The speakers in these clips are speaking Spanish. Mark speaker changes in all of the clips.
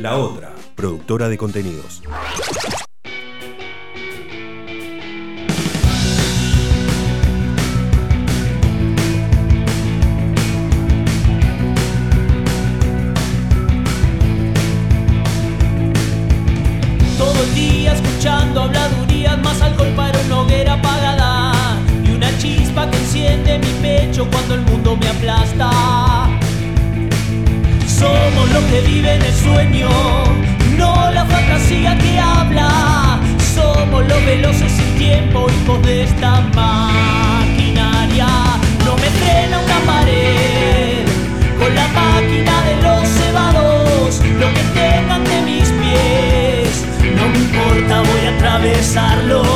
Speaker 1: La Otra, productora de contenidos.
Speaker 2: Viven el sueño, no la fantasía que habla. Somos los veloces sin tiempo, hijos de esta maquinaria. No me frena una pared con la máquina de los cebados, lo que tengan de mis pies. No me importa, voy a atravesarlo.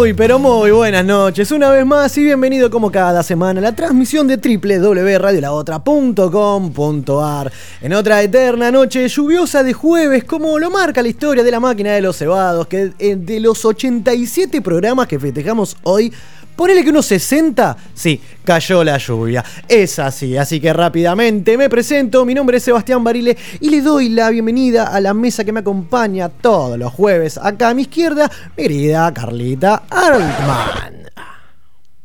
Speaker 3: Muy, pero muy buenas noches. Una vez más y bienvenido como cada semana a la transmisión de www.radiolaotra.com.ar. En otra eterna noche lluviosa de jueves, como lo marca la historia de la máquina de los cebados, que eh, de los 87 programas que festejamos hoy, Ponele que unos 60, sí, cayó la lluvia. Es así, así que rápidamente me presento. Mi nombre es Sebastián Barile y le doy la bienvenida a la mesa que me acompaña todos los jueves. Acá a mi izquierda, mi querida Carlita Altman.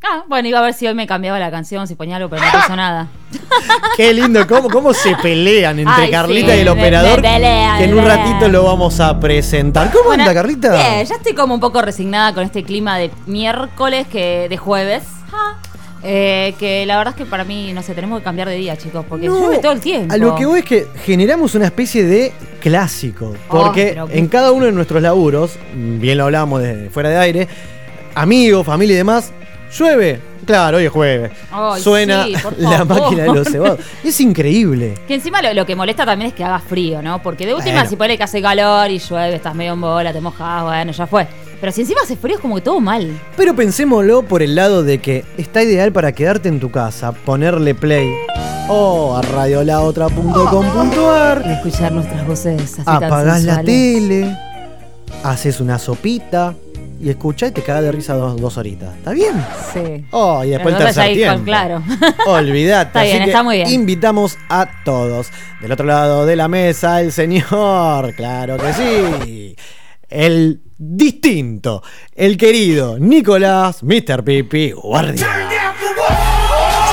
Speaker 4: Ah, bueno, iba a ver si hoy me cambiaba la canción, si ponía algo, pero no pasó nada.
Speaker 3: Qué lindo, cómo, cómo se pelean entre
Speaker 4: Ay,
Speaker 3: Carlita
Speaker 4: sí,
Speaker 3: y el
Speaker 4: me-
Speaker 3: operador.
Speaker 4: me pelean,
Speaker 3: que en un ratito lo vamos a presentar. ¿Cómo
Speaker 4: Bueno,
Speaker 3: anda, Carlita?
Speaker 4: Bien, ya estoy como un poco resignada con este clima de miércoles que de jueves. Ah, eh, que la verdad es que para mí, no sé, tenemos que cambiar de día, chicos, porque
Speaker 3: No,
Speaker 4: llueve todo el tiempo.
Speaker 3: A lo que voy es que generamos una especie de clásico.
Speaker 4: Oh,
Speaker 3: Porque en cada uno de nuestros laburos, bien lo hablábamos de fuera de aire, amigos, familia y demás, llueve. Claro, hoy es jueves.
Speaker 4: Ay,
Speaker 3: Suena
Speaker 4: sí, por
Speaker 3: la
Speaker 4: favor.
Speaker 3: máquina de los cebados. Es increíble.
Speaker 4: Que encima lo, lo que molesta también es que haga frío, ¿no? Porque de última,
Speaker 3: Bueno.
Speaker 4: si pone que hace calor y llueve, estás medio en bola, te mojas, bueno, ya fue. Pero si encima hace frío, es como que todo mal.
Speaker 3: Pero pensémoslo por el lado de que está ideal para quedarte en tu casa, ponerle play o a radiolaotra.com.ar,
Speaker 4: Y escuchar nuestras voces así tan
Speaker 3: apagás la
Speaker 4: sensuales.
Speaker 3: tele, haces una sopita y escuchás y te cagás de risa dos, dos horitas. ¿Está bien?
Speaker 4: Sí.
Speaker 3: Oh, y después el
Speaker 4: Pero entonces
Speaker 3: tercer tiempo.
Speaker 4: Claro.
Speaker 3: Olvídate.
Speaker 4: Está
Speaker 3: Así
Speaker 4: bien,
Speaker 3: que
Speaker 4: está muy bien.
Speaker 3: Invitamos a todos. Del otro lado de la mesa, el señor, claro que sí. El distinto, el querido Nicolás, Mr. Pipi, guardia.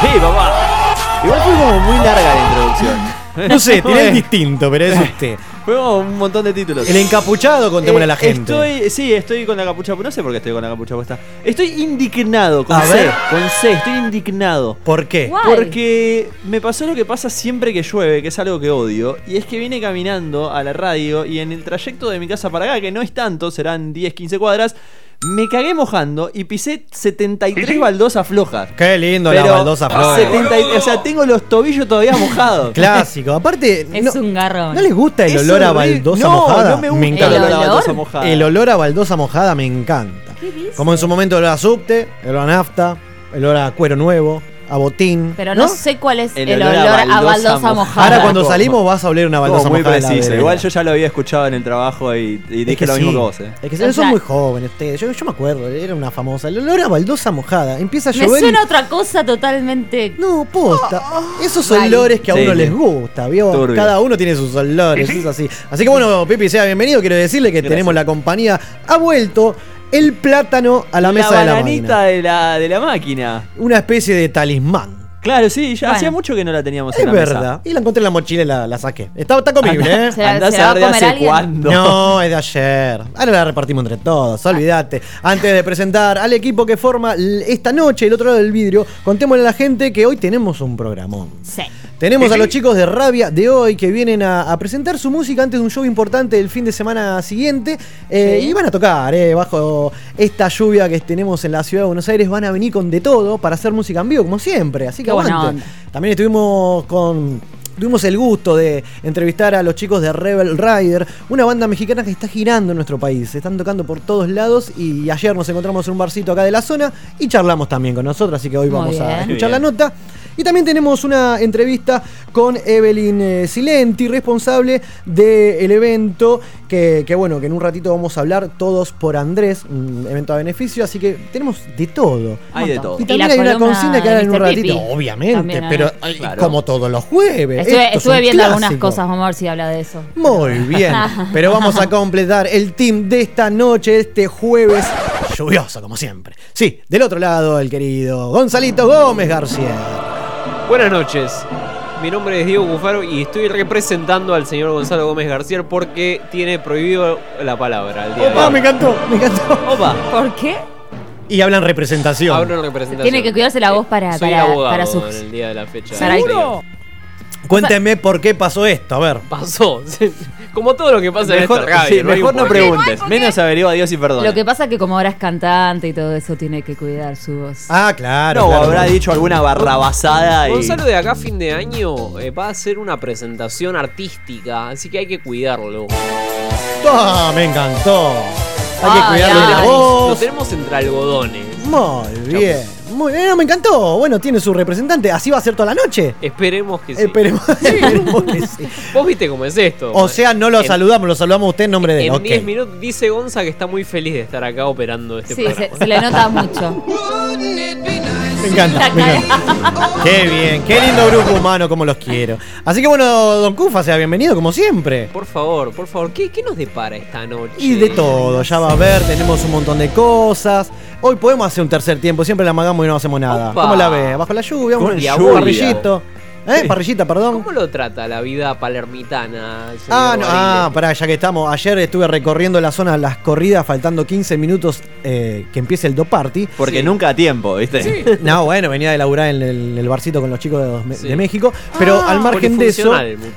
Speaker 5: Sí, papá. Igual fue como muy larga la introducción.
Speaker 3: No sé, tiene el distinto, pero es usted.
Speaker 5: Fue como un montón de títulos.
Speaker 3: El encapuchado, contémosle a la
Speaker 5: Eh,
Speaker 3: gente.
Speaker 5: Estoy, sí, estoy con la capucha. No sé por qué estoy con la capucha puesta. Estoy indignado con
Speaker 3: A
Speaker 5: C.
Speaker 3: ver.
Speaker 5: Con C, estoy indignado.
Speaker 3: ¿Por qué?
Speaker 5: Porque me pasó lo que pasa siempre que llueve, que es algo que odio. Y es que vine caminando a la radio y en el trayecto de mi casa para acá, que no es tanto, serán 10, 15 cuadras, me cagué mojando y pisé 73 baldosas flojas.
Speaker 3: Qué lindo la
Speaker 5: Pero
Speaker 3: baldosa flor.
Speaker 5: 70 y- o sea, tengo los tobillos todavía mojados.
Speaker 3: Clásico. Aparte,
Speaker 4: Es
Speaker 3: no,
Speaker 4: un garrón.
Speaker 3: ¿no les gusta el
Speaker 5: Es
Speaker 3: olor a
Speaker 5: horrible.
Speaker 3: baldosa
Speaker 5: no,
Speaker 3: mojada?
Speaker 5: No me gusta
Speaker 3: encanta.
Speaker 5: el olor a
Speaker 4: ¿El olor?
Speaker 5: baldosa mojada.
Speaker 3: El olor a baldosa mojada me encanta.
Speaker 4: ¿Qué dice?
Speaker 3: Como en su momento el olor a subte, el olor a nafta, el olor a cuero nuevo, a botín.
Speaker 4: Pero no, sé cuál es el,
Speaker 5: El
Speaker 4: olor,
Speaker 5: olor a
Speaker 4: a
Speaker 5: baldosa mojada.
Speaker 3: Ahora cuando
Speaker 5: ¿Cómo?
Speaker 3: salimos vas a oler una baldosa
Speaker 5: Como muy
Speaker 3: mojada. la
Speaker 5: preciso. Igual yo ya lo había escuchado en el trabajo y, y dije
Speaker 3: Es que
Speaker 5: lo mismo que vos, eh.
Speaker 3: Es que
Speaker 4: O
Speaker 3: son
Speaker 4: sea-
Speaker 3: muy jóvenes ustedes. Yo, yo me acuerdo, era una famosa. El olor a baldosa mojada. Empieza a
Speaker 4: Me
Speaker 3: llover. y-
Speaker 4: suena otra cosa totalmente.
Speaker 3: No, posta. Esos olores que a uno
Speaker 5: sí.
Speaker 3: les gusta, ¿vio?
Speaker 5: Turbio.
Speaker 3: Cada uno tiene sus olores, es así. Así que bueno, Pipi, sea bienvenido. Quiero decirle que
Speaker 5: Gracias.
Speaker 3: tenemos la compañía. Ha vuelto el plátano a la mesa de la
Speaker 5: bananita
Speaker 3: máquina.
Speaker 5: de la, de la máquina.
Speaker 3: Una especie de talismán.
Speaker 5: Claro, sí, ya
Speaker 4: Bueno.
Speaker 5: hacía mucho que no la teníamos
Speaker 3: Es
Speaker 5: en la mesa.
Speaker 3: verdad. Y la encontré en la mochila y la, la saqué. Está, está comible, ¿eh?
Speaker 4: Se-
Speaker 5: Andá
Speaker 4: se
Speaker 5: a hace
Speaker 4: alguien.
Speaker 5: cuándo.
Speaker 3: No, es de ayer. Ahora la repartimos entre todos, olvídate. Antes de presentar al equipo que forma esta noche, el otro lado del vidrio, contémosle a la gente que hoy tenemos un programón.
Speaker 4: Sí.
Speaker 3: Tenemos a los chicos de Rabia de hoy que vienen a, a presentar su música antes de un show importante el fin de semana siguiente. Eh,
Speaker 4: Sí.
Speaker 3: Y van a tocar, eh, bajo esta lluvia que tenemos en la ciudad de Buenos Aires. Van a venir con de todo para hacer música en vivo, como siempre. Así que
Speaker 4: Qué buena
Speaker 3: aguante.
Speaker 4: onda.
Speaker 3: También estuvimos con. Tuvimos el gusto de entrevistar a los chicos de Rebel Rider, una banda mexicana que está girando en nuestro país. Están tocando por todos lados y ayer nos encontramos en un barcito acá de la zona y charlamos también con nosotros, así que hoy
Speaker 4: Muy
Speaker 3: vamos a escuchar la nota. Y también tenemos una entrevista con Evelyn eh, Silenti, responsable del evento, que, que bueno, que en un ratito vamos a hablar todos por Andrés, un evento a beneficio, así que tenemos de todo.
Speaker 5: Hay de todo.
Speaker 3: Y también hay una consigna que ahora en un ratito,
Speaker 4: Pipi.
Speaker 3: obviamente,
Speaker 4: También, ¿eh?
Speaker 3: pero ay,
Speaker 5: Claro.
Speaker 3: como todos los jueves.
Speaker 4: Estuve, viendo algunas cosas, vamos a ver si habla de eso.
Speaker 3: Muy bien, pero vamos a completar el team de esta noche, este jueves lluvioso, como siempre. Sí, del otro lado, el querido Gonzalito Gómez García.
Speaker 6: Buenas noches. Mi nombre es Diego Cufaro y estoy representando al señor Gonzalo Gómez García porque tiene prohibido la palabra el día de
Speaker 3: Ah,
Speaker 6: hoy.
Speaker 3: me encantó, me encantó.
Speaker 5: Opa.
Speaker 4: ¿Por qué?
Speaker 3: Y hablan representación.
Speaker 6: Hablo en representación.
Speaker 4: Tiene que cuidarse la voz para-
Speaker 6: Soy
Speaker 4: para-
Speaker 6: abogado
Speaker 4: para sus-
Speaker 6: en el día de la fecha. ¿Seguro?
Speaker 3: Cuénteme por qué pasó esto, a ver.
Speaker 6: Pasó. Como todo lo que pasa
Speaker 5: Mejor,
Speaker 6: en esta radio.
Speaker 5: sí,
Speaker 6: no,
Speaker 5: mejor no preguntes. Menos averigua a Dios y perdona.
Speaker 4: Lo que pasa es que como ahora es cantante y todo eso, tiene que cuidar su voz.
Speaker 3: Ah, claro.
Speaker 5: no,
Speaker 3: claro.
Speaker 5: habrá dicho alguna barrabasada y.
Speaker 6: Gonzalo de acá a fin de año eh, va a hacer una presentación artística, así que hay que cuidarlo.
Speaker 3: Ah, me encantó. Hay que
Speaker 4: Ay,
Speaker 3: cuidarle la
Speaker 6: Lo tenemos entre algodones.
Speaker 3: Muy bien. Muy bien, me encantó. Bueno, tiene su representante. Así va a ser toda la noche.
Speaker 6: Esperemos que sí.
Speaker 3: Esperemos, esperemos que sí.
Speaker 6: Vos viste cómo es esto.
Speaker 3: O sea, no lo
Speaker 6: En-
Speaker 3: saludamos, lo saludamos a usted en nombre de él.
Speaker 6: En
Speaker 3: Ok.
Speaker 6: 10 minutos dice Gonza que está muy feliz de estar acá operando este
Speaker 4: Sí,
Speaker 6: programa.
Speaker 4: se, se le nota mucho.
Speaker 3: Me encanta, me encanta. Qué bien, qué lindo grupo humano, como los quiero. Así que bueno, Don Cufa, sea bienvenido como siempre.
Speaker 6: Por favor, por favor, ¿qué, qué nos depara esta noche?
Speaker 3: Y de todo, ya va a ver, tenemos un montón de cosas. Hoy podemos hacer un tercer tiempo, siempre la amagamos y no hacemos nada.
Speaker 6: Opa.
Speaker 3: ¿Cómo la ve? ¿Bajo la lluvia?
Speaker 5: Con
Speaker 3: un
Speaker 5: lluvia.
Speaker 3: parrillito. ¿Eh? Parrillita, perdón.
Speaker 6: ¿Cómo lo trata la vida palermitana?
Speaker 3: Ah, no, ah, pará, ya que estamos. Ayer estuve recorriendo la zona de las corridas, faltando 15 minutos eh, que empiece el do party.
Speaker 5: Porque
Speaker 6: Sí.
Speaker 5: nunca a tiempo, ¿viste?
Speaker 3: No, bueno, venía de laburar en el, barcito con los chicos de,
Speaker 6: Sí.
Speaker 3: de México. Pero
Speaker 6: Ah,
Speaker 3: al margen de eso.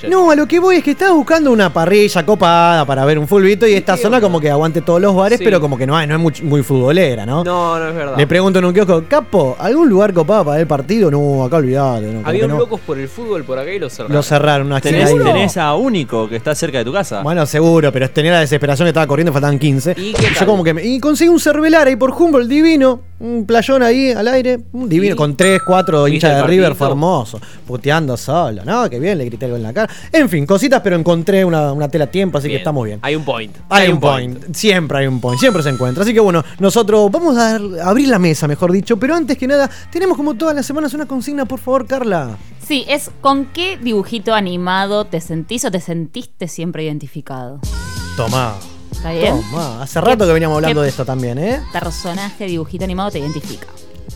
Speaker 3: No, a lo que voy es que estaba buscando una parrilla copada para ver un fulbito. Y esta
Speaker 6: ¿Qué
Speaker 3: zona
Speaker 6: onda?
Speaker 3: como que aguante todos los bares,
Speaker 6: Sí.
Speaker 3: pero como que no, hay, no es muy, muy futbolera, ¿no?
Speaker 6: No, no es verdad.
Speaker 3: Le pregunto en un kiosco, Capo, ¿algún lugar copado para ver el partido? No, acá olvidate. No,
Speaker 6: Había un
Speaker 3: no.
Speaker 6: locos por el fútbol por acá y lo cerraron.
Speaker 3: Lo cerraron, una
Speaker 5: Tenés,
Speaker 3: ahí.
Speaker 5: tenés a Único que está cerca de tu casa.
Speaker 3: Bueno, seguro, pero tenía la desesperación que estaba corriendo, faltaban 15.
Speaker 6: ¿Y qué
Speaker 3: Yo como que me- y conseguí un cervelar ahí por Humboldt divino, un playón ahí al aire, un divino,
Speaker 6: ¿Y?
Speaker 3: con 3, 4
Speaker 6: ¿Viste
Speaker 3: hinchas
Speaker 6: el
Speaker 3: de River,
Speaker 6: partidito?
Speaker 3: fue hermoso, puteando solo, ¿no? Que bien, le grité algo en la cara. En fin, cositas, pero encontré una, una tela a tiempo, así que muy bien.
Speaker 6: Hay un point.
Speaker 3: Hay un point. siempre hay un point, siempre se encuentra. Así que bueno, nosotros vamos a dar- a abrir la mesa, mejor dicho, pero antes que nada, tenemos como todas las semanas una consigna, por favor, Carla.
Speaker 4: Sí, es con qué dibujito animado te sentís o te sentiste siempre identificado.
Speaker 3: Tomá.
Speaker 4: ¿Está bien?
Speaker 3: Tomá. Hace rato que veníamos hablando de esto también, ¿eh?
Speaker 4: Personaje, dibujito animado te identifica.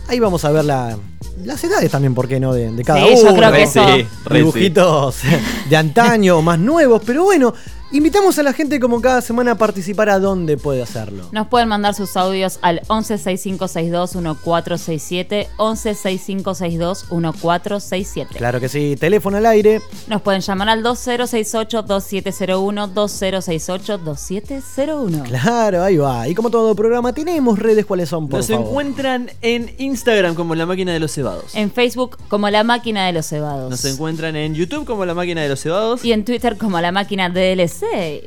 Speaker 3: Ahí vamos a ver la, las edades también, ¿por qué no? De, de cada
Speaker 4: Sí, yo
Speaker 3: uno.
Speaker 4: creo que eso-
Speaker 5: sí,
Speaker 3: Dibujitos de antaño, más nuevos, pero bueno, invitamos a la gente como cada semana a participar a dónde puede hacerlo.
Speaker 4: Nos pueden mandar sus audios al 1165621467, 1165621467.
Speaker 3: Claro que sí, teléfono al aire.
Speaker 4: Nos pueden llamar al 2068-2701, 2068-2701.
Speaker 3: Claro, ahí va. Y como todo programa, tenemos redes, ¿cuáles son, por
Speaker 5: Nos
Speaker 3: favor?
Speaker 5: encuentran en Instagram como La Máquina de los Cebados.
Speaker 4: En Facebook como La Máquina de los Cebados.
Speaker 5: Nos encuentran en YouTube como La Máquina de los Cebados.
Speaker 4: Y en Twitter como La Máquina DLC.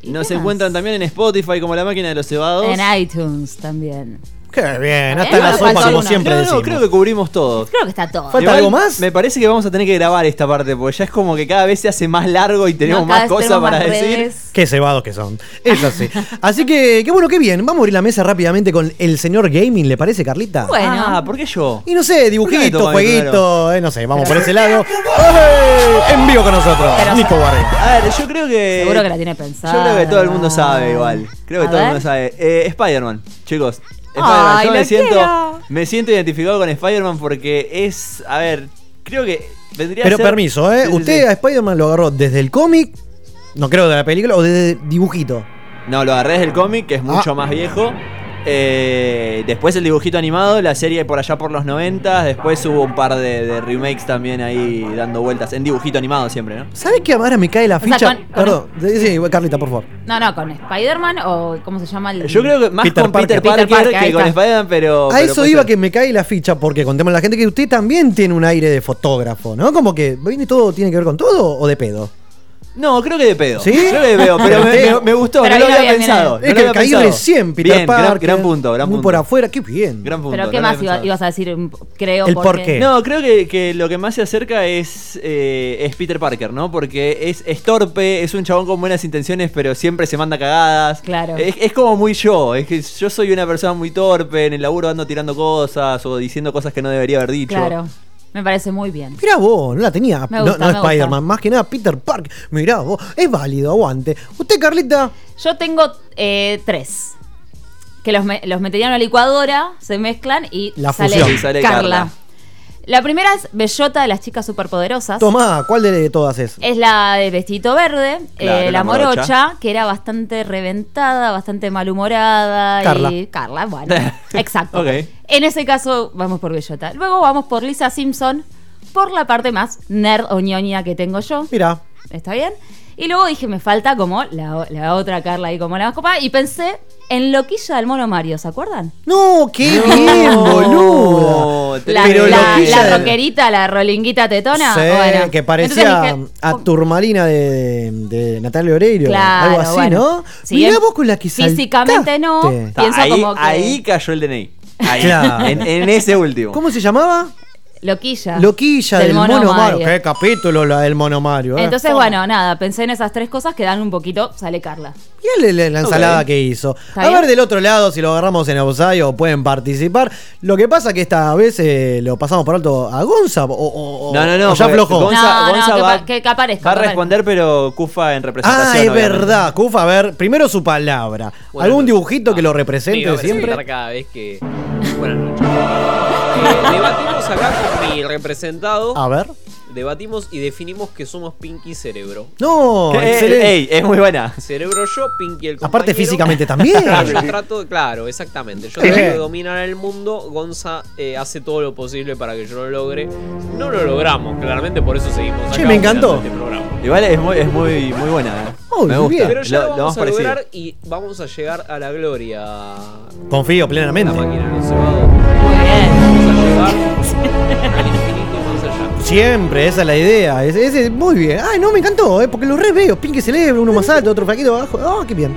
Speaker 4: ¿Y
Speaker 5: Nos encuentran también en Spotify como La Máquina de los Cebados.
Speaker 4: En iTunes también.
Speaker 3: Qué bien, hasta en la sopa, como
Speaker 4: uno.
Speaker 3: siempre
Speaker 5: no, no,
Speaker 3: decimos.
Speaker 5: creo que cubrimos todo.
Speaker 4: Creo que está todo.
Speaker 3: Falta
Speaker 5: Igual,
Speaker 3: algo más?
Speaker 5: Me parece que vamos a tener que grabar esta parte porque ya es como que cada vez se hace más largo y tenemos
Speaker 4: No,
Speaker 5: más cosas para
Speaker 4: más
Speaker 5: decir.
Speaker 4: redes.
Speaker 3: Qué cebados que son. Es así. Así que, qué bueno, qué bien. Vamos a abrir la mesa rápidamente con el señor Gaming, ¿le parece, Carlita?
Speaker 4: Bueno.
Speaker 5: Ah, ¿por qué yo?
Speaker 3: Y no sé,
Speaker 5: ¿Por qué me
Speaker 3: dibujito, jueguito, eh, no sé, vamos por ese lado. ¡Ey! En vivo con nosotros,
Speaker 4: Pero-
Speaker 3: Nico Guardi.
Speaker 5: A ver, yo creo que.
Speaker 4: Seguro que la tiene pensada.
Speaker 5: Yo creo que todo el mundo sabe igual. Creo que
Speaker 4: A
Speaker 5: todo el mundo sabe. Eh, Spider-Man, chicos.
Speaker 4: Ay.
Speaker 5: Yo me siento,
Speaker 4: quiero.
Speaker 5: me siento identificado con Spider-Man porque es. A ver. creo que vendría
Speaker 3: Pero
Speaker 5: a ser.
Speaker 3: permiso, ¿eh?
Speaker 5: Sí, sí,
Speaker 3: ¿Usted
Speaker 5: sí.
Speaker 3: a Spider-Man lo agarró desde el cómic? No creo de la película, o desde dibujito.
Speaker 5: No, lo agarré desde el cómic, que es mucho
Speaker 3: Ah.
Speaker 5: más viejo. Eh, después el dibujito animado, la serie por allá por los 90. Después hubo un par de, de remakes también ahí dando vueltas. En dibujito animado siempre, ¿no?
Speaker 3: ¿Sabes qué ahora me cae la
Speaker 4: sea,
Speaker 3: ficha?
Speaker 4: con- con-
Speaker 3: Perdón, sí, Carlita, por favor.
Speaker 4: No, no, con Spider-Man o ¿cómo se llama? El...
Speaker 5: Yo creo que más
Speaker 3: Peter
Speaker 5: con
Speaker 3: Parker.
Speaker 5: Peter Parker,
Speaker 4: Peter Parker, ahí
Speaker 5: que con. Spider-Man, pero.
Speaker 3: a
Speaker 5: pero
Speaker 3: eso iba
Speaker 5: ser.
Speaker 3: que me cae la ficha, porque contemos a la gente que usted también tiene un aire de fotógrafo, ¿no? Como que viene todo, tiene que ver con todo o de pedo.
Speaker 5: No, creo que de pedo.
Speaker 3: ¿Sí?
Speaker 5: Creo que de pedo, pero me, me- me gustó,
Speaker 4: Pero
Speaker 5: no lo había
Speaker 4: bien,
Speaker 5: pensado.
Speaker 3: es
Speaker 5: no
Speaker 3: que
Speaker 5: lo había
Speaker 3: caí
Speaker 5: pensado.
Speaker 3: recién, Peter
Speaker 5: Bien, gran-
Speaker 3: Parker.
Speaker 5: Gran, punto, gran
Speaker 3: muy
Speaker 5: punto.
Speaker 3: por afuera, qué bien.
Speaker 5: Gran punto.
Speaker 4: Pero ¿qué más iba- ibas a decir? Creo
Speaker 3: El
Speaker 4: porque-
Speaker 3: por qué.
Speaker 5: No, creo que, que lo que más se acerca es, eh, es Peter Parker, ¿no? Porque es, es torpe, es un chabón con buenas intenciones, pero siempre se manda cagadas.
Speaker 4: Claro.
Speaker 5: Es, es como muy yo, es que yo soy una persona muy torpe, en el laburo ando tirando cosas o diciendo cosas que no debería haber dicho.
Speaker 4: Claro, me parece muy bien.
Speaker 3: Mirá vos, no la tenía.
Speaker 4: Me
Speaker 3: no
Speaker 4: gusta,
Speaker 3: no. Spider-Man, más que nada Peter Parker. Mirá vos, es válido, aguante. ¿Usted, Carlita?
Speaker 4: Yo tengo eh, tres. Que los, me- los meterían en una licuadora, se mezclan y
Speaker 3: La
Speaker 4: sale,
Speaker 3: fusión.
Speaker 5: Y sale
Speaker 4: Carla. La primera es Bellota de las chicas superpoderosas.
Speaker 3: Tomá, ¿cuál de todas es?
Speaker 4: Es la de vestito verde,
Speaker 5: Claro,
Speaker 4: eh,
Speaker 5: la
Speaker 4: la morocha,
Speaker 5: morocha.
Speaker 4: que era bastante reventada, bastante malhumorada.
Speaker 3: Carla.
Speaker 4: Y Carla, bueno, exacto.
Speaker 5: Ok.
Speaker 4: En ese caso, vamos por Bellota. Luego vamos por Lisa Simpson, por la parte más nerd o ñoña que tengo yo.
Speaker 3: Mirá.
Speaker 4: ¿Está bien? Y luego dije, me falta como la, la otra Carla ahí como la más copada. Y pensé en Loquilla del mono Mario, ¿se acuerdan?
Speaker 3: No, qué bien.
Speaker 5: No,
Speaker 4: La,
Speaker 3: Pero
Speaker 4: la, la
Speaker 3: del-
Speaker 4: rockerita, la rolinguita tetona.
Speaker 3: Sí,
Speaker 4: Bueno,
Speaker 3: que parecía
Speaker 4: dije,
Speaker 3: a
Speaker 4: oh,
Speaker 3: Turmalina de, de Natalia Oreiro.
Speaker 4: Claro,
Speaker 3: algo así,
Speaker 4: bueno.
Speaker 3: ¿no?
Speaker 4: Sí,
Speaker 3: Mirá vos con la que
Speaker 4: físicamente no.
Speaker 3: saltaste.
Speaker 4: Pienso
Speaker 5: ahí,
Speaker 4: como que-
Speaker 5: ahí cayó el DNI. Ahí,
Speaker 3: Claro.
Speaker 5: en, en ese último.
Speaker 3: ¿Cómo se llamaba?
Speaker 4: Loquilla.
Speaker 3: Loquilla del, mono, Mario. Qué capítulo la del mono Mario. eh.
Speaker 4: Entonces, bueno, nada, pensé en esas tres cosas que dan un poquito, sale Carla.
Speaker 3: Y la, la- la ensalada que hizo.
Speaker 4: ¿Está
Speaker 3: A
Speaker 4: bien?
Speaker 3: ver del otro lado si lo agarramos en Outside o pueden participar. Lo que pasa que esta vez eh, lo pasamos por alto a Gonza o,
Speaker 5: No, no, no.
Speaker 3: o ya aflojó.
Speaker 5: Gonza,
Speaker 4: No,
Speaker 5: Gonza
Speaker 4: que
Speaker 5: va,
Speaker 4: que- que aparezca,
Speaker 5: va a responder, pero Kufa en representación.
Speaker 3: Ah, es
Speaker 5: obviamente.
Speaker 3: verdad. Cufa, a ver, primero su palabra. ¿Algún dibujito que lo represente
Speaker 6: voy a
Speaker 3: siempre?
Speaker 6: cada vez que. Buenas debatimos acá con mi representado.
Speaker 3: A ver.
Speaker 6: Debatimos y definimos que somos Pinky Cerebro.
Speaker 3: No,
Speaker 5: eh, ey, es muy buena.
Speaker 6: Cerebro yo, Pinky el compañero.
Speaker 3: Aparte físicamente también.
Speaker 6: Yo trato, claro, exactamente. Yo trato de dominar el mundo. Gonza eh, hace todo lo posible para que yo lo logre. No lo logramos, claramente, por eso seguimos acá.
Speaker 3: Che, me encantó.
Speaker 6: Este programa.
Speaker 5: Igual es muy, es muy, muy buena. eh.
Speaker 3: Muy
Speaker 5: Me gusta.
Speaker 3: bien.
Speaker 6: Pero ya lo, vamos a
Speaker 5: parecido.
Speaker 6: lograr y vamos a llegar a la gloria.
Speaker 3: Confío
Speaker 6: La
Speaker 3: plenamente.
Speaker 6: máquina de los cebados.
Speaker 4: Muy bien.
Speaker 6: Vamos a llegar
Speaker 3: Siempre, esa es la idea. Ese, ese- muy bien. Ay, no, me encantó, eh, porque lo re veo. Pinque celebra, uno más alto, otro flaquito abajo. Ah, qué bien.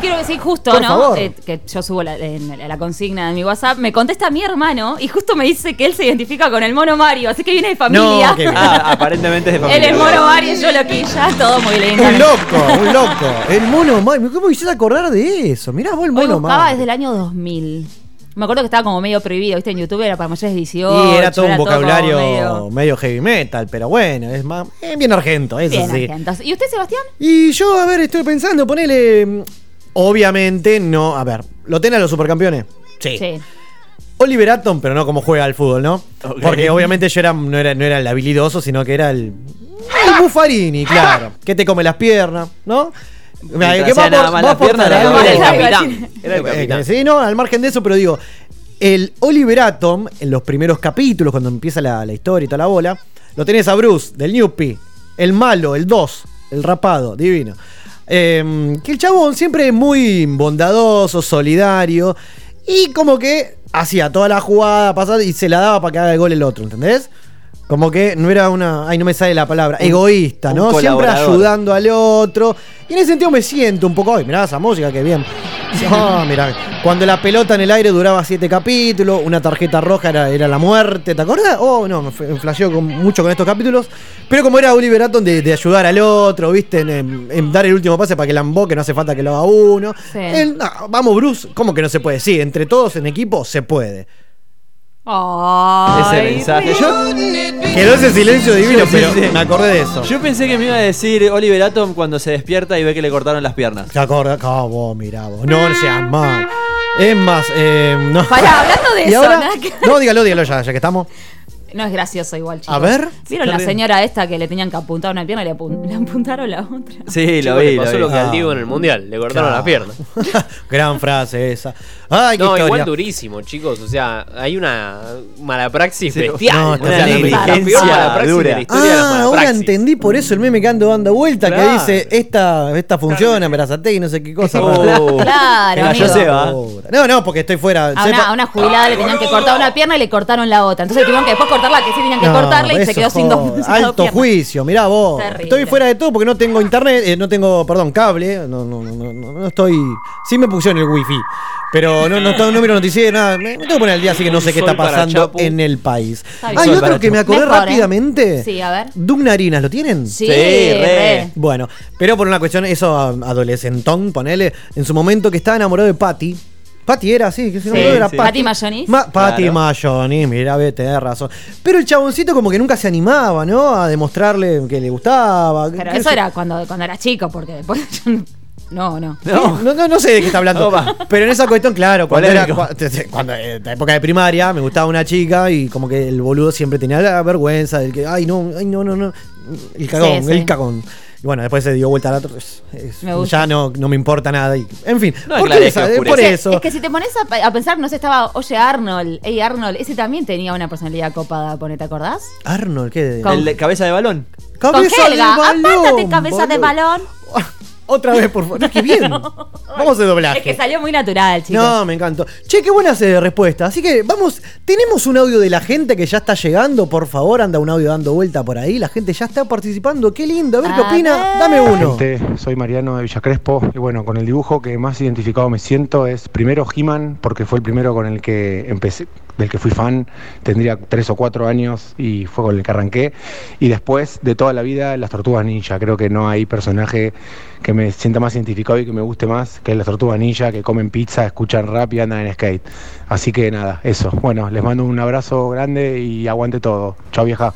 Speaker 4: Quiero decir justo,
Speaker 3: Por
Speaker 4: ¿no?
Speaker 3: favor.
Speaker 4: Eh, que yo subo la, en la consigna de mi WhatsApp. Me contesta mi hermano y justo me dice que él se identifica con el mono Mario, así que viene de familia.
Speaker 3: No, qué bien.
Speaker 5: Ah, aparentemente es de
Speaker 4: él
Speaker 5: familia.
Speaker 4: es mono Mario y yo loquilla, todo muy lindo.
Speaker 3: Un loco, un loco. El mono Mario. ¿Cómo hiciste acordar de eso? Mirá vos el
Speaker 4: Hoy
Speaker 3: mono
Speaker 4: buscaba
Speaker 3: Mario.
Speaker 4: desde el año 2000. Me acuerdo que estaba como medio prohibido, ¿viste? En YouTube era para mayores de 18.
Speaker 3: Y era todo un vocabulario
Speaker 4: medio-
Speaker 3: medio... heavy metal, pero bueno, es más eh, bien argento, eso
Speaker 4: Bien,
Speaker 3: sí.
Speaker 4: argentos. ¿Y usted, Sebastián?
Speaker 3: Y yo, a ver, estoy pensando, ponele. mm, Obviamente no. A ver, ¿lo tenés a los supercampeones? Sí.
Speaker 4: Sí.
Speaker 3: Oliver Atom, pero no como juega al fútbol, ¿no? Porque obviamente yo era, no, era, no era el habilidoso, sino que era el. El Buffarini, claro. Que te come las piernas, ¿no? Que va
Speaker 5: nada
Speaker 3: por- va
Speaker 5: era
Speaker 6: el capitán. Era el
Speaker 3: Eh,
Speaker 6: capitán.
Speaker 3: sí, no, al margen de eso, pero digo, el Oliver Atom, en los primeros capítulos, cuando empieza la, la historia y toda la bola, lo tenés a Bruce, del Newpie, el malo, el 2, el rapado, divino. Eh, que el chabón siempre es muy bondadoso, solidario, y como que hacía toda la jugada pasada y se la daba para que haga el gol el otro, ¿entendés? Como que no era una. Ay, no me sale la palabra. Egoísta,
Speaker 5: un
Speaker 3: ¿no? Siempre ayudando al otro. Y en ese sentido me siento un poco. Ay, mirá esa música, qué bien. Ah, mirá. Cuando la pelota en el aire duraba siete capítulos, una tarjeta roja era, era la muerte, ¿te acordás? Oh, no, me flasheó con- mucho con estos capítulos. Pero como era Oliver Atom de, de ayudar al otro, ¿viste? En, en- en dar el último pase para que la emboque, no hace falta que lo haga uno.
Speaker 4: Sí.
Speaker 3: No, vamos, Bruce, ¿cómo que no se puede? Sí, entre todos en equipo se puede.
Speaker 5: Ese mensaje. Yo,
Speaker 3: Quedó ese silencio divino, pero
Speaker 5: sí.
Speaker 3: me acordé de eso.
Speaker 5: yo pensé que me iba a decir Oliver Atom cuando se despierta y ve que le cortaron las piernas.
Speaker 3: ¿Te acordás? Ah, vos, mirá vos. No, no seas mal. Es más, eh, no.
Speaker 4: Pará, hablando de
Speaker 3: ¿Y
Speaker 4: eso,
Speaker 3: ahora? No, dígalo, dígalo ya, ya que estamos.
Speaker 4: No es gracioso igual, chicos.
Speaker 3: A ver.
Speaker 4: ¿Vieron la señora esta que le tenían que apuntar una pierna y le, apun- le apuntaron la otra?
Speaker 5: Sí, lo vi.
Speaker 6: le pasó lo que al
Speaker 3: Ah.
Speaker 6: Diego en el mundial, le cortaron
Speaker 3: Claro.
Speaker 6: la pierna.
Speaker 3: Gran frase esa. Ay, qué
Speaker 6: No,
Speaker 3: historia.
Speaker 6: igual durísimo, chicos. O sea, hay una mala praxis
Speaker 5: Sí,
Speaker 6: bestial.
Speaker 3: no, está
Speaker 6: sea,
Speaker 3: bien.
Speaker 6: la peor
Speaker 5: Negligencia
Speaker 6: mala praxis
Speaker 5: dura.
Speaker 6: de la historia de las
Speaker 3: Ah, ahora
Speaker 6: malapraxis.
Speaker 3: entendí por eso el meme que ando dando vuelta que dice esta, esta funciona, Verazate y no sé qué cosa.
Speaker 5: Oh.
Speaker 4: Claro,
Speaker 5: Venga,
Speaker 4: amigo.
Speaker 5: ya se va.
Speaker 3: No, no, porque estoy fuera.
Speaker 4: A
Speaker 3: Sepa-
Speaker 4: una, a una jubilada le tenían que cortar una pierna y le cortaron la otra. Entonces tuvieron que después cortar la que sí tenían que
Speaker 3: No,
Speaker 4: cortarle y se quedó sin dos,
Speaker 3: Alto juicio, mirá vos.
Speaker 4: Terrible.
Speaker 3: Estoy fuera de todo porque no tengo internet, eh, no tengo, perdón, cable. No, no, no, no, no estoy. Sí me pusieron el wifi. Pero no, no, no miro noticias, nada. Me, me tengo que poner al día, así que no sé qué está pasando en el país. Hay
Speaker 5: Sol
Speaker 3: otro que me acordé
Speaker 4: Mejor, ¿eh?
Speaker 3: rápidamente.
Speaker 4: Sí, a ver.
Speaker 3: Dugnarinas, ¿lo tienen?
Speaker 4: Sí,
Speaker 5: Sí, re.
Speaker 3: Bueno, pero por una cuestión, eso adolescentón, ponele, en su momento que estaba enamorado de Patty. Patty era así, que si no me
Speaker 4: Sí,
Speaker 3: era
Speaker 5: sí.
Speaker 3: Patty.
Speaker 4: Patty Mayonis.
Speaker 3: Ma- Patty
Speaker 5: Claro.
Speaker 3: Mayonis, mira, ve, tenés razón. Pero el chaboncito como que nunca se animaba, ¿no? A demostrarle que le gustaba.
Speaker 4: Pero eso era cuando, cuando era chico, porque después no- No, no.
Speaker 5: No.
Speaker 3: No, sé de qué está hablando.
Speaker 5: Opa.
Speaker 3: Pero en esa cuestión, claro, cuando era cuando, en la época de primaria me gustaba una chica y como que el boludo siempre tenía la vergüenza del que, ay, no, ay, no, no, no. El cagón,
Speaker 4: Sí, sí.
Speaker 3: el cagón. Y bueno, después se dio vuelta al otro. es- es-
Speaker 4: Me gusta.
Speaker 3: ya no, no me importa nada. y- en fin,
Speaker 5: No
Speaker 3: ¿por, esa- por
Speaker 4: Es que-
Speaker 3: eso.
Speaker 4: Es que si te pones a, pe- a pensar, no sé, estaba, oye, Arnold, hey Arnold, ese también tenía una personalidad copada, pone, ¿te acordás?
Speaker 3: Arnold, ¿qué?
Speaker 4: Con-
Speaker 5: El de cabeza de balón.
Speaker 3: Cabeza
Speaker 4: Con Helga,
Speaker 3: de balón,
Speaker 4: apártate, cabeza de balón.
Speaker 3: Otra vez, por favor. No, qué bien. Vamos a hacer doblaje.
Speaker 4: Es que salió muy natural, chicos.
Speaker 3: No, me encantó. Che, qué buenas eh, respuestas. Así que vamos, tenemos un audio de la gente que ya está llegando. Por favor, anda un audio dando vuelta por ahí. La gente ya está participando. Qué lindo. A ver qué
Speaker 4: A
Speaker 3: opina.
Speaker 4: ver.
Speaker 3: Dame uno.
Speaker 7: Gente, soy Mariano de Villa Crespo y bueno, con el dibujo que más identificado me siento es primero He-Man, porque fue el primero con el que empecé, del que fui fan, tendría tres o cuatro años y fue con el que arranqué. Y después de toda la vida las Tortugas Ninja, creo que no hay personaje que me sienta más identificado y que me guste más que las Tortugas Ninja, que comen pizza, escuchan rap y andan en skate. Así que nada, eso. Bueno, les mando un abrazo grande y aguante todo. Chao vieja.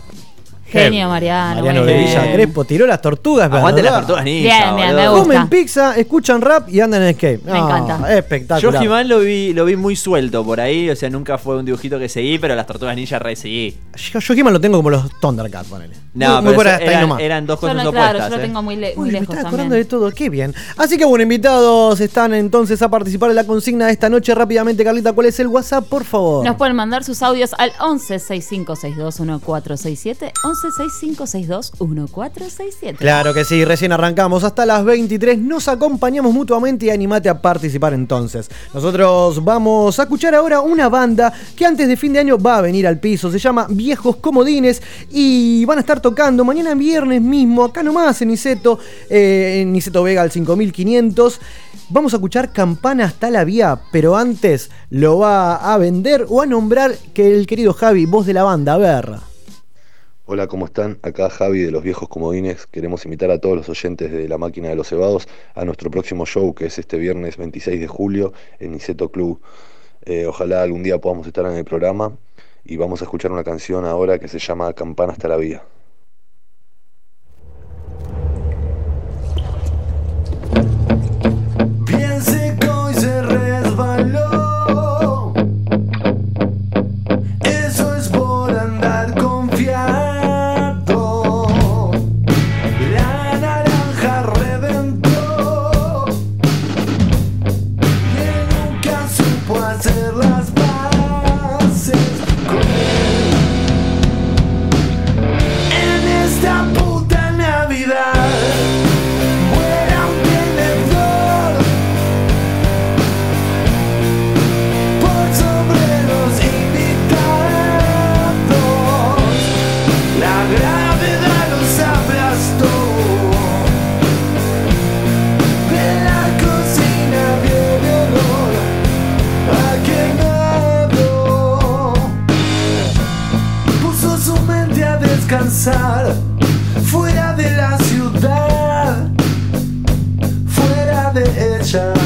Speaker 4: Genio, Mariano.
Speaker 3: Mariano de Villa Crespo tiró las tortugas.
Speaker 5: Aguante las
Speaker 3: ¿verdad?
Speaker 5: tortugas ninja.
Speaker 4: Bien, bien, me gusta.
Speaker 3: Comen pizza, escuchan rap y andan en skate.
Speaker 4: Me encanta.
Speaker 5: Yo
Speaker 3: Espectacular.
Speaker 5: He-Man lo vi, lo vi muy suelto por ahí, o sea, nunca fue un dibujito que seguí, pero las tortugas ninja re seguí.
Speaker 3: Yo, yo He-Man lo tengo como los Thundercats, ponele.
Speaker 5: No,
Speaker 3: muy, muy
Speaker 5: pero eso
Speaker 3: ahí
Speaker 5: eran,
Speaker 3: nomás.
Speaker 5: eran dos
Speaker 4: Yo
Speaker 5: cosas opuestas.
Speaker 4: claro, yo lo
Speaker 5: eh.
Speaker 4: tengo muy, le- muy
Speaker 3: Uy, me
Speaker 4: lejos
Speaker 3: estaba acordando
Speaker 4: también.
Speaker 3: de todo, qué bien. Así que bueno, invitados están entonces a participar en la consigna de esta noche. Rápidamente, Carlita, ¿cuál es el WhatsApp, por favor?
Speaker 4: Nos pueden mandar sus audios al 11 6562 1467 11 6562 1467
Speaker 3: Claro que sí, recién arrancamos hasta las 23, nos acompañamos mutuamente y animate a participar entonces. Nosotros vamos a escuchar ahora una banda que antes de fin de año va a venir al piso, se llama Viejos Comodines y van a estar tocando mañana viernes mismo, acá nomás en Niceto, eh, en Niceto Vega al 5500. Vamos a escuchar Campana hasta la vía, pero antes lo va a vender o a nombrar que el querido Javi, voz de la banda, a ver.
Speaker 8: Hola, ¿cómo están? Acá Javi de los Viejos Comodines. Queremos invitar a todos los oyentes de La Máquina de los Cebados a nuestro próximo show, que es este viernes 26 de julio en Niceto Club. Eh, ojalá algún día podamos estar en el programa y vamos a escuchar una canción ahora que se llama Campana hasta la vía.
Speaker 2: Fuera de la ciudad fuera de ella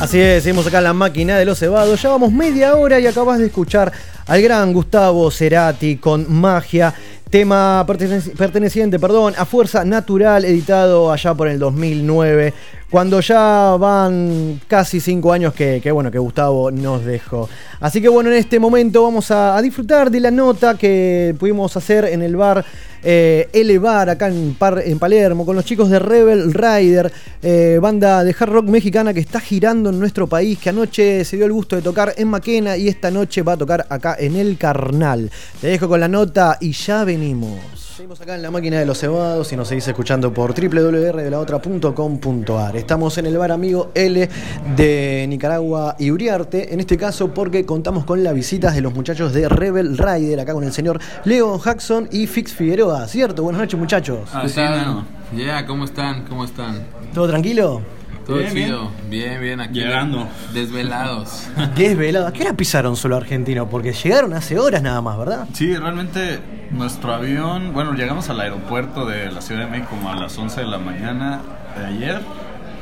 Speaker 3: Así es, seguimos acá en la máquina de los cebados. Ya vamos media hora y acabas de escuchar al gran Gustavo Cerati con Magia, tema perteneci- perteneciente perdón, a Fuerza Natural, editado allá por el 2009, cuando ya van casi cinco años que, bueno, que Gustavo nos dejó. Así que bueno, en este momento vamos a, disfrutar de la nota que pudimos hacer en el bar eh, Elevar acá en, Par- en Palermo con los chicos de Rebel Rider, eh, banda de hard rock mexicana que está girando en nuestro país, que anoche se dio el gusto de tocar en Maquena y esta noche va a tocar acá en el Carnal. Te dejo con la nota y ya venimos. Seguimos acá en la máquina de los cebados y nos seguís escuchando por www.delaotra.com.ar. Estamos en el bar amigo L de Nicaragua y Uriarte, en este caso porque contamos con las visitas de los muchachos de Rebel Rider, acá con el señor Leo Jackson y Fix Figueroa, ¿cierto? Buenas noches muchachos.
Speaker 9: ¿Qué tal? Ya, ¿cómo están? ¿Cómo están?
Speaker 3: ¿Todo tranquilo?
Speaker 9: Todo
Speaker 10: Bien,
Speaker 9: chido. Bien, bien, aquí.
Speaker 10: Llegando.
Speaker 9: Desvelados.
Speaker 3: Desvelado. ¿A qué hora pisaron solo argentino? Porque llegaron hace horas nada más, ¿verdad?
Speaker 10: Sí, realmente nuestro avión, bueno, llegamos al aeropuerto de la Ciudad de México como a las 11 de la mañana de ayer.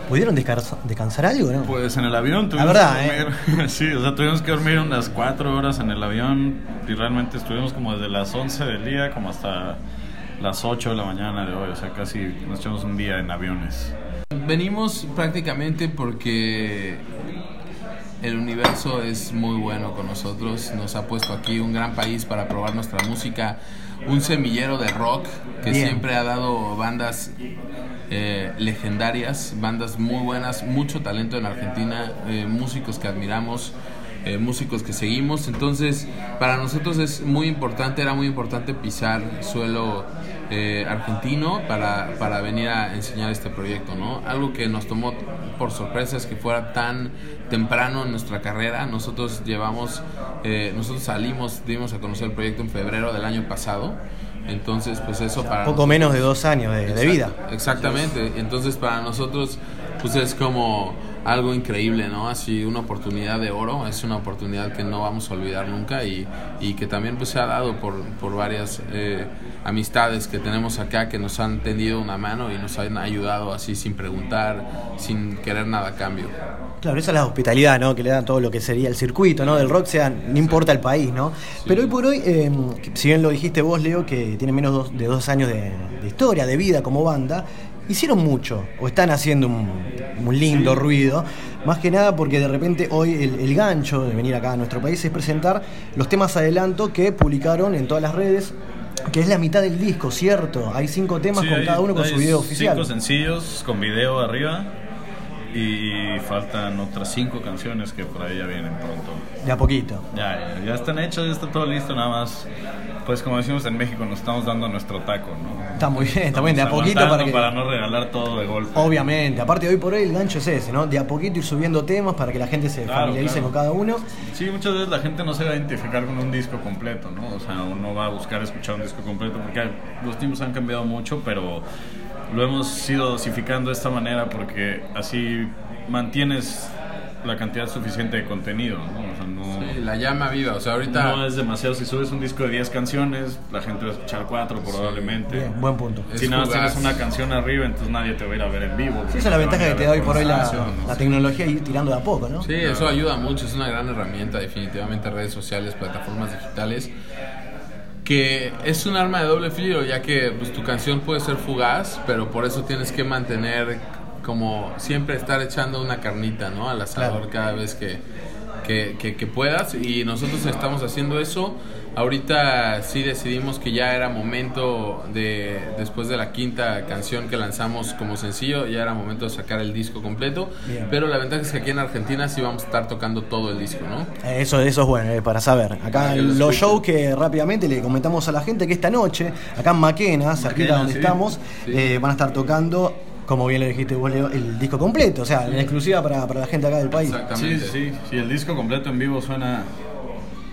Speaker 3: ¿Pudieron descansa- descansar algo, no?
Speaker 10: Pues en el avión
Speaker 3: La
Speaker 10: tuvimos
Speaker 3: verdad,
Speaker 10: que dormir, sí, o sea, tuvimos que dormir unas 4 horas en el avión y realmente estuvimos como desde las 11 del día como hasta las 8 de la mañana de hoy, o sea, casi nos echamos un día en aviones.
Speaker 9: Venimos prácticamente porque el universo es muy bueno con nosotros. Nos ha puesto aquí un gran país para probar nuestra música. Un semillero de rock que
Speaker 3: Bien.
Speaker 9: siempre ha dado bandas eh, legendarias, bandas muy buenas, mucho talento en Argentina, eh, músicos que admiramos. eh, músicos que seguimos entonces para nosotros es muy importante era muy importante pisar suelo eh, argentino para, para venir a enseñar este proyecto, ¿no? Algo que nos tomó por sorpresa es que fuera tan temprano en nuestra carrera. Nosotros llevamos, eh, nosotros salimos, dimos a conocer el proyecto en febrero del año pasado. Entonces, pues eso para
Speaker 3: Poco menos de dos años de, vida.
Speaker 9: Exactamente. Entonces para nosotros pues es como algo increíble, ¿no? Así una oportunidad de oro, es una oportunidad que no vamos a olvidar nunca y, y que también pues se ha dado por, por varias eh, amistades que tenemos acá que nos han tendido una mano y nos han ayudado así sin preguntar, sin querer nada a cambio.
Speaker 3: Claro, esa es la hospitalidad, ¿no? Que le da todo lo que sería el circuito, ¿no? Del rock, sea, no importa el país, ¿no? Pero hoy por hoy, eh, que si bien lo dijiste vos, Leo, que tiene menos de dos años de, de historia, de vida como banda, hicieron mucho, o están haciendo un, un lindo ruido, más que nada porque de repente hoy el, el gancho de venir acá a nuestro país es presentar los temas adelanto que publicaron en todas las redes, que es la mitad del disco, ¿cierto? Hay cinco temas
Speaker 10: Sí,
Speaker 3: con
Speaker 10: hay-
Speaker 3: cada uno con su video oficial.
Speaker 10: Cinco sencillos con video arriba y faltan otras cinco canciones que por ahí ya vienen pronto.
Speaker 3: De a poquito.
Speaker 10: Ya, ya, ya están hechos, ya está todo listo, nada más. Pues como decimos en México, nos estamos dando nuestro taco, ¿no?
Speaker 3: Está muy bien, está muy bien, de a poquito para que...
Speaker 10: para no regalar todo de golpe.
Speaker 3: Obviamente, aparte hoy por hoy el gancho es ese, ¿no? De a poquito ir subiendo temas para que la gente se
Speaker 10: Claro,
Speaker 3: familiarice
Speaker 10: claro.
Speaker 3: con cada uno.
Speaker 10: Sí, muchas veces la gente no se va a identificar con un disco completo, ¿no? O sea, uno va a buscar escuchar un disco completo porque los tiempos han cambiado mucho, pero lo hemos ido dosificando de esta manera porque así mantienes la cantidad suficiente de contenido, ¿no? O sea, no,
Speaker 9: Sí, la llama viva, o sea, ahorita
Speaker 10: no es demasiado. Si subes un disco de 10 canciones, la gente va a escuchar 4 probablemente.
Speaker 3: Bien, buen punto.
Speaker 9: Es
Speaker 10: Si nada más tienes una canción arriba, entonces nadie te va a ir a ver en vivo.
Speaker 3: Sí, esa es la ventaja que te da hoy por hoy la,
Speaker 10: ¿no?
Speaker 3: la tecnología y ir tirando de a poco, ¿no?
Speaker 9: Sí, eso ayuda mucho, es una gran herramienta definitivamente redes sociales, plataformas digitales, que es un arma de doble filo, ya que pues, tu canción puede ser fugaz, pero por eso tienes que mantener como siempre estar echando una carnita, ¿no? Al asador
Speaker 3: Claro.
Speaker 9: cada vez que, que, que- que puedas y nosotros estamos haciendo eso. Ahorita sí decidimos que ya era momento de, después de la quinta canción que lanzamos como sencillo, ya era momento de sacar el disco completo.
Speaker 3: Bien.
Speaker 9: Pero la ventaja es que aquí en Argentina sí vamos a estar tocando todo el disco, ¿no?
Speaker 3: Eso, eso es bueno, eh, para saber. Acá
Speaker 9: Para que lo
Speaker 3: los shows que rápidamente le comentamos a la gente que esta noche, acá en Maquena, cerquita donde
Speaker 10: sí.
Speaker 3: estamos,
Speaker 9: Sí.
Speaker 3: eh, van a estar tocando, como bien lo dijiste vos, Leo, el disco completo, o sea, en exclusiva para, para la gente acá del país.
Speaker 10: Sí,
Speaker 9: Exactamente.
Speaker 10: sí, sí. El disco completo en vivo suena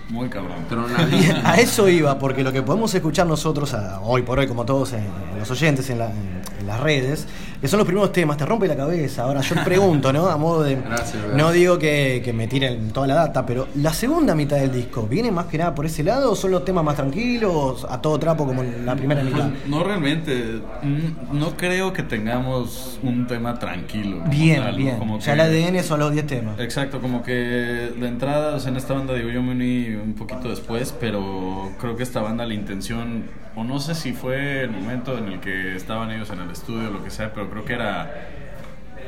Speaker 10: Muy cabrón.
Speaker 3: A eso iba, porque lo que podemos escuchar nosotros a- hoy por hoy, como todos en, en los oyentes en, la- en- en las redes, que son los primeros temas, te rompe la cabeza. Ahora yo pregunto, ¿no? A modo de.
Speaker 9: Gracias,
Speaker 3: no digo que, que me tiren toda la data, pero la segunda mitad del disco, ¿viene más que nada por ese lado o son los temas más tranquilos, a todo trapo como en la primera mitad?
Speaker 10: Pues, no realmente, mm, no creo que tengamos un tema tranquilo.
Speaker 3: Bien, bien.
Speaker 10: como
Speaker 3: ya
Speaker 10: que-
Speaker 3: el ADN son los 10 temas.
Speaker 10: Exacto, como que de entrada, o sea, en esta banda, digo, yo me uní un poquito después, pero creo que esta banda, la intención, o no sé si fue el momento en el que estaban ellos en el estudio o lo que sea, pero creo que era,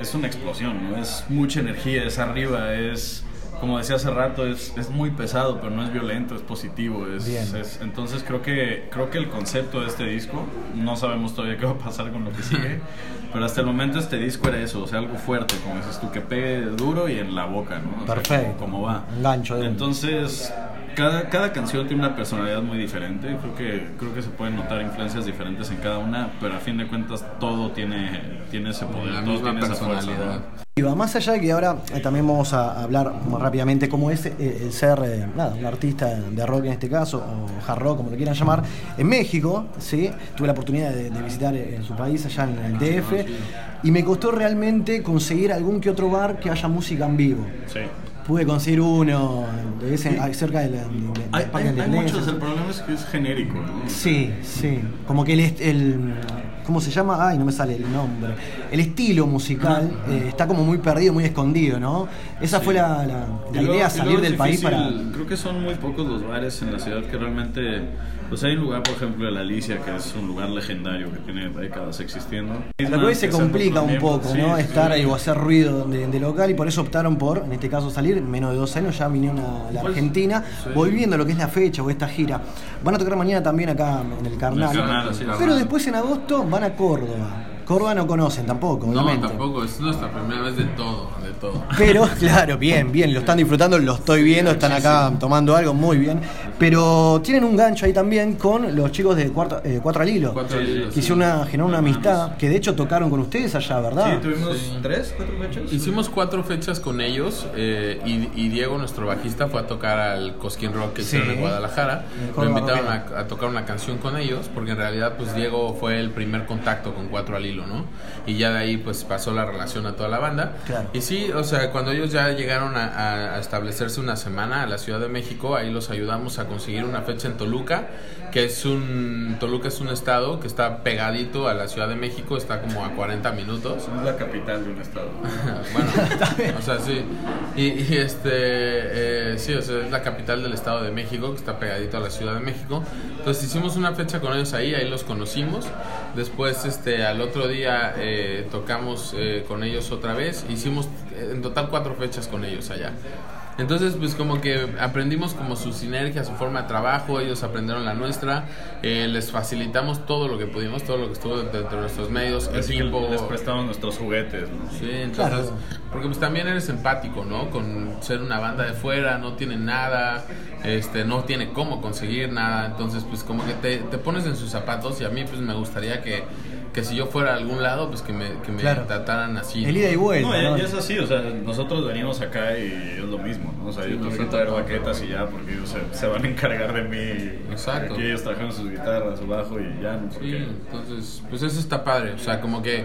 Speaker 10: es una explosión, ¿no? Es mucha energía, es arriba, es, como decía hace rato, es, es muy pesado, pero no es violento, es positivo, es, entonces creo que, creo que el concepto de este disco, no sabemos todavía qué va a pasar con lo que sigue, pero hasta el momento este disco era eso, o sea, algo fuerte, como dices tú, que pegue duro y en la boca, ¿no? O sea,
Speaker 3: Perfecto.
Speaker 10: como, como va.
Speaker 3: De una.
Speaker 10: Entonces, cada, cada canción tiene una personalidad muy diferente. Creo que, creo que se pueden notar influencias diferentes en cada una, pero a fin de cuentas todo tiene, tiene ese poder,
Speaker 9: La
Speaker 10: todo
Speaker 9: misma
Speaker 10: tiene esa fuerza,
Speaker 9: personalidad.
Speaker 10: ¿no?
Speaker 3: Y va más allá de que ahora eh, también vamos a hablar más rápidamente cómo es eh, el ser eh, nada, un artista de rock en este caso, o hard rock, como lo quieran llamar, en México, ¿sí? tuve la oportunidad de, de visitar en su país, allá en el DF, y me costó realmente conseguir algún que otro bar que haya música en vivo.
Speaker 10: Sí.
Speaker 3: Pude conseguir uno de ese- ahí cerca de la, de-
Speaker 10: Hay, hay-
Speaker 3: de
Speaker 10: hay muchos, el problema es que es genérico, ¿no?
Speaker 3: Sí, sí. Como que el, el- ¿Cómo se llama? Ay, no me sale el nombre. El estilo musical eh, está como muy perdido, muy escondido, ¿no? Esa fue la, la- la
Speaker 10: luego-
Speaker 3: idea, salir del país para.
Speaker 10: difícil, Creo que son muy pocos los bares en la ciudad que realmente. Pues hay un lugar, por ejemplo, el Alicia, que es un lugar legendario que tiene décadas existiendo.
Speaker 3: A lo que hoy se complica un poco,
Speaker 10: sí,
Speaker 3: ¿no?
Speaker 10: sí,
Speaker 3: Estar
Speaker 10: sí.
Speaker 3: ahí o hacer ruido de, de local y por eso optaron por, en este caso, salir. En menos de dos años ya vinieron a la
Speaker 10: Pues,
Speaker 3: Argentina,
Speaker 10: sí.
Speaker 3: volviendo a lo que es la fecha o esta gira. Van a tocar mañana también acá en el Carnal.
Speaker 10: En el Carnal, sí,
Speaker 3: pero
Speaker 10: Carnal.
Speaker 3: después en agosto van a Córdoba. Córdoba no conocen tampoco,
Speaker 9: No,
Speaker 3: obviamente.
Speaker 9: tampoco, es nuestra primera vez de todo, de todo.
Speaker 3: Pero, claro, bien, bien, lo están disfrutando, lo estoy viendo, están acá tomando algo muy bien. Pero tienen un gancho ahí también con los chicos de eh, Cuatro al Hilo.
Speaker 9: Cuatro al Hilo,
Speaker 3: que hicieron una, generaron una amistad, que de hecho tocaron con ustedes allá, ¿verdad?
Speaker 10: Sí, tuvimos
Speaker 9: Sí.
Speaker 10: tres, cuatro fechas.
Speaker 9: Hicimos cuatro fechas con ellos eh, y, y Diego, nuestro bajista, fue a tocar al Cosquín Rock que hicieron
Speaker 3: Sí.
Speaker 9: en Guadalajara. Lo invitaron a, a tocar una canción con ellos porque en realidad pues Diego fue el primer contacto con Cuatro al Hilo, ¿no? Y ya de ahí pues pasó la relación a toda la banda.
Speaker 3: Claro.
Speaker 9: Y sí, o sea, cuando ellos ya llegaron a, a- establecerse una semana a la Ciudad de México, ahí los ayudamos a conseguir una fecha en Toluca, que es un... Toluca es un estado que está pegadito a la Ciudad de México, está como a 40 minutos.
Speaker 10: Es la capital de un estado.
Speaker 9: bueno, o sea, sí. Y, y, este, eh, sí, o sea, es la capital del Estado de México, que está pegadito a la Ciudad de México. Entonces hicimos una fecha con ellos ahí, ahí los conocimos. Después, este, al otro día eh, tocamos eh, con ellos otra vez. Hicimos en total cuatro fechas con ellos allá. Entonces, pues como que aprendimos como su sinergia, su forma de trabajo, ellos aprendieron la nuestra, eh, les facilitamos todo lo que pudimos, todo lo que estuvo dentro de nuestros medios,
Speaker 10: Así
Speaker 9: equipo,
Speaker 10: les prestamos nuestros juguetes, ¿no?
Speaker 9: Sí, entonces,
Speaker 3: Claro.
Speaker 9: porque pues también eres empático, ¿no? Con ser una banda de fuera, no tiene nada, este, no tiene cómo conseguir nada, entonces pues como que te, te pones en sus zapatos y a mí pues me gustaría que, que si yo fuera a algún lado, pues que me, que me
Speaker 3: Claro.
Speaker 9: trataran así.
Speaker 3: El ida y vuelta.
Speaker 10: No, ya,
Speaker 3: ¿no?
Speaker 10: ya es así, o sea, nosotros venimos acá y es lo mismo, ¿no? O sea, yo tengo que traer baquetas y ya, porque ellos se, se van a encargar de mí.
Speaker 9: Exacto.
Speaker 10: Aquí ellos trajeron sus guitarras, su bajo y ya, ¿no?
Speaker 9: Sí, entonces, pues eso está padre, o sea, como que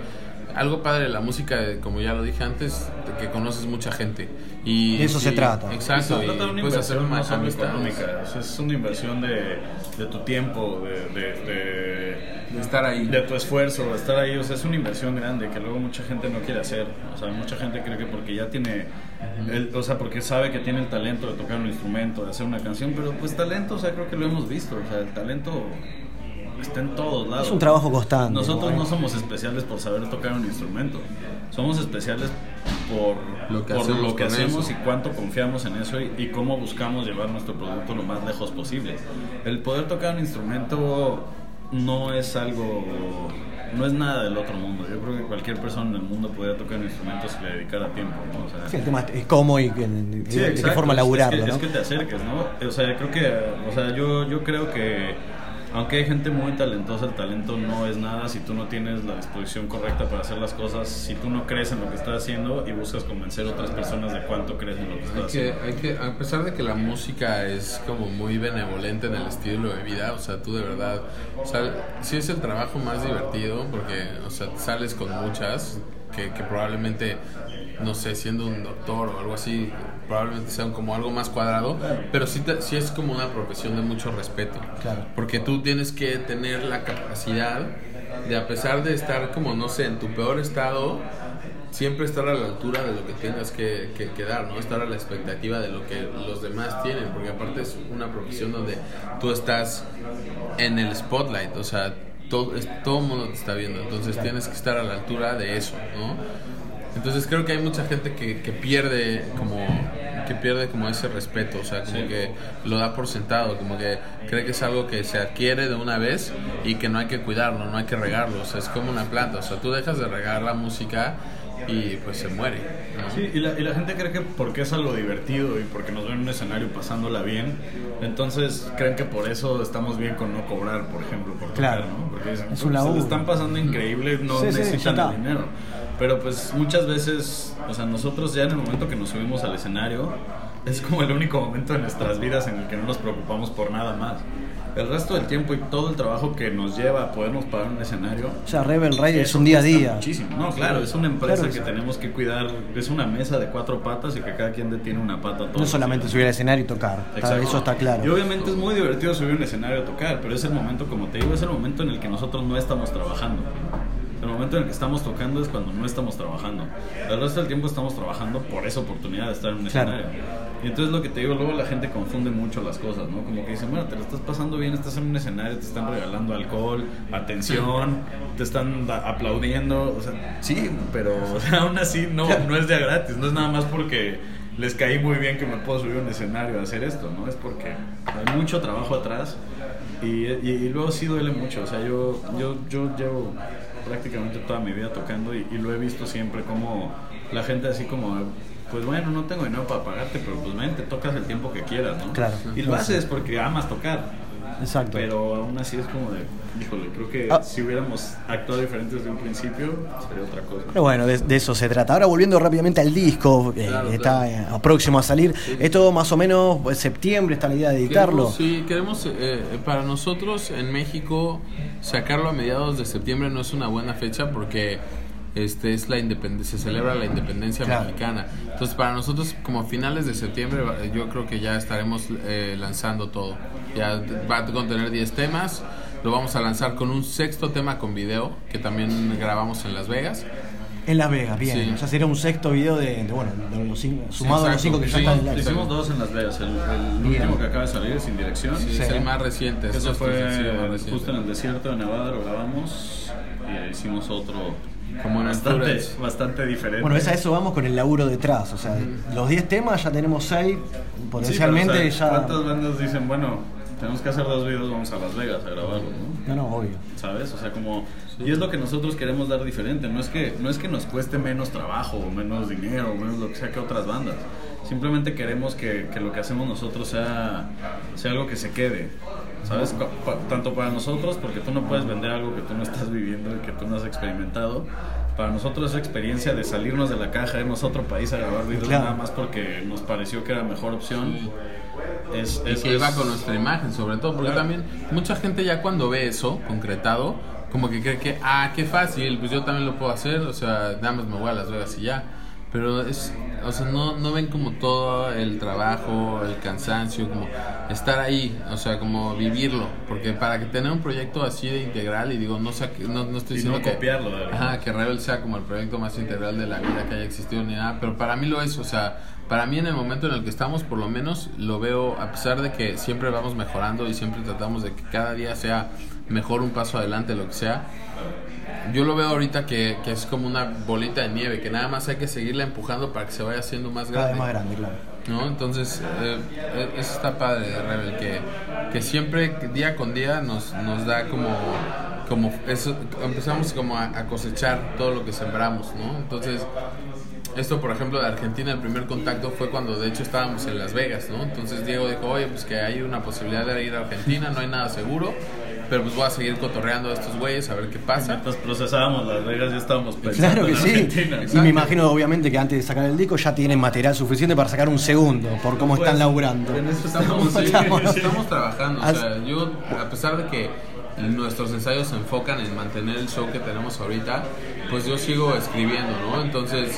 Speaker 9: algo padre de la música, eh, como ya lo dije antes, de que conoces mucha gente. Y
Speaker 3: De eso se
Speaker 9: sí,
Speaker 3: trata.
Speaker 9: Exacto,
Speaker 10: Se
Speaker 9: y
Speaker 10: trata de una
Speaker 9: puedes hacer
Speaker 10: inversión
Speaker 9: una
Speaker 10: no solo económica, o sea, es una inversión de, de tu tiempo, de, de, de,
Speaker 9: De estar ahí.
Speaker 10: de tu esfuerzo, de estar ahí, o sea, es una inversión grande que luego mucha gente no quiere hacer, o sea, mucha gente cree que porque ya tiene, el- o sea, porque sabe que tiene el talento de tocar un instrumento, de hacer una canción, pero pues talento, o sea, creo que lo hemos visto, o sea, el talento está en todos lados.
Speaker 3: Es un trabajo constante.
Speaker 10: Nosotros
Speaker 3: ¿no?
Speaker 10: no somos especiales por saber tocar un instrumento. Somos especiales por
Speaker 9: Lo que
Speaker 10: por
Speaker 9: hacemos
Speaker 10: lo que hacemos y cuánto confiamos en eso y, y cómo buscamos llevar nuestro producto lo más lejos posible. El poder tocar un instrumento no es algo, no es nada del otro mundo. Yo creo que cualquier persona en el mundo podría tocar un instrumento si le dedicara tiempo. ¿no? O sea,
Speaker 3: Sí, el tema es cómo y de,
Speaker 10: Sí,
Speaker 3: de qué forma laburarlo,
Speaker 10: es que,
Speaker 3: ¿no?
Speaker 10: es que te acerques, ¿no? O sea, creo que, o sea, yo, yo creo que aunque hay gente muy talentosa, el talento no es nada si tú no tienes la disposición correcta para hacer las cosas, si tú no crees en lo que estás haciendo y buscas convencer a otras personas de cuánto crees en lo que estás
Speaker 9: Hay que,
Speaker 10: haciendo.
Speaker 9: hay que, a pesar de que la música es como muy benevolente en el estilo de vida, o sea, tú de verdad, o sea, sí es el trabajo más divertido porque, o sea, sales con muchas que, que probablemente, no sé, siendo un doctor o algo así, probablemente sean como algo más cuadrado, pero sí, te- sí es como una profesión de mucho respeto,
Speaker 3: Claro.
Speaker 9: porque tú tienes que tener la capacidad de, a pesar de estar como, no sé, en tu peor estado, siempre estar a la altura de lo que tengas que, que, que dar, ¿no? Estar a la expectativa de lo que los demás tienen, porque aparte es una profesión donde tú estás en el spotlight, o sea, todo, todo el mundo te está viendo, entonces tienes que estar a la altura de eso, ¿no? Entonces creo que hay mucha gente que, que pierde como que pierde como ese respeto, o sea, como que lo da por sentado, como que cree que es algo que se adquiere de una vez y que no hay que cuidarlo, no hay que regarlo, o sea, es como una planta, o sea, tú dejas de regar la música y pues se muere. ¿no?
Speaker 10: Sí, y la, y la gente cree que porque es algo divertido y porque nos ven en un escenario pasándola bien, entonces creen que por eso estamos bien con no cobrar, por ejemplo, por tocar,
Speaker 3: Claro.
Speaker 10: ¿no? Porque dicen,
Speaker 3: Es un
Speaker 10: "Pues, se
Speaker 3: laburo".
Speaker 10: le están pasando increíble, no
Speaker 3: Sí,
Speaker 10: necesitan el dinero. Pero pues muchas veces, o sea, nosotros ya en el momento que nos subimos al escenario, es como el único momento en nuestras vidas en el que no nos preocupamos por nada más. El resto del tiempo y todo el trabajo que nos lleva a podernos pagar un escenario
Speaker 3: O sea, Rebel Rey es un día a día.
Speaker 10: Muchísimo. No, claro, es una empresa
Speaker 3: Claro que sí.
Speaker 10: tenemos que cuidar. Es una mesa de cuatro patas y que cada quien detiene una pata. todos
Speaker 3: No solamente subir al escenario y tocar.
Speaker 10: Exacto.
Speaker 3: Eso está claro.
Speaker 10: Y obviamente es muy divertido subir un escenario a tocar, pero es el momento, como te digo, es el momento en el que nosotros no estamos trabajando. El momento en el que estamos tocando es cuando no estamos trabajando. El resto del tiempo estamos trabajando por esa oportunidad de estar en un
Speaker 3: Claro.
Speaker 10: escenario. Y entonces lo que te digo, luego la gente confunde mucho las cosas, ¿no? Como que dicen, bueno, te lo estás pasando bien, estás en un escenario, te están regalando alcohol, atención, te están aplaudiendo, o sea, sí, pero o sea, aún así no, no es de a gratis, no es nada más porque les caí muy bien que me puedo subir a un escenario a hacer esto, ¿no? Es porque hay mucho trabajo atrás y, y- y luego sí duele mucho, o sea, yo, yo, yo llevo prácticamente toda mi vida tocando y, y lo he visto siempre como la gente así como pues bueno no tengo dinero para pagarte pero pues ven te tocas el tiempo que quieras no
Speaker 3: Claro.
Speaker 10: y lo haces porque amas tocar
Speaker 3: Exacto.
Speaker 10: pero aún así es como de híjole creo que
Speaker 3: Ah.
Speaker 10: si hubiéramos actuado diferente desde un principio sería otra cosa
Speaker 3: Pero bueno, de, de eso se trata. Ahora volviendo rápidamente al disco, eh,
Speaker 9: Claro,
Speaker 3: que está
Speaker 9: claro.
Speaker 3: eh, próximo a salir. Esto más o menos pues, septiembre está la idea de editarlo.
Speaker 9: Queremos, sí, queremos, eh, para nosotros en México, sacarlo a mediados de septiembre no es una buena fecha porque este es la independencia, se celebra la independencia
Speaker 3: Claro.
Speaker 9: mexicana. Entonces, para nosotros, como a finales de septiembre, yo creo que ya estaremos eh, lanzando todo. Ya va a contener 10 temas. Lo vamos a lanzar con un sexto tema con video que también grabamos en Las Vegas.
Speaker 3: En Las Vegas, bien.
Speaker 9: Sí.
Speaker 3: O sea, sería un sexto video de, de, bueno, de los cinco, sumado a los cinco que ya
Speaker 9: Sí,
Speaker 3: están en el
Speaker 10: hicimos dos en Las Vegas el, el último que acaba de salir sin dirección
Speaker 9: Sí,
Speaker 3: Sí.
Speaker 9: Es el más reciente. es
Speaker 10: eso fue
Speaker 9: sencillo más reciente.
Speaker 10: justo en el desierto de Nevada lo grabamos y hicimos otro
Speaker 9: Como en
Speaker 10: bastante, bastante diferente
Speaker 3: Bueno, es a eso vamos con el laburo detrás. O sea, los 10 temas ya tenemos 6. Potencialmente
Speaker 10: Sí, pero, o sea,
Speaker 3: ya.
Speaker 10: ¿Cuántas bandas dicen, bueno, tenemos que hacer dos videos, vamos a Las Vegas a grabarlo, ¿no?
Speaker 3: No, no, obvio.
Speaker 10: ¿Sabes? O sea, como... Y es lo que nosotros queremos dar diferente. No es que, no es que nos cueste menos trabajo, o menos dinero, o menos lo que sea que otras bandas. Simplemente queremos que, que lo que hacemos nosotros sea, sea algo que se quede. ¿Sabes? Pa- pa- tanto para nosotros, porque tú no puedes vender algo que tú no estás viviendo y que tú no has experimentado. Para nosotros esa experiencia de salirnos de la caja, irnos a otro país a grabar videos
Speaker 3: Claro.
Speaker 10: nada más porque nos pareció que era mejor opción. Es,
Speaker 9: y
Speaker 10: es-
Speaker 9: que iba
Speaker 10: es-
Speaker 9: con nuestra imagen, sobre todo, porque
Speaker 10: Claro.
Speaker 9: también mucha gente ya cuando ve eso concretado, como que cree que, ah, qué fácil, pues yo también lo puedo hacer, o sea, nada más me voy a Las Vegas y ya. Pero es, o sea, no, no ven como todo el trabajo, el cansancio, como estar ahí, o sea, como vivirlo. Porque para que tener un proyecto así de integral, y digo, no, no, no estoy diciendo
Speaker 10: no
Speaker 9: que,
Speaker 10: copiarlo.
Speaker 9: Ajá, que Rebel sea como el proyecto más integral de la vida que haya existido ni nada, pero para mí lo es, o sea, para mí en el momento en el que estamos, por lo menos lo veo, a pesar de que siempre vamos mejorando y siempre tratamos de que cada día sea mejor un paso adelante, lo que sea, yo lo veo ahorita que, que es como una bolita de nieve, que nada más hay que seguirla empujando para que se vaya haciendo más
Speaker 3: Cada vez
Speaker 9: grande.
Speaker 3: más grande, claro.
Speaker 9: ¿no? Entonces, eh, eh, eso está padre de Rebel, que, que siempre, día con día, nos, nos da como, como eso, empezamos como a, a cosechar todo lo que sembramos, ¿no? Entonces, esto, por ejemplo, de Argentina, el primer contacto fue cuando de hecho estábamos en Las Vegas, ¿no? Entonces Diego dijo, oye, pues que hay una posibilidad de ir a Argentina, no hay nada seguro, pero pues voy a seguir cotorreando a estos güeyes a ver qué pasa.
Speaker 10: Mientras procesábamos Las Vegas ya estábamos pensando
Speaker 3: Claro que
Speaker 10: en
Speaker 3: sí.
Speaker 10: Argentina.
Speaker 3: Y me imagino, obviamente, que antes de sacar el disco ya tienen material suficiente para sacar un segundo, por cómo
Speaker 9: Pues,
Speaker 3: están laburando.
Speaker 9: En eso estamos, sí,
Speaker 3: Estamos-
Speaker 9: estamos trabajando. O sea, yo, a pesar de que nuestros ensayos se enfocan en mantener el show que tenemos ahorita, pues yo sigo escribiendo, ¿no? Entonces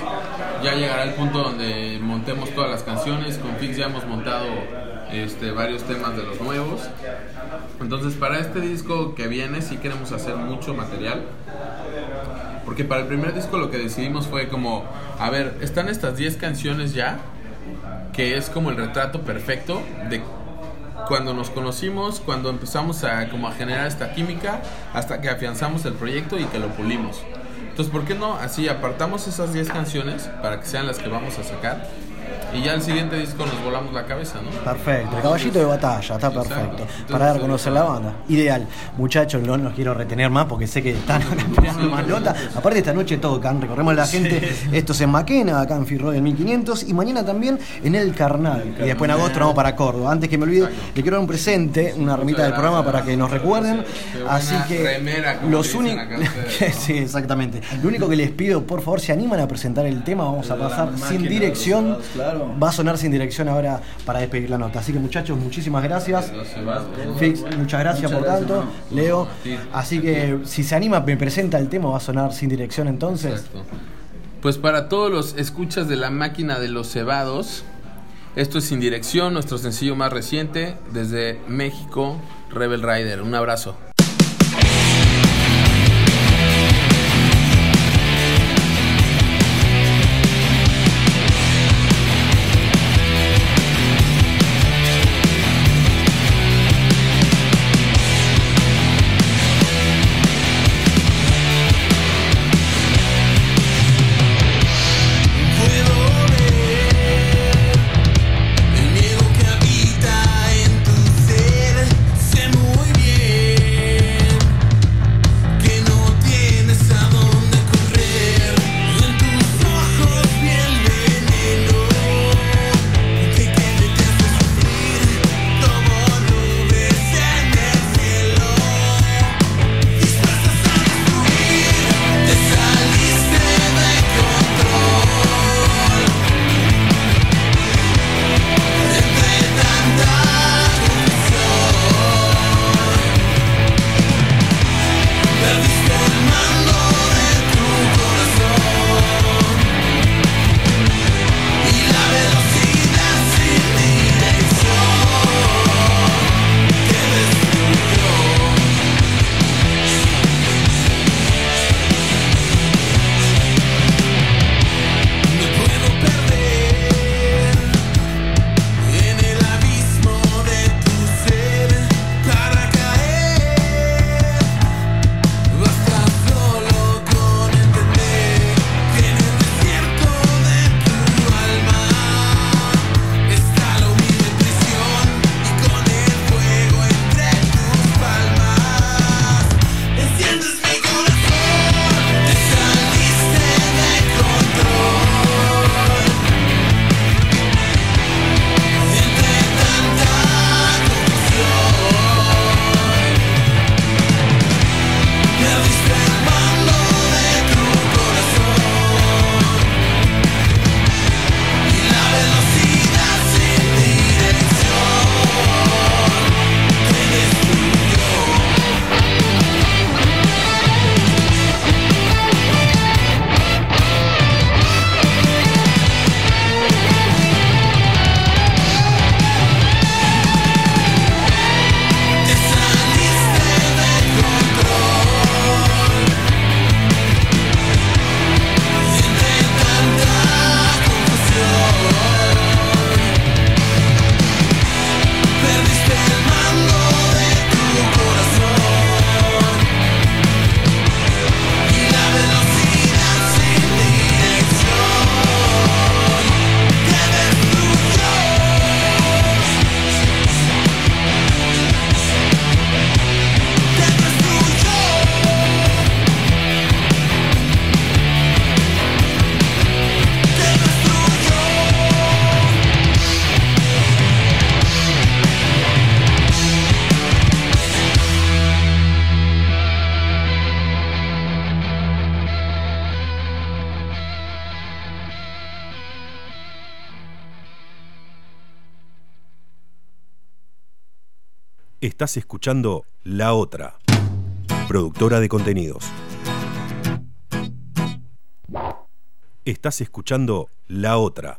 Speaker 9: ya llegará el punto donde montemos todas las canciones. Con Fix ya hemos montado este, varios temas de los nuevos. Entonces para este disco que viene sí queremos hacer mucho material. Porque para el primer disco lo que decidimos fue como, a ver, están estas 10 canciones ya, que es como el retrato perfecto de cuando nos conocimos, cuando empezamos a como a generar esta química, hasta que afianzamos el proyecto y que lo pulimos. Entonces, ¿por qué no así apartamos esas 10 canciones para que sean las que vamos a sacar? Y ya el siguiente disco nos volamos la cabeza, ¿no?
Speaker 3: Perfecto, el caballito de batalla, está
Speaker 9: Exacto.
Speaker 3: perfecto.
Speaker 9: Entonces,
Speaker 3: Para dar a conocer la banda. Ideal. Muchachos, no los quiero retener más porque sé que están esperando más nota. Aparte, esta noche tocan, recorremos la gente. Esto es en Maquena, acá en Firroy en 1500. Y mañana también en El Carnal. Y después en agosto vamos para Córdoba. Antes que me olvide, le quiero dar un presente, una remita del programa para que nos recuerden. Así que
Speaker 9: remera,
Speaker 3: los únicos. sí, exactamente. Lo único que les pido, por favor, se animan a presentar el tema. Vamos a pasar sin dirección.
Speaker 10: Claro.
Speaker 3: Va a sonar sin dirección ahora para despedir la nota. Así que muchachos, muchísimas gracias. Fix, muchas gracias
Speaker 10: Muchas
Speaker 3: por
Speaker 10: gracias,
Speaker 3: tanto.
Speaker 10: no.
Speaker 3: Leo. Así que si se anima, me presenta el tema, va a sonar sin dirección entonces.
Speaker 9: Exacto. Pues para todos los escuchas de la máquina de los cebados, esto es Sin Dirección, nuestro sencillo más reciente desde México, Rebel Rider. Un abrazo.
Speaker 1: Estás escuchando La Otra, productora de contenidos. Estás escuchando La Otra.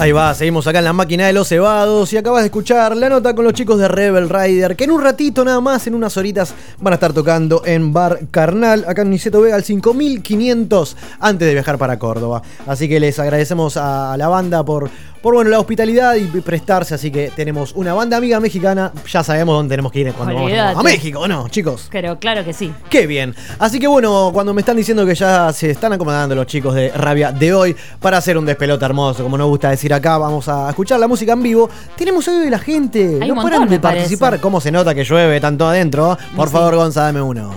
Speaker 3: Ahí va, seguimos acá en la máquina de los cebados y acabas de escuchar la nota con los chicos de Rebel Rider, que en un ratito nada más, en unas horitas, van a estar tocando en Bar Carnal, acá en Niceto Vega, al 5500, antes de viajar para Córdoba. Así que les agradecemos a la banda por, por bueno, la hospitalidad y prestarse, así que tenemos una banda amiga mexicana, ya sabemos dónde tenemos que ir cuando vamos a-. México, ¿o no, chicos?
Speaker 4: Pero claro que sí.
Speaker 3: Qué bien. Así que bueno, cuando me están diciendo que ya se están acomodando los chicos de Rabia de hoy para hacer un despelote hermoso, como nos gusta decir acá, vamos a escuchar la música en vivo. Tenemos audio de la gente.
Speaker 4: Hay
Speaker 3: no
Speaker 4: un
Speaker 3: paran
Speaker 4: montón,
Speaker 3: de
Speaker 4: parece.
Speaker 3: participar. ¿Cómo se nota que llueve tanto adentro? Por
Speaker 4: Sí.
Speaker 3: favor, Gonza, dame uno.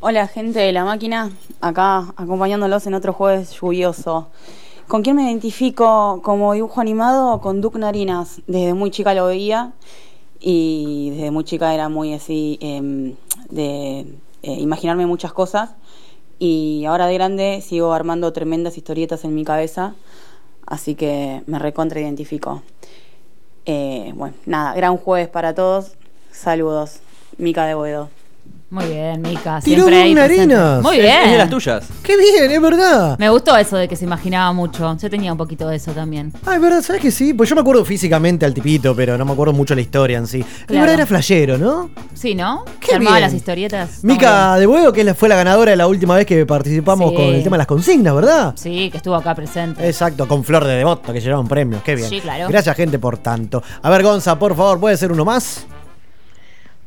Speaker 11: Hola gente de la máquina, acá acompañándolos en otro jueves lluvioso. ¿Con quién me identifico como dibujo animado? Con Duke Narinas. Desde muy chica lo veía y desde muy chica era muy así em, de eh, imaginarme muchas cosas y ahora de grande sigo armando tremendas historietas en mi cabeza, así que me recontra identifico. Eh, bueno, nada, gran jueves para todos. Saludos, Mica de Boedo.
Speaker 4: Muy bien, Mica.
Speaker 3: Tiró
Speaker 4: Siempre ahí presente.
Speaker 3: Narinas.
Speaker 4: Muy bien.
Speaker 5: Es de las tuyas.
Speaker 3: Qué bien, es verdad.
Speaker 4: Me gustó eso de que se imaginaba mucho. Yo tenía un poquito de eso también.
Speaker 3: Ah, es verdad, ¿sabes que sí? Pues yo me acuerdo físicamente al tipito, pero no me acuerdo mucho la historia en sí. Es
Speaker 4: Claro.
Speaker 3: verdad, era flashero, ¿no?
Speaker 4: Sí, ¿no?
Speaker 3: Qué
Speaker 4: Se armaba
Speaker 3: bien.
Speaker 4: las historietas. Está
Speaker 3: Mica de Buego, que es la- fue la ganadora de la última vez que participamos
Speaker 4: Sí.
Speaker 3: con el tema de las consignas, ¿verdad?
Speaker 4: muy bien. Sí, que estuvo acá presente.
Speaker 3: Exacto, con Flor de Devoto, que llevaron premios. Qué bien.
Speaker 4: Sí, claro.
Speaker 3: Gracias, gente, por tanto. A ver, Gonza, por favor, ¿puede ser uno más?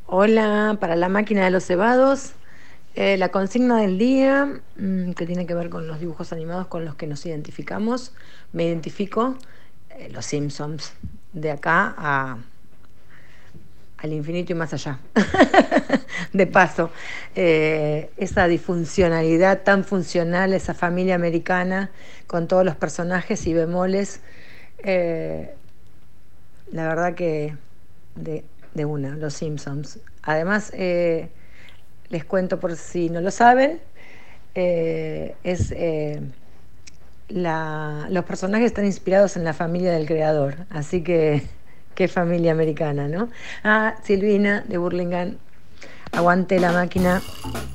Speaker 12: Hola, para la máquina de los cebados. Eh, la consigna del día, mm, que tiene que ver con los dibujos animados con los que nos identificamos. Me identifico eh, los Simpsons, de acá a, al infinito y más allá. de paso, eh, esa disfuncionalidad tan funcional, esa familia americana con todos los personajes y bemoles. la verdad que de, de una, los Simpsons. Además, eh, les cuento por si no lo saben, eh, es eh, la- los personajes están inspirados en la familia del creador, así que qué familia americana, ¿no? Ah, Silvina de Burlingame, aguante la máquina.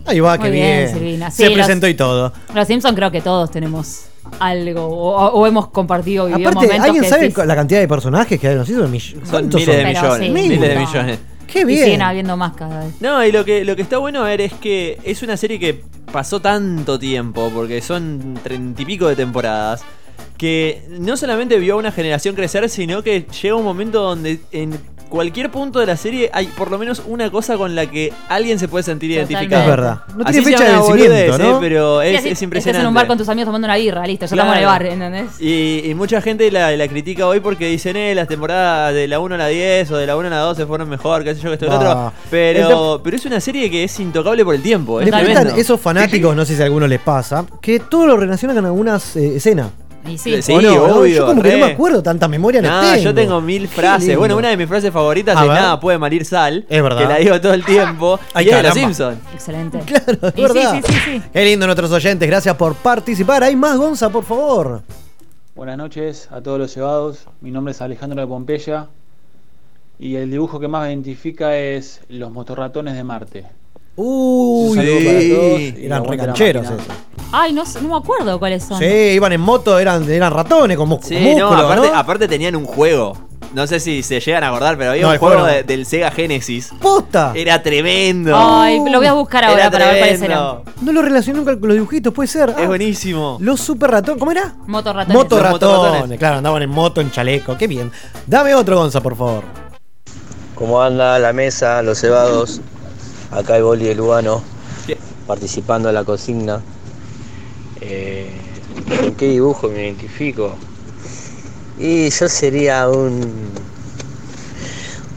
Speaker 3: Ahí va,
Speaker 4: Muy
Speaker 3: qué
Speaker 4: bien,
Speaker 3: bien.
Speaker 4: Silvina.
Speaker 3: Se
Speaker 4: los-
Speaker 3: presentó y todo.
Speaker 4: Los Simpsons creo que todos tenemos algo. O, o hemos compartido vivido
Speaker 3: Aparte,
Speaker 4: momentos
Speaker 3: ¿alguien
Speaker 4: que
Speaker 3: sabe
Speaker 4: decís-
Speaker 3: la cantidad de personajes que hay en los
Speaker 5: Son
Speaker 3: ¿Cuántos
Speaker 5: miles de millones.
Speaker 4: sí,
Speaker 5: miles de
Speaker 4: no.
Speaker 5: millones.
Speaker 3: Qué
Speaker 4: Y
Speaker 3: bien.
Speaker 4: siguen habiendo más cada vez.
Speaker 5: No, y lo que, lo que está bueno a ver es que es una serie que pasó tanto tiempo, porque son treinta y pico de temporadas, que no solamente vio a una generación crecer, sino que llega un momento donde en cualquier punto de la serie hay por lo menos una cosa con la que alguien se puede sentir
Speaker 4: Totalmente.
Speaker 5: identificado.
Speaker 3: Es verdad. No
Speaker 5: Así
Speaker 3: tiene fecha
Speaker 5: sea
Speaker 3: de vencimiento, ¿no?
Speaker 5: eh, pero
Speaker 4: Sí,
Speaker 5: es,
Speaker 4: así-
Speaker 5: es
Speaker 4: Estás
Speaker 5: impresionante.
Speaker 4: en un bar con tus amigos tomando una birra, listo, ya estamos en el bar, ¿entendés?
Speaker 5: Y, y mucha gente la, la critica hoy porque dicen, eh, las temporadas de la 1 a la 10 o de la 1 a la 12 fueron mejor, qué sé yo, que esto y lo
Speaker 3: Bah.
Speaker 5: otro. Pero, pero es una serie que es intocable por el tiempo. Es
Speaker 3: Le preguntan esos fanáticos, no sé si a algunos les pasa, que todo lo relacionan con algunas eh, escenas.
Speaker 4: Y sí.
Speaker 5: Sí, obvio,
Speaker 3: Yo como que no me acuerdo, tanta memoria no,
Speaker 5: No,
Speaker 3: tengo.
Speaker 5: yo tengo mil frases. Bueno, una de mis frases favoritas
Speaker 3: A
Speaker 5: es
Speaker 3: ver.
Speaker 5: nada puede malir sal.
Speaker 3: Es verdad.
Speaker 5: Que la digo todo el tiempo.
Speaker 3: Ay,
Speaker 5: y es de los. Simpsons.
Speaker 4: Excelente.
Speaker 3: Claro, es
Speaker 4: Y sí,
Speaker 3: verdad.
Speaker 4: sí, sí, sí.
Speaker 3: Qué lindo nuestros oyentes, gracias por participar. Hay más, Gonza, por favor.
Speaker 13: Buenas noches a todos los llevados. Mi nombre es Alejandro de Pompeya y el dibujo que más me identifica es los motorratones de Marte.
Speaker 3: Uy,
Speaker 13: saludo para todos y
Speaker 3: eran recancheros
Speaker 13: máquina.
Speaker 4: Ay, no, no me acuerdo cuáles son.
Speaker 3: Sí, iban en moto, eran, eran ratones con,
Speaker 5: Sí, no,
Speaker 3: músculo,
Speaker 5: aparte,
Speaker 3: ¿no?
Speaker 5: aparte tenían un juego. No sé si se llegan a acordar, pero había
Speaker 3: No,
Speaker 5: un
Speaker 3: el
Speaker 5: juego
Speaker 3: juego no.
Speaker 5: de- del Sega Genesis.
Speaker 3: ¡Posta!
Speaker 5: Era tremendo.
Speaker 4: Ay, lo voy a buscar ahora
Speaker 5: Era
Speaker 4: para ver cuáles eran.
Speaker 3: No lo relacioné nunca con los dibujitos, puede ser.
Speaker 5: Es
Speaker 3: Ah,
Speaker 5: buenísimo.
Speaker 3: los super ratones, ¿cómo era?
Speaker 4: Motorratones.
Speaker 3: Moto ratones.
Speaker 5: motorratones.
Speaker 3: Claro, andaban en moto, en chaleco, qué bien. Dame otro, Gonza, por favor.
Speaker 14: ¿Cómo anda la mesa, los cebados? Acá el Boli de Lugano,
Speaker 5: ¿Qué?
Speaker 14: participando en la consigna. Eh, ¿Con qué dibujo me identifico? Y yo sería un.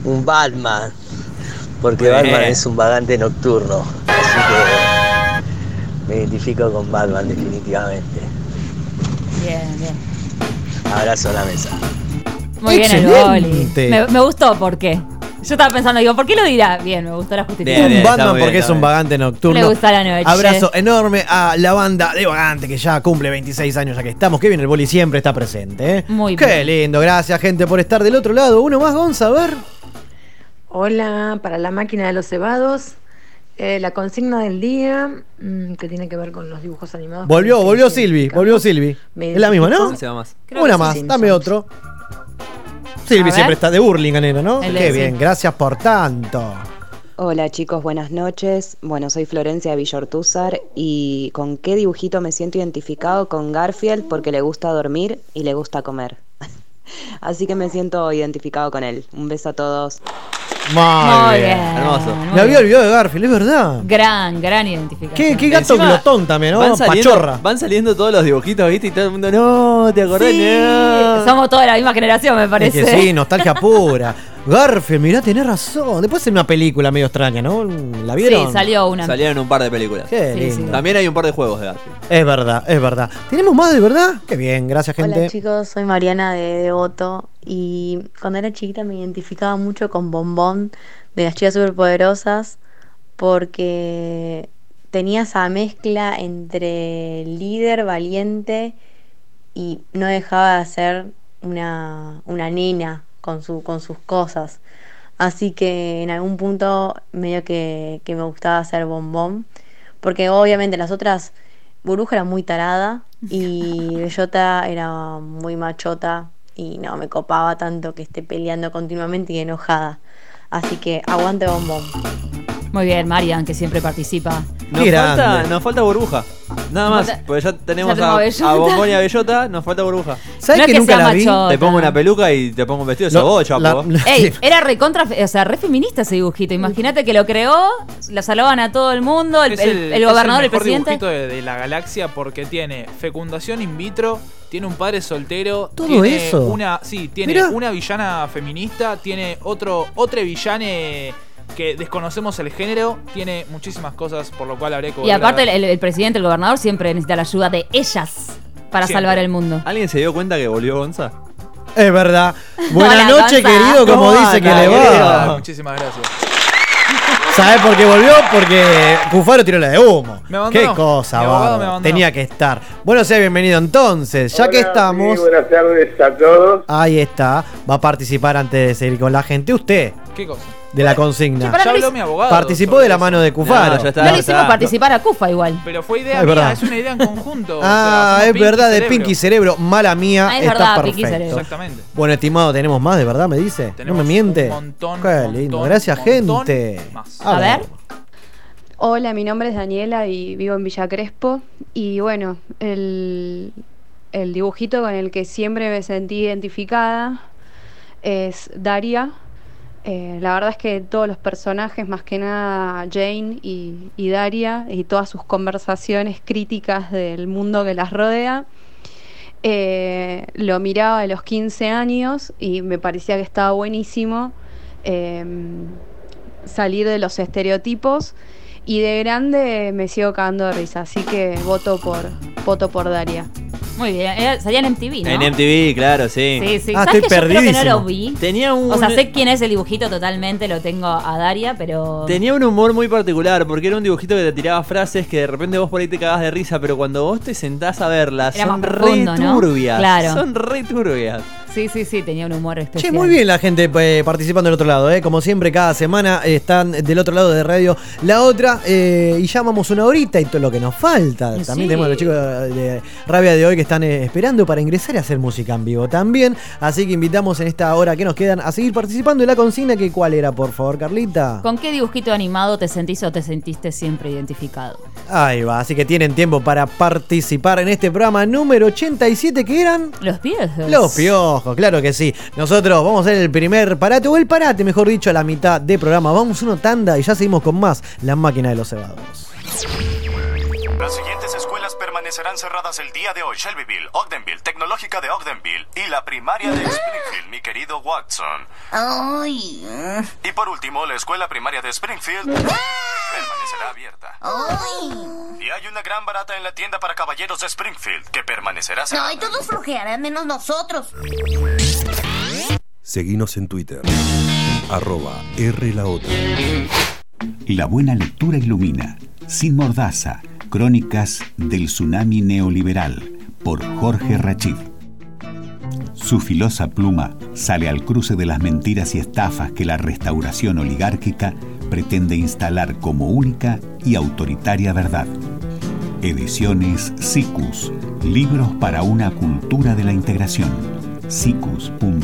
Speaker 14: un Batman. Porque. Batman es un vagante nocturno. Así que. me identifico con Batman, definitivamente.
Speaker 4: Bien, bien.
Speaker 14: Abrazo a la mesa.
Speaker 4: Muy bien el boli. Me, me gustó, ¿por qué? Yo estaba pensando, digo, ¿por qué lo dirá? Bien, me gustó la justicia.
Speaker 3: un Batman porque es un vagante nocturno.
Speaker 4: Le gusta la noche.
Speaker 3: Abrazo enorme a la banda de Vagante que ya cumple 26 años ya que estamos. Que bien, el boli siempre está presente. ¿eh?
Speaker 4: Muy
Speaker 3: Qué
Speaker 4: bien.
Speaker 3: lindo, gracias gente por estar del otro lado. Uno más, Gonza, a ver.
Speaker 12: Hola, para la máquina de los cebados. eh, la consigna del día, mm, que tiene que ver con los dibujos animados.
Speaker 3: Volvió, volvió Silvi, volvió Silvi. Es la misma, ¿no?
Speaker 5: más.
Speaker 3: Una más, dame otro. Silvi siempre está de Burlingame, nena, ¿no?
Speaker 15: El
Speaker 3: Qué bien,
Speaker 15: sí.
Speaker 3: gracias por tanto.
Speaker 15: Hola chicos, buenas noches. Bueno, soy Florencia de Villortúzar y ¿con qué dibujito me siento identificado? Con Garfield porque le gusta dormir y le gusta comer. Así que me siento identificado con él. Un beso a todos.
Speaker 3: Muy,
Speaker 4: Muy
Speaker 3: bien.
Speaker 4: bien, Hermoso.
Speaker 3: Me había olvidado de Garfield, es verdad.
Speaker 4: Gran, gran identificación.
Speaker 3: Qué, qué gato
Speaker 5: Encima,
Speaker 3: glotón también, ¿no?
Speaker 5: Van saliendo,
Speaker 3: Pachorra.
Speaker 5: van saliendo todos los dibujitos, ¿viste? Y todo el mundo, no, ¿te acordás?
Speaker 4: Sí,
Speaker 5: No.
Speaker 4: somos toda la misma generación, me
Speaker 3: Es
Speaker 4: parece.
Speaker 3: que sí, nostalgia pura. Garfield, mirá, tenés razón. Después en una película medio extraña, ¿no? ¿La vieron?
Speaker 4: Sí, salió una.
Speaker 5: Salieron un par de películas.
Speaker 3: Qué Sí, lindo. sí.
Speaker 5: También hay un par de juegos de Garfield.
Speaker 3: Es verdad, es verdad. ¿Tenemos más de verdad? Qué bien, gracias, gente.
Speaker 16: Hola chicos, soy Mariana de Devoto y cuando era chiquita me identificaba mucho con Bombón de las chicas superpoderosas porque tenía esa mezcla entre líder, valiente y no dejaba de ser una, una nena con, su, con sus cosas. Así que en algún punto medio que, que me gustaba ser bombón. Porque obviamente las otras, Burbuja era muy tarada y Bellota era muy machota y no me copaba tanto que esté peleando continuamente y enojada. Así que aguante bombón.
Speaker 4: Muy bien, Marian, que siempre participa.
Speaker 5: Nos falta, nos falta burbuja. Nada más,
Speaker 4: Falta-
Speaker 5: porque ya tenemos
Speaker 4: ya
Speaker 5: a,
Speaker 4: tenemos
Speaker 5: a
Speaker 4: Bellota.
Speaker 5: Bombón y a Bellota, nos falta burbuja.
Speaker 3: ¿Sabes No es que que nunca sea la vi? machota.
Speaker 5: Te pongo una peluca y te pongo un vestido, sos vos, chapo.
Speaker 3: la-
Speaker 4: Ey, era recontra, o sea, re feminista ese dibujito. Imagínate que lo creó, la salvaban a todo el mundo, el, el- el
Speaker 17: es
Speaker 4: gobernador, el,
Speaker 17: mejor
Speaker 4: presidente.
Speaker 17: dibujito de, de la galaxia porque tiene fecundación in vitro, tiene un padre soltero,
Speaker 3: Todo
Speaker 17: tiene
Speaker 3: eso.
Speaker 17: una, sí, tiene
Speaker 3: Mirá.
Speaker 17: una villana feminista, tiene otro, otra villane que desconocemos el género, tiene muchísimas cosas por lo cual habría que
Speaker 4: Y
Speaker 17: a
Speaker 4: aparte, el, presidente, el gobernador, siempre necesita la ayuda de ellas para
Speaker 5: Siempre.
Speaker 4: salvar el mundo.
Speaker 5: ¿Alguien se dio cuenta que volvió Gonza?
Speaker 3: Es verdad. Buenas noches, querido, como
Speaker 5: ¿Cómo
Speaker 3: dice que le va.
Speaker 17: Muchísimas gracias.
Speaker 3: ¿Sabes por qué volvió? Porque Cufaro tiró la de humo.
Speaker 17: Me abandonó.
Speaker 3: Qué cosa,
Speaker 17: me.
Speaker 3: Tenía que estar. Bueno, sea bienvenido entonces. Ya que estamos.
Speaker 18: buenas tardes a todos.
Speaker 3: Ahí está. Va a participar antes de seguir con la gente. Usted,
Speaker 17: ¿Qué cosa?
Speaker 3: De la consigna.
Speaker 17: Ya habló mi abogado.
Speaker 3: Participó de la mano de Cufaro.
Speaker 5: No, ya está,
Speaker 4: no le hicimos
Speaker 5: está.
Speaker 4: participar a Cufa igual.
Speaker 17: Pero fue idea
Speaker 3: Es
Speaker 17: mía,
Speaker 3: verdad.
Speaker 17: es una idea en conjunto. o sea,
Speaker 3: Ah, es
Speaker 17: Pinky
Speaker 3: verdad, de. Pinky Cerebro. Mala mía.
Speaker 4: Ah, es
Speaker 3: está
Speaker 4: verdad,
Speaker 3: perfecto.
Speaker 4: Pinky Cerebro.
Speaker 17: Exactamente.
Speaker 3: Bueno, estimado, tenemos más, de verdad, me dice.
Speaker 17: Tenemos
Speaker 3: no me miente.
Speaker 17: un montón,
Speaker 3: Qué
Speaker 17: montón,
Speaker 3: lindo. Gracias,
Speaker 17: montón
Speaker 3: gente.
Speaker 17: más.
Speaker 4: A ver.
Speaker 19: Hola, mi nombre es Daniela y vivo en Villa Crespo. Y bueno, el, el dibujito con el que siempre me sentí identificada es Daria. Eh, la verdad es que todos los personajes, más que nada Jane y, Daria, y todas sus conversaciones críticas del mundo que las rodea, eh, lo miraba a los 15 años y me parecía que estaba buenísimo eh, salir de los estereotipos y de grande me sigo cagando de risa, así que voto por voto por Daria.
Speaker 4: Muy bien. Salía en MTV, ¿no?
Speaker 5: En MTV, claro, sí.
Speaker 4: Sí, sí.
Speaker 3: Ah,
Speaker 4: ¿Sabes
Speaker 3: estoy
Speaker 4: que yo creo que no lo vi?
Speaker 5: Tenía un,
Speaker 4: O sea, sé quién es el dibujito totalmente, lo tengo a Daria, pero.
Speaker 5: Tenía un humor muy particular, porque era un dibujito que te tiraba frases que de repente vos por ahí te cagás de risa, pero cuando vos te sentás a verlas,
Speaker 4: Era
Speaker 5: son
Speaker 4: más profundo,
Speaker 5: re
Speaker 4: ¿no?
Speaker 5: turbias.
Speaker 4: Claro.
Speaker 5: Son re turbias.
Speaker 4: Sí, sí, sí, tenía un humor
Speaker 3: Che,
Speaker 4: especial.
Speaker 3: muy bien la gente eh, participando del otro lado, eh. Como siempre, cada semana están del otro lado de radio la otra. eh, y ya vamos una horita y todo lo que nos falta.
Speaker 4: Sí.
Speaker 3: También tenemos a los chicos de Rabia de hoy que están eh, esperando para ingresar y hacer música en vivo también. Así que invitamos en esta hora que nos quedan a seguir participando de la consigna. que ¿Cuál era, por favor, Carlita?
Speaker 4: ¿Con qué dibujito animado te sentís o te sentiste siempre identificado?
Speaker 3: Ahí va, así que tienen tiempo para participar en este programa número 87 que eran...
Speaker 4: Los piojos.
Speaker 3: Los piojos, claro que sí. Nosotros vamos a hacer el primer parate, o el parate, mejor dicho, a la mitad de programa. Vamos una tanda y ya seguimos con más La Máquina de los Cebados.
Speaker 20: Las siguientes escuelas permanecerán cerradas el día de hoy. Shelbyville, Ogdenville, Tecnológica de Ogdenville y la primaria de Springfield, mi querido Watson.
Speaker 21: Ay,
Speaker 20: Y por último, la escuela primaria de Springfield permanecerá abierta.
Speaker 21: ay.
Speaker 20: Y hay una gran barata en la tienda para caballeros de Springfield que permanecerá cerrada.
Speaker 21: Ay, todos flojearán menos nosotros.
Speaker 1: Seguinos en Twitter. arroba R la otra.
Speaker 22: La buena lectura ilumina. Sin mordaza. Crónicas del tsunami neoliberal. Por Jorge Rachid. Su filosa pluma sale al cruce de las mentiras y estafas que la restauración oligárquica pretende instalar como única y autoritaria verdad. Ediciones SICUS. Libros para una cultura de la integración. sicus.org.ar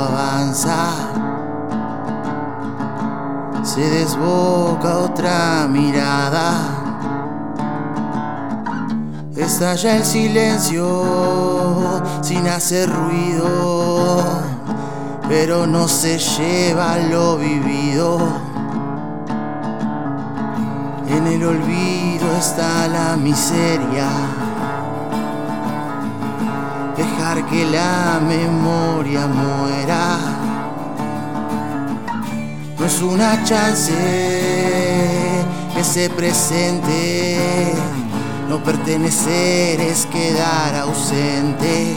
Speaker 18: avanza, se desboca otra mirada, estalla el silencio sin hacer ruido, pero no se lleva lo vivido. En el olvido está la miseria dejar que la memoria muera. No es una chance ese presente, no pertenecer es quedar ausente.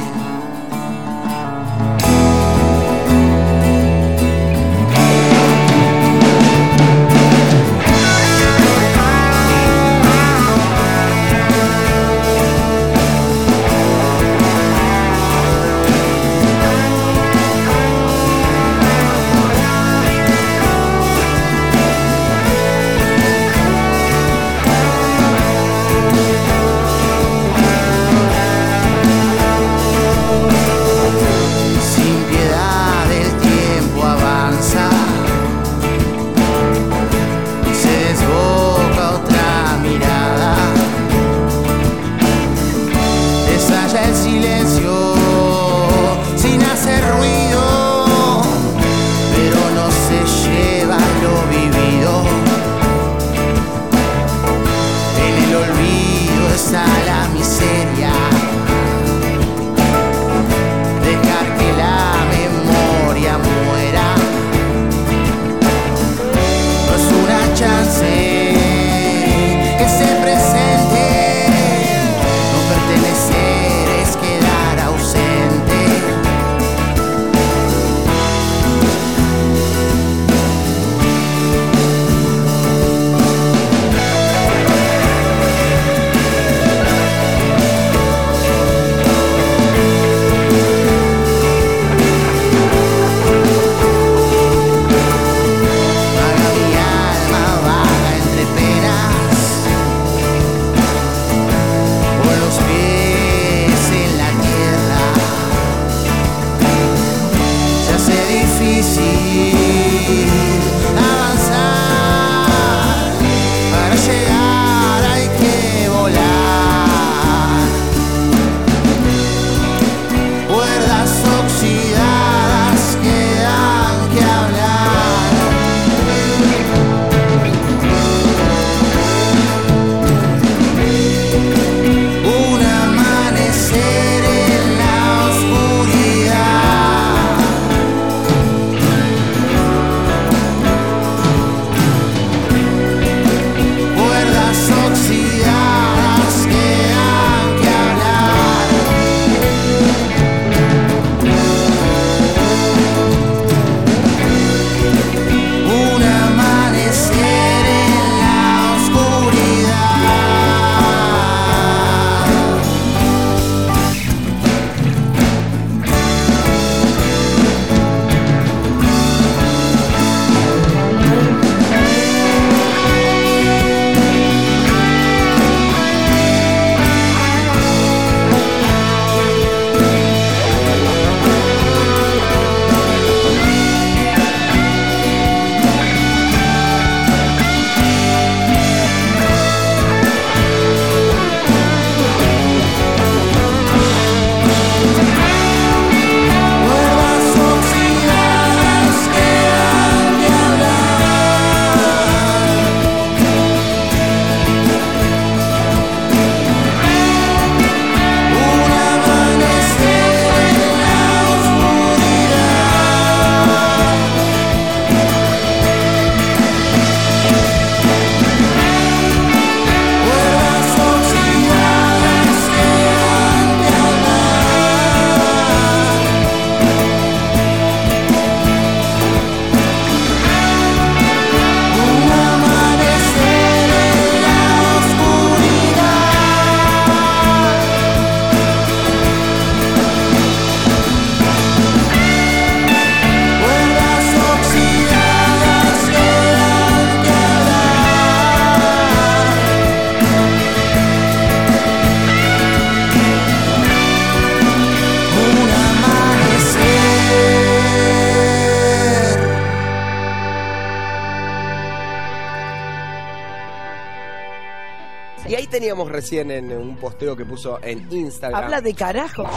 Speaker 23: Teníamos recién en un posteo que puso en Instagram.
Speaker 24: Habla de carajo.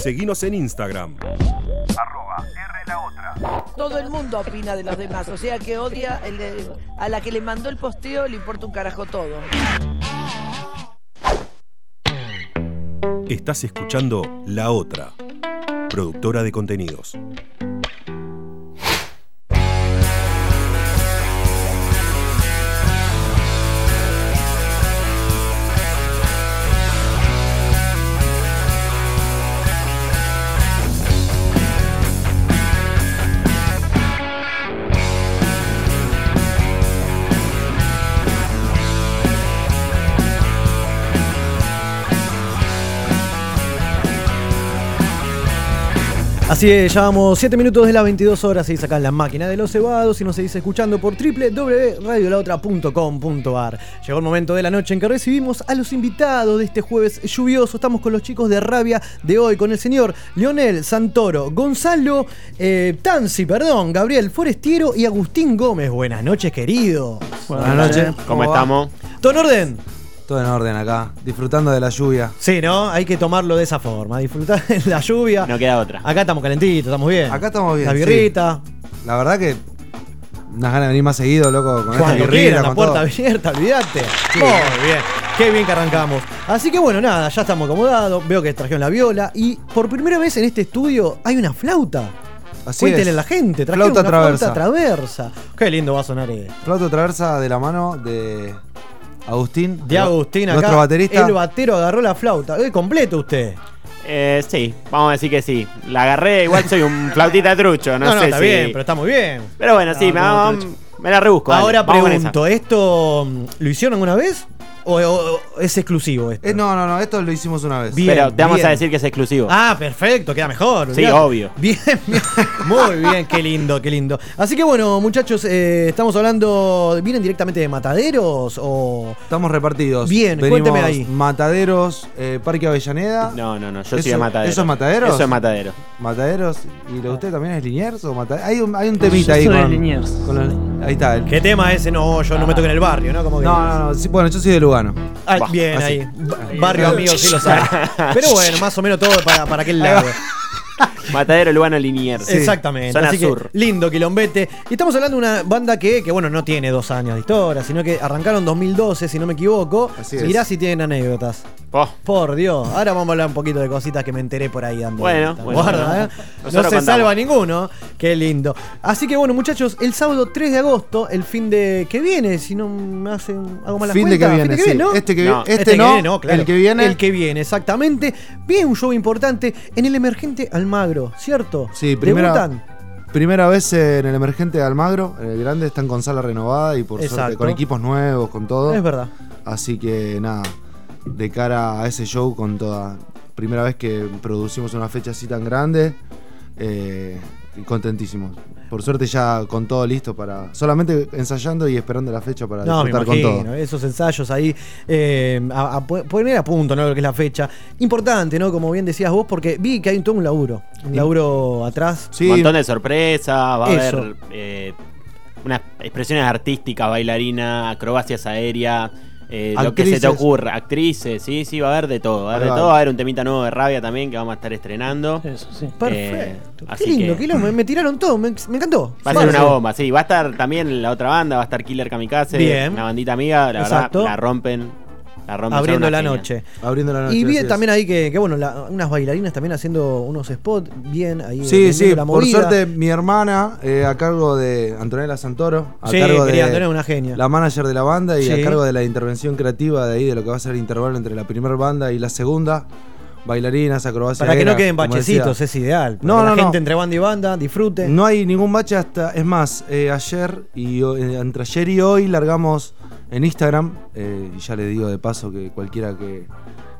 Speaker 1: Seguinos en Instagram.
Speaker 24: Todo el mundo opina de los demás, o sea que odia el de- a la que le mandó el posteo, le importa un carajo todo.
Speaker 1: Estás escuchando La Otra, productora de contenidos.
Speaker 3: Así es, ya vamos 7 minutos de las 22 horas y acá en la máquina de los cebados y nos seguís escuchando por www.radiolaotra.com.ar. Llegó el momento de la noche en que recibimos a los invitados de este jueves lluvioso. Estamos con los chicos de Rabia de hoy, con el señor Leonel Santoro, Gonzalo eh, Tanzi, perdón, Gabriel Forestiero y Agustín Gómez. Buenas noches, querido.
Speaker 25: Buenas noches. ¿Cómo estamos?
Speaker 3: ¿Todo en orden?
Speaker 25: Todo en orden acá, disfrutando de la lluvia.
Speaker 3: Sí, ¿no? Hay que tomarlo de esa forma, disfrutar de la lluvia.
Speaker 25: No queda otra.
Speaker 3: Acá estamos calentitos, estamos bien.
Speaker 25: Acá estamos bien.
Speaker 3: La
Speaker 25: sí.
Speaker 3: birrita.
Speaker 25: La verdad que unas ganas de venir más seguido, loco, con esta
Speaker 3: Cuando
Speaker 25: birrita,
Speaker 3: quieran, la
Speaker 25: con
Speaker 3: puerta
Speaker 25: todo.
Speaker 3: abierta, olvídate. Muy bien. Qué bien que arrancamos. Así que bueno, nada, ya estamos acomodados. Veo que trajeron la viola. Y por primera vez en este estudio hay una flauta.
Speaker 25: Así
Speaker 3: Cuéntenle
Speaker 25: es.
Speaker 3: a la gente. Trajeron
Speaker 25: Flauta
Speaker 3: una
Speaker 25: traversa.
Speaker 3: flauta traversa. Qué lindo va a sonar esto.
Speaker 25: Flauta traversa de la mano de Agustín.
Speaker 3: De Agustín acá.
Speaker 25: Nuestro baterista.
Speaker 3: El batero agarró la flauta. Eh, completo usted.
Speaker 25: Eh,
Speaker 26: sí, vamos a decir que sí. La agarré, igual soy un flautita trucho, no,
Speaker 3: No, no,
Speaker 26: sé
Speaker 3: está
Speaker 26: si.
Speaker 3: bien, pero está muy bien.
Speaker 26: Pero bueno, sí, me, la rebusco.
Speaker 3: Ahora pregunto, ¿esto mm, lo hicieron alguna vez? ¿O, o- o es exclusivo esto?
Speaker 25: Eh, no, no, no, esto lo hicimos una vez.
Speaker 3: Bien,
Speaker 26: Pero te vamos
Speaker 3: bien.
Speaker 26: a decir que es exclusivo.
Speaker 3: Ah, perfecto, queda mejor.
Speaker 26: Sí, obvio.
Speaker 3: Bien, bien. Muy bien, qué lindo, qué lindo. Así que bueno, muchachos, eh, estamos hablando. ¿Vienen directamente de mataderos o.?
Speaker 25: Estamos repartidos.
Speaker 3: Bien,
Speaker 25: Venimos
Speaker 3: cuénteme ahí.
Speaker 25: Mataderos, eh, Parque Avellaneda.
Speaker 26: No, no, no, yo soy de matadero.
Speaker 25: ¿Eso es Mataderos?
Speaker 26: Eso es matadero.
Speaker 25: Mataderos. ¿Y lo de usted también es Liniers o Mataderos? Hay un, hay un temita ahí
Speaker 3: soy
Speaker 25: con,
Speaker 3: Liniers.
Speaker 25: con los- Ahí está. el-
Speaker 3: ¿Qué tema ese? No, yo no me toco en el barrio, ¿no? Como que-
Speaker 25: No, no, no. sí, bueno, yo soy de Lugano.
Speaker 3: Ah, bien, ahí. Ba- Barrio amigo, sí lo sabe. Pero bueno, más o menos todo para, para aquel lado.
Speaker 26: Matadero Luano Liniers.
Speaker 3: Exactamente.
Speaker 26: Zona
Speaker 3: Así que
Speaker 26: sur.
Speaker 3: lindo quilombete. Y estamos hablando de una banda que, que, bueno, no tiene dos años de historia, sino que arrancaron en 2012, si no me equivoco.
Speaker 25: Así es.
Speaker 3: Mirá si tienen anécdotas.
Speaker 26: Oh.
Speaker 3: Por Dios. Ahora vamos a hablar un poquito de cositas que me enteré por ahí dando.
Speaker 26: Bueno, bueno,
Speaker 3: Guarda,
Speaker 26: bueno.
Speaker 3: ¿eh? No se
Speaker 26: contamos.
Speaker 3: salva ninguno. Qué lindo. Así que bueno, muchachos, el sábado 3 de agosto, el fin de que viene, si no me hacen hago malas
Speaker 25: Fin de que viene, sí.
Speaker 3: ¿no?
Speaker 25: Este que vi- este no, el que viene.
Speaker 3: El que viene, exactamente. Viene un show importante en el emergente Almagro, ¿cierto?
Speaker 25: Sí, primera,
Speaker 3: Debutan.
Speaker 25: primera vez en el emergente de Almagro. En el grande están con sala renovada y por suerte
Speaker 3: Exacto.
Speaker 25: con equipos nuevos, con todo.
Speaker 3: Es verdad.
Speaker 25: Así que nada, de cara a ese show, con toda. Primera vez que producimos una fecha así tan grande. eh, contentísimos. Por suerte ya con todo listo para. Solamente ensayando y esperando la fecha para
Speaker 3: No, me
Speaker 25: disfrutar con
Speaker 3: imagino,
Speaker 25: todo.
Speaker 3: esos ensayos ahí, eh, a, a poner a punto, ¿no? Lo que es la fecha. Importante, ¿no? Como bien decías vos, porque vi que hay todo un laburo. Un laburo atrás.
Speaker 26: Un montón de sorpresas, va a
Speaker 3: Eso.
Speaker 26: haber eh, unas expresiones artísticas, bailarina, acrobacias aéreas, eh, lo que se te ocurra, actrices, sí, sí, va a haber de todo, va a haber de todo, va a haber un temita nuevo de rabia también que vamos a estar estrenando.
Speaker 27: Eso sí.
Speaker 3: Perfecto.
Speaker 26: Eh,
Speaker 3: Qué
Speaker 26: así
Speaker 3: lindo,
Speaker 26: que
Speaker 3: qué lindo. Me, me tiraron todo, me, me encantó.
Speaker 26: Va a ser una bomba, sí. Va a estar también la otra banda, va a estar Killer Kamikaze,
Speaker 3: Bien.
Speaker 26: una bandita amiga, la
Speaker 3: Exacto.
Speaker 26: verdad, la rompen. La
Speaker 3: Abriendo la
Speaker 26: genia.
Speaker 3: noche.
Speaker 25: Abriendo la noche.
Speaker 3: Y
Speaker 25: es.
Speaker 3: también ahí que, que, bueno, la- unas bailarinas también haciendo unos spots bien ahí.
Speaker 25: Sí, sí,
Speaker 3: la
Speaker 25: por suerte mi hermana, eh, a cargo de Antonella Santoro, a
Speaker 3: Sí,
Speaker 25: cargo de
Speaker 3: Antonella, una genia.
Speaker 25: la manager de la banda y
Speaker 3: Sí.
Speaker 25: a cargo de la intervención creativa de ahí, de lo que va a ser el intervalo entre la primera banda y la segunda, bailarinas, acrobacias.
Speaker 3: Para que no queden bachecitos, es ideal.
Speaker 25: No, no,
Speaker 3: la
Speaker 25: no.
Speaker 3: gente entre banda y banda disfrute.
Speaker 25: No hay ningún bache hasta. Es más, eh, ayer y eh, entre ayer y hoy largamos en Instagram. eh, y ya les digo de paso que cualquiera que,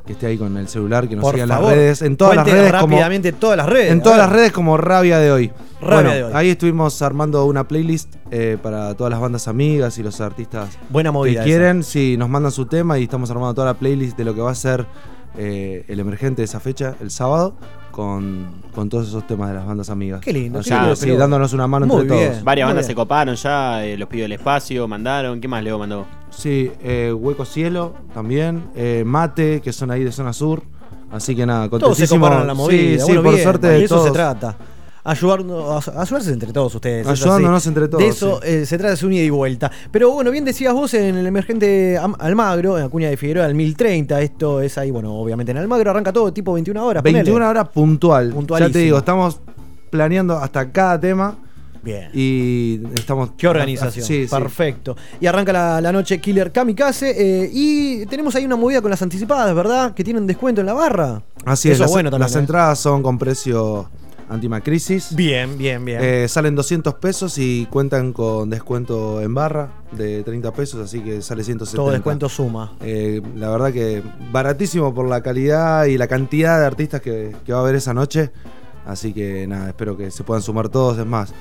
Speaker 25: que esté ahí con el celular, que nos
Speaker 3: Por
Speaker 25: siga en las redes. En todas las redes. como-
Speaker 3: rápidamente todas las redes.
Speaker 25: En todas las redes como Rabia de hoy.
Speaker 3: Rabia
Speaker 25: Bueno,
Speaker 3: de hoy.
Speaker 25: Ahí estuvimos armando una playlist eh, para todas las bandas amigas y los artistas
Speaker 3: Buena movida
Speaker 25: que quieren. Sí, nos mandan su tema y estamos armando toda la playlist de lo que va a ser eh, el emergente de esa fecha, el sábado, con, con todos esos temas de las bandas amigas.
Speaker 3: Qué lindo, qué
Speaker 25: sí,
Speaker 3: pero-
Speaker 25: dándonos una mano
Speaker 3: Muy
Speaker 25: entre
Speaker 3: bien.
Speaker 25: todos.
Speaker 26: Varias
Speaker 3: Muy
Speaker 26: bandas
Speaker 3: bien.
Speaker 26: se coparon ya, eh, los pidió el espacio, mandaron. ¿Qué más Leo mandó?
Speaker 25: Sí, eh, Hueco Cielo también. eh, Mate, que son ahí de zona sur. Así que nada,
Speaker 3: Todos se
Speaker 25: contentísimo.
Speaker 3: coparon en la movida.
Speaker 25: Sí, sí,
Speaker 3: bueno,
Speaker 25: por
Speaker 3: bien,
Speaker 25: suerte
Speaker 3: y
Speaker 25: de
Speaker 3: eso se
Speaker 25: todos.
Speaker 3: trata. Ayudarnos, ayudarse entre todos ustedes. es.
Speaker 25: Ayudándonos entre todos,
Speaker 3: De eso eh, se trata, es un ida y vuelta. Pero bueno, bien decías vos en el emergente Almagro, en Acuña de Figueroa, al 1030. Esto es ahí, bueno, obviamente en Almagro arranca todo tipo 21 horas.
Speaker 25: 21
Speaker 3: ponele.
Speaker 25: horas puntual. Ya te digo, estamos planeando hasta cada tema.
Speaker 3: Bien.
Speaker 25: Y estamos.
Speaker 3: Qué organización.
Speaker 25: Sí, sí.
Speaker 3: Perfecto. Y arranca la, la noche Killer Kamikaze. eh, y tenemos ahí una movida con las anticipadas, ¿verdad? Que tienen descuento en la barra.
Speaker 25: Así es,
Speaker 3: Eso
Speaker 25: las,
Speaker 3: bueno también.
Speaker 25: las
Speaker 3: ¿eh?
Speaker 25: entradas son con precio antimacrisis.
Speaker 3: Bien, bien, bien.
Speaker 25: Eh, salen 200 pesos y cuentan con descuento en barra de 30 pesos, así que sale 170.
Speaker 3: Todo descuento suma.
Speaker 25: Eh, la verdad que baratísimo por la calidad y la cantidad de artistas que, que va a haber esa noche. Así que nada, espero que se puedan sumar todos. Es más,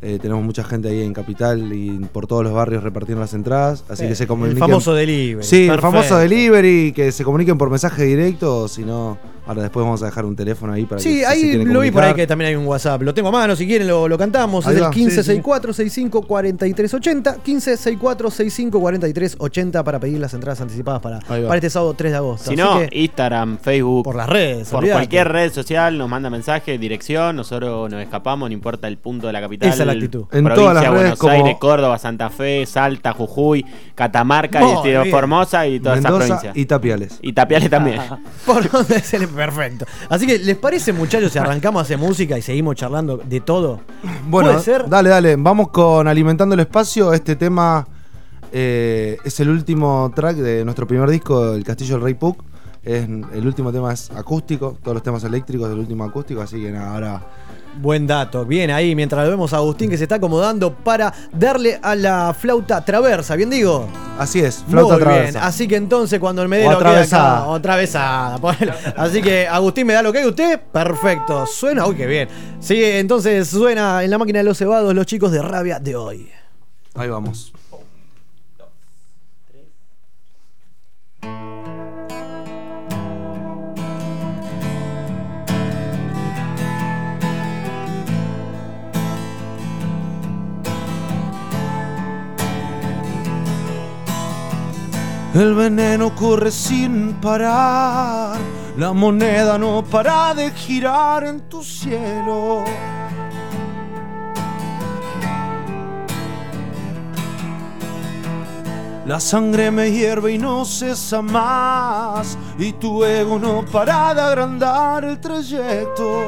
Speaker 25: eh, tenemos mucha gente ahí en Capital y por todos los barrios repartiendo las entradas. Así
Speaker 3: Eh,
Speaker 25: que se
Speaker 3: el
Speaker 25: comuniquen.
Speaker 3: famoso delivery.
Speaker 25: Sí, el famoso delivery, que se comuniquen por mensaje directo. o Si no, ahora después vamos a dejar un teléfono ahí para que
Speaker 3: Sí,
Speaker 25: se
Speaker 3: ahí lo vi por ahí que también hay un WhatsApp. Lo tengo a mano, si quieren lo, lo cantamos.
Speaker 25: Ahí
Speaker 3: es
Speaker 25: va,
Speaker 3: el
Speaker 25: sí,
Speaker 3: 1564-654380. 1564-654380 para pedir las entradas anticipadas para, para este sábado 3 de agosto.
Speaker 26: Si
Speaker 3: Así
Speaker 26: no,
Speaker 3: que,
Speaker 26: Instagram, Facebook.
Speaker 3: Por las redes,
Speaker 26: Por cualquier red social nos manda mensaje, dirección, nosotros nos escapamos, no importa el punto de la capital.
Speaker 3: Esa es la actitud.
Speaker 25: En
Speaker 26: Provincia,
Speaker 25: todas las redes
Speaker 26: Buenos
Speaker 25: como-
Speaker 26: Aires, Córdoba, Santa Fe, Salta, Jujuy, Catamarca, y. Formosa y todas esas provincias.
Speaker 25: y Tapiales.
Speaker 26: Y Tapiales también.
Speaker 3: por donde es el perfecto. Así que, ¿les parece, muchachos, si arrancamos a hacer música y seguimos charlando de todo?
Speaker 25: Bueno,
Speaker 3: ¿Puede ser?
Speaker 25: dale, dale. Vamos con Alimentando el Espacio. Este tema eh, es el último track de nuestro primer disco, El Castillo del Rey Puck. Es, el último tema es acústico, todos los temas eléctricos del último acústico, así que nada, ahora
Speaker 3: Buen dato. Bien ahí, mientras lo vemos a Agustín que se está acomodando para darle a la flauta traversa. ¿Bien digo?
Speaker 25: Así es, flauta
Speaker 3: Muy
Speaker 25: traversa.
Speaker 3: bien. Así que entonces cuando el
Speaker 25: O
Speaker 3: medero queda acá, o atravesada. ponele. Así que Agustín me da lo que hay usted. Perfecto. Suena, uy, qué bien. Sí, entonces suena en la máquina de los cebados los chicos de rabia de hoy.
Speaker 25: Ahí vamos. El veneno corre sin parar, la moneda no para de girar en tu cielo. La sangre me hierve y no cesa más, y tu ego no para de agrandar el trayecto.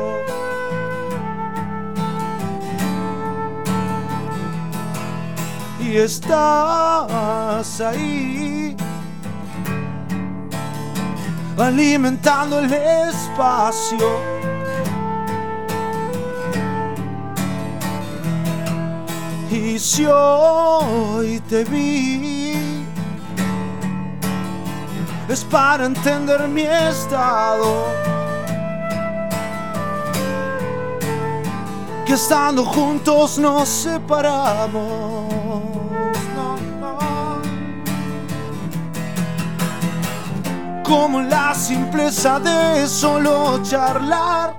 Speaker 25: Y estás ahí, alimentando el espacio. Y si hoy te vi, es para entender mi estado. Que estando juntos nos separamos. Como la simpleza de solo charlar.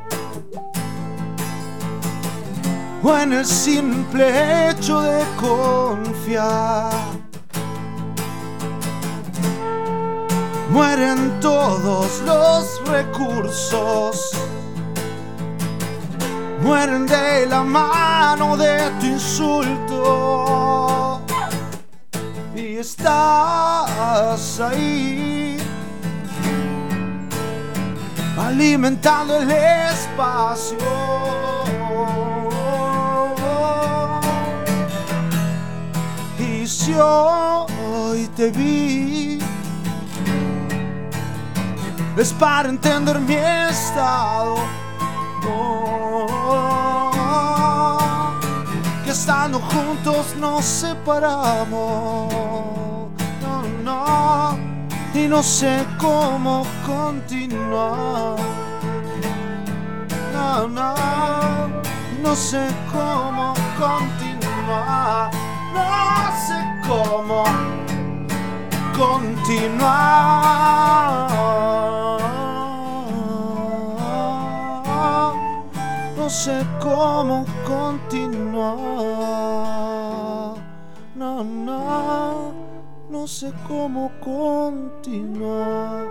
Speaker 25: o en el simple hecho de confiar. Mueren todos los recursos, mueren de la mano de tu insulto. Y estás ahí, alimentando el espacio. Y si hoy te vi, es para entender mi estado. Que estando juntos nos separamos. No, no, y no sé cómo continuar. No, no, no sé cómo continuar. No sé cómo continuar. No sé cómo continuar. No, no, no
Speaker 18: sé cómo continuar.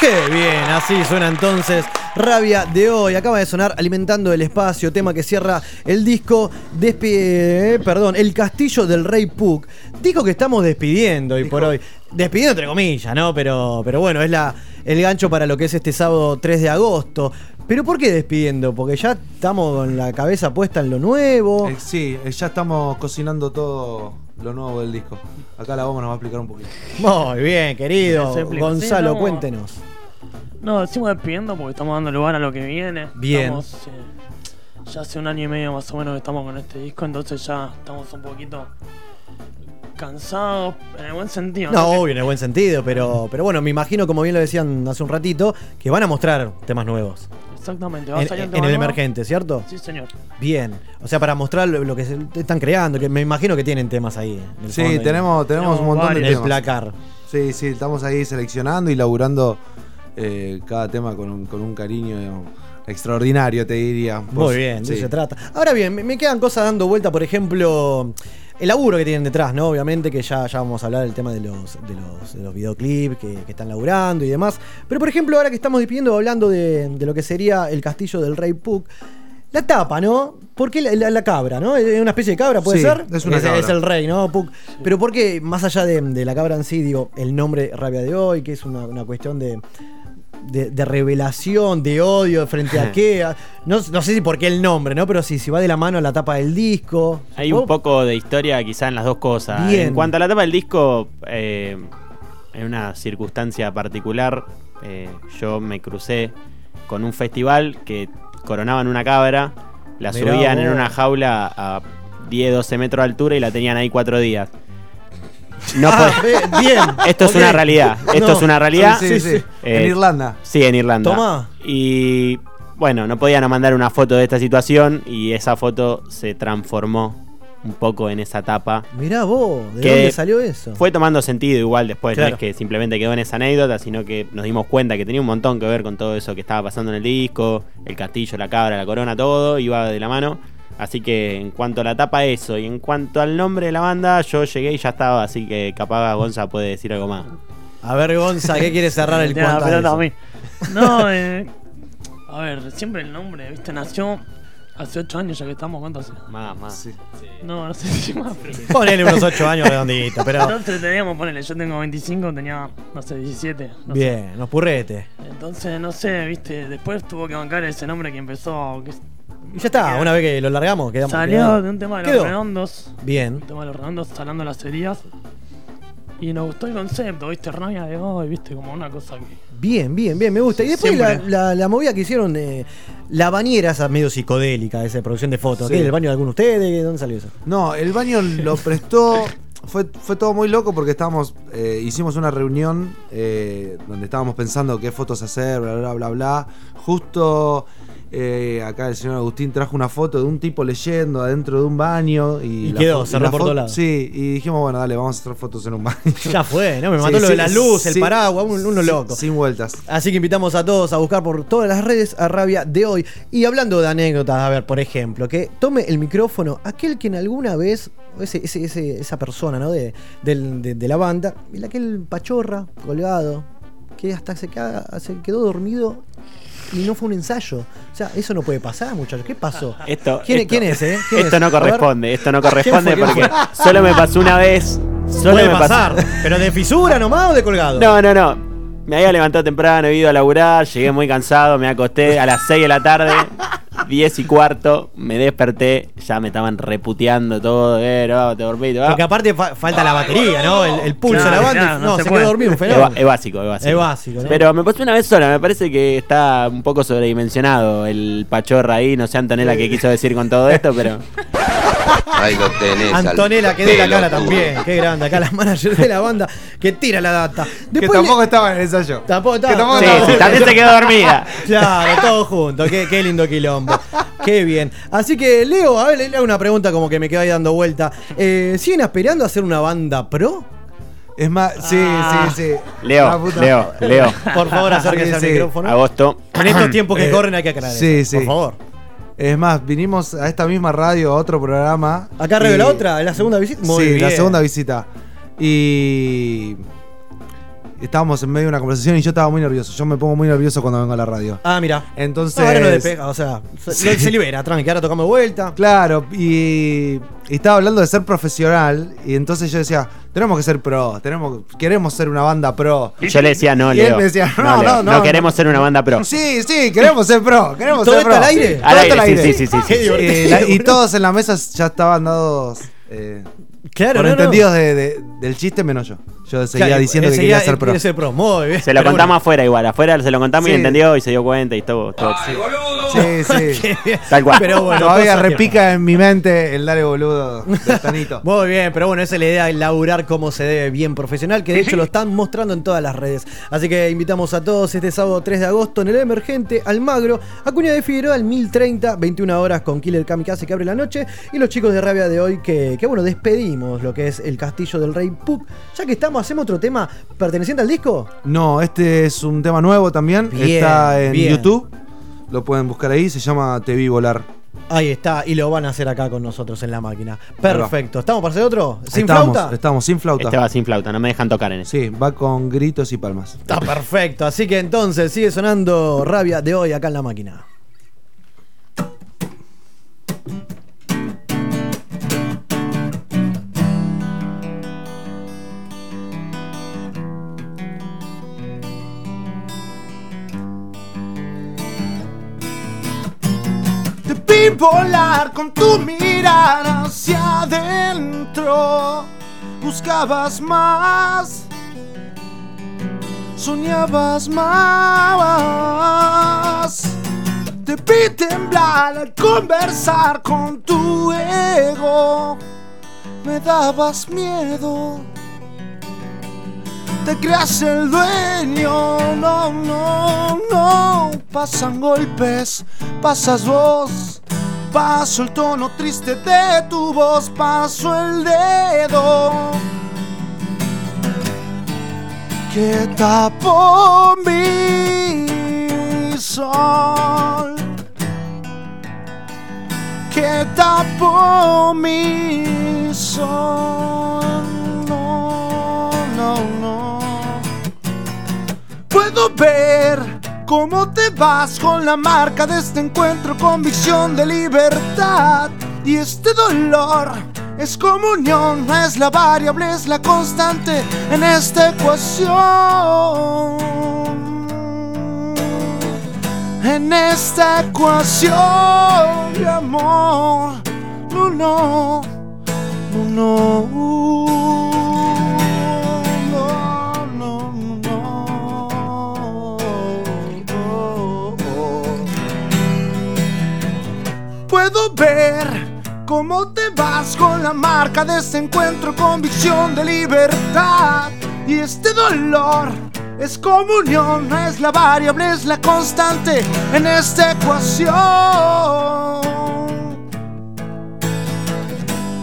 Speaker 3: Qué bien, así suena entonces Rabia de hoy. Acaba de sonar Alimentando el Espacio, tema que cierra el disco despi- eh, perdón, El Castillo del Rey Puck. Disco que estamos despidiendo hoy por hoy. Despidiendo entre comillas, ¿no? Pero, pero bueno, es la, el gancho para lo que es este sábado 3 de agosto. ¿Pero por qué despidiendo? Porque ya estamos con la cabeza puesta en lo nuevo.
Speaker 25: Eh, sí, eh, ya estamos cocinando todo lo nuevo del disco. Acá la vamos nos va a explicar un poquito.
Speaker 3: Muy bien, querido.
Speaker 28: Sí,
Speaker 3: Gonzalo,
Speaker 28: estamos-
Speaker 3: cuéntenos.
Speaker 28: No, decimos despidiendo porque estamos dando lugar a lo que viene.
Speaker 3: Bien.
Speaker 28: Estamos, eh, ya hace un año y medio más o menos que estamos con este disco, entonces ya estamos un poquito cansados, en el buen sentido.
Speaker 3: No,
Speaker 28: Que-
Speaker 3: obvio, en el buen sentido, pero, pero bueno, me imagino, como bien lo decían hace un ratito, que van a mostrar temas nuevos.
Speaker 28: Exactamente, va a
Speaker 3: En, en el emergente, ¿cierto?
Speaker 28: Sí, señor.
Speaker 3: Bien. O sea, para mostrar lo, lo que se están creando, que me imagino que tienen temas ahí.
Speaker 25: Sí,
Speaker 3: fondo,
Speaker 25: tenemos,
Speaker 3: en-
Speaker 25: tenemos un montón de
Speaker 3: en el
Speaker 25: temas.
Speaker 3: placar.
Speaker 25: Sí, sí, estamos ahí seleccionando y laburando eh, cada tema con un, con un cariño digamos, extraordinario, te diría.
Speaker 3: Muy bien, de
Speaker 25: sí.
Speaker 3: eso se trata. Ahora bien, me, me quedan cosas dando vuelta, por ejemplo, el laburo que tienen detrás, ¿no? Obviamente que ya, ya vamos a hablar del tema de los, de los, de los videoclips que, que están laburando y demás. Pero por ejemplo, ahora que estamos despidiendo hablando de, de lo que sería el castillo del Rey Puck. La tapa, ¿no? ¿Por qué la, la- la cabra, no? ¿Es una especie de cabra, puede
Speaker 25: Sí,
Speaker 3: ser?
Speaker 25: es una
Speaker 3: es,
Speaker 25: cabra.
Speaker 3: es el rey, ¿no? Puck. Pero ¿por qué, más allá de, de la cabra en sí, digo, el nombre Rabia de hoy, que es una, una cuestión de, de, de revelación, de odio frente a qué? No, no sé si por qué el nombre, ¿no? Pero sí, si va de la mano a la tapa del disco.
Speaker 26: Hay un poco de historia quizá en las dos cosas.
Speaker 3: Bien.
Speaker 26: En cuanto a la tapa del disco, eh, en una circunstancia particular, eh, yo me crucé con un festival que coronaban una cabra, la
Speaker 3: Mirá
Speaker 26: subían en una jaula a 10, 12 metros de altura y la tenían ahí cuatro días. No
Speaker 3: Ah, bien.
Speaker 26: Esto es una realidad. Esto
Speaker 3: No.
Speaker 26: es una realidad.
Speaker 25: Sí, sí, sí.
Speaker 26: Eh,
Speaker 25: En Irlanda.
Speaker 26: Sí, en Irlanda.
Speaker 3: Tomá.
Speaker 26: Y bueno, no podían no mandar una foto de esta situación y esa foto se transformó un poco en esa tapa.
Speaker 3: Mirá vos, ¿de
Speaker 26: Que
Speaker 3: dónde salió eso?
Speaker 26: Fue tomando sentido igual después, no
Speaker 3: Claro.
Speaker 26: es que simplemente quedó en esa anécdota, sino que nos dimos cuenta que tenía un montón que ver con todo eso que estaba pasando en el disco, el castillo, la cabra, la corona, todo iba de la mano. Así que en cuanto a la tapa eso y en cuanto al nombre de la banda, yo llegué y ya estaba, así que capaz Gonza puede decir algo más.
Speaker 3: A ver, Gonza, ¿qué quiere cerrar el cuento?
Speaker 28: pelota a mí. No, eh, a ver, siempre el nombre, ¿viste? Nació hace 8 años ya que estamos, ¿cuánto hace?
Speaker 26: Más, más.
Speaker 28: No, no sé si más. pero-
Speaker 3: Ponele unos 8 años redondito, pero.
Speaker 28: Entonces teníamos, ponele, yo tengo 25, tenía, no sé, 17. no sé.
Speaker 3: Bien, nos purrete.
Speaker 28: Entonces, no sé, viste, después tuvo que bancar ese nombre que empezó. Que
Speaker 3: Y ya está, una vez que lo largamos, quedamos.
Speaker 28: salió de un tema de los
Speaker 3: Quedó.
Speaker 28: redondos.
Speaker 3: Bien.
Speaker 28: Un tema de los redondos, hablando de las heridas. Y nos gustó el concepto, viste, rabia de hoy, viste, como una cosa que.
Speaker 3: Bien, bien, bien, me gusta. Y después la,
Speaker 28: Siempre.
Speaker 3: la- la movida que hicieron, eh, la bañera esa medio psicodélica, esa producción de fotos.
Speaker 25: Sí.
Speaker 3: ¿Qué? ¿El baño de alguno de ustedes? ¿Dónde salió eso?
Speaker 25: No, el baño lo prestó. Fue, fue todo muy loco porque estábamos. eh, hicimos una reunión eh, donde estábamos pensando qué fotos hacer, bla, bla, bla, bla. Justo eh, acá el señor Agustín trajo una foto de un tipo leyendo adentro de un baño. Y,
Speaker 3: Y
Speaker 25: la
Speaker 3: quedó, cerró
Speaker 25: la
Speaker 3: por todos lados.
Speaker 25: Sí, y dijimos, bueno, dale, vamos a hacer fotos en un baño.
Speaker 3: Ya fue, ¿no? Me mató
Speaker 25: Sí,
Speaker 3: lo de luces,
Speaker 25: sí.
Speaker 3: el paraguas, un- uno loco.
Speaker 25: Sin vueltas.
Speaker 3: Así que invitamos a todos a buscar por todas las redes a Rabia de hoy. Y hablando de anécdotas, a ver, por ejemplo, que tome el micrófono aquel que en alguna vez, ese, ese- ese- esa persona, ¿no? De, del- de- de la banda, el aquel pachorra colgado, que hasta se, queda- se quedó dormido y no fue un ensayo. O sea, eso no puede pasar, muchachos. ¿Qué pasó?
Speaker 26: Esto,
Speaker 3: ¿Quién,
Speaker 26: esto-
Speaker 3: quién es, eh? ¿Quién
Speaker 26: esto
Speaker 3: es?
Speaker 26: no corresponde, esto no
Speaker 3: ¿Quién
Speaker 26: corresponde porque solo me pasó una vez. Solo
Speaker 3: Puede
Speaker 26: me pasó-
Speaker 3: pasar, pero de fisura nomás o de colgado.
Speaker 26: No, no, no. Me había levantado temprano, he ido a laburar, llegué muy cansado, me acosté a las 6 de la tarde, 10 y cuarto, me desperté, ya me estaban reputeando todo, eh, no, te dormí,
Speaker 3: Porque aparte fa- falta la batería, ¿no? El, el pulso de la banda. no,
Speaker 28: no
Speaker 3: se,
Speaker 28: se
Speaker 3: quedó
Speaker 28: puede.
Speaker 3: dormido, un fenómeno.
Speaker 26: es básico, es básico.
Speaker 3: Es básico, ¿no?
Speaker 26: Pero me pasó una vez sola, me parece que está un poco sobredimensionado el pachorra ahí, no sé Antonella qué quiso decir con todo esto, pero...
Speaker 29: Ahí lo tenés. al
Speaker 3: Antonella, que dé la cara también. Qué grande. Acá la manager de la banda que tira la data.
Speaker 25: Que tampoco
Speaker 3: le-
Speaker 25: estaba en el ensayo.
Speaker 3: Tampoco estaba.
Speaker 25: Que tampoco
Speaker 26: Sí,
Speaker 25: estaba-
Speaker 26: sí, también se quedó dormida.
Speaker 3: Claro, todo junto. Qué, qué lindo quilombo. Qué bien. Así que, Leo, a ver, le hago una pregunta como que me queda ahí dando vuelta. Eh, ¿Siguen aspirando a hacer una banda pro?
Speaker 25: Es más, sí,
Speaker 3: Ah.
Speaker 25: sí, sí.
Speaker 26: Leo, Leo, Leo.
Speaker 3: Por favor, acérquese
Speaker 25: Sí,
Speaker 3: al
Speaker 25: sí.
Speaker 3: micrófono.
Speaker 26: Agosto.
Speaker 3: En estos tiempos que
Speaker 25: Eh,
Speaker 3: corren hay que aclarar.
Speaker 25: sí, sí.
Speaker 3: Por favor.
Speaker 30: Es más, vinimos a esta misma radio, a otro programa.
Speaker 3: Acá arriba la otra, la segunda visita. Muy
Speaker 30: sí, la segunda visita. Y. Estábamos en medio de una conversación y yo estaba muy nervioso. Yo me pongo muy nervioso cuando vengo a la radio.
Speaker 3: Ah, mira.
Speaker 30: Entonces.
Speaker 3: No, ahora no despega, o sea, se,
Speaker 30: Sí.
Speaker 3: se libera, tranqui, ahora tocamos vuelta.
Speaker 30: Claro, y, y estaba hablando de ser profesional y entonces yo decía, tenemos que ser pro, tenemos, queremos ser una banda pro.
Speaker 26: Yo le decía no,
Speaker 30: Y él
Speaker 26: Leo.
Speaker 30: me decía, no,
Speaker 26: Leo,
Speaker 30: no, no,
Speaker 26: queremos ser una banda pro.
Speaker 30: Sí, sí, queremos ser pro, queremos
Speaker 3: ¿Todo
Speaker 30: ser pro.
Speaker 3: al aire?
Speaker 30: Todo
Speaker 26: Al aire, sí, sí, sí, sí, sí.
Speaker 30: Y, la- y todos en la mesa ya estaban dados eh,
Speaker 3: Claro,
Speaker 30: por
Speaker 3: no, no.
Speaker 30: entendidos de- de- del chiste menos yo. Yo seguía
Speaker 3: Claro,
Speaker 30: diciendo que
Speaker 3: seguía-
Speaker 30: quería ser pro.
Speaker 3: quería ser pro, muy bien.
Speaker 26: Se lo
Speaker 3: Pero
Speaker 26: contamos afuera igual. Afuera se lo contamos y entendió y se dio cuenta y todo. todo.
Speaker 30: Sí, sí.
Speaker 26: Tal cual.
Speaker 3: Pero bueno,
Speaker 30: Todavía repica en mi mente el dale boludo del Tanito.
Speaker 3: Muy bien, pero bueno, esa es la idea, laburar como se debe, bien profesional, que de hecho lo están mostrando en todas las redes. Así que invitamos a todos este sábado 3 de agosto en el Emergente, Almagro, Acuña de Figueroa al 1030, 21 horas con Killer Kamikaze que abre la noche, y los chicos de Rabia de hoy que, que bueno, despedimos lo que es el Castillo del Rey Pup. Ya que estamos, hacemos otro tema perteneciente al disco.
Speaker 30: No, este es un tema nuevo también.
Speaker 3: Bien,
Speaker 30: Está en
Speaker 3: bien.
Speaker 30: YouTube. Lo pueden buscar ahí. Se llama Te vi volar.
Speaker 3: Ahí está, y lo van a hacer acá con nosotros en la máquina. Perfecto. ¿Estamos para hacer otro? ¿Sin
Speaker 30: estamos,
Speaker 3: flauta?
Speaker 30: Estamos sin flauta.
Speaker 26: Este va sin flauta, no me dejan tocar en eso.
Speaker 30: Sí, va con gritos y palmas.
Speaker 3: Está perfecto. Así que entonces sigue sonando Rabia de hoy acá en la máquina.
Speaker 25: Vi volar con tu mirada hacia adentro. Buscabas más. Soñabas más. Te vi temblar al conversar con tu ego. Me dabas miedo. Te creas el dueño, no, no, no. Pasan golpes, pasas vos. Paso el tono triste de tu voz, paso el dedo. Que tapó mi sol. Que tapó mi sol. No, no, no. Puedo ver cómo te vas con la marca de este encuentro, convicción de libertad. Y este dolor es comunión, no es la variable, es la constante en esta ecuación. En esta ecuación de amor, no, no, no. no, ver cómo te vas con la marca de este encuentro, convicción de libertad. Y este dolor es comunión, no es la variable, es la constante en esta ecuación.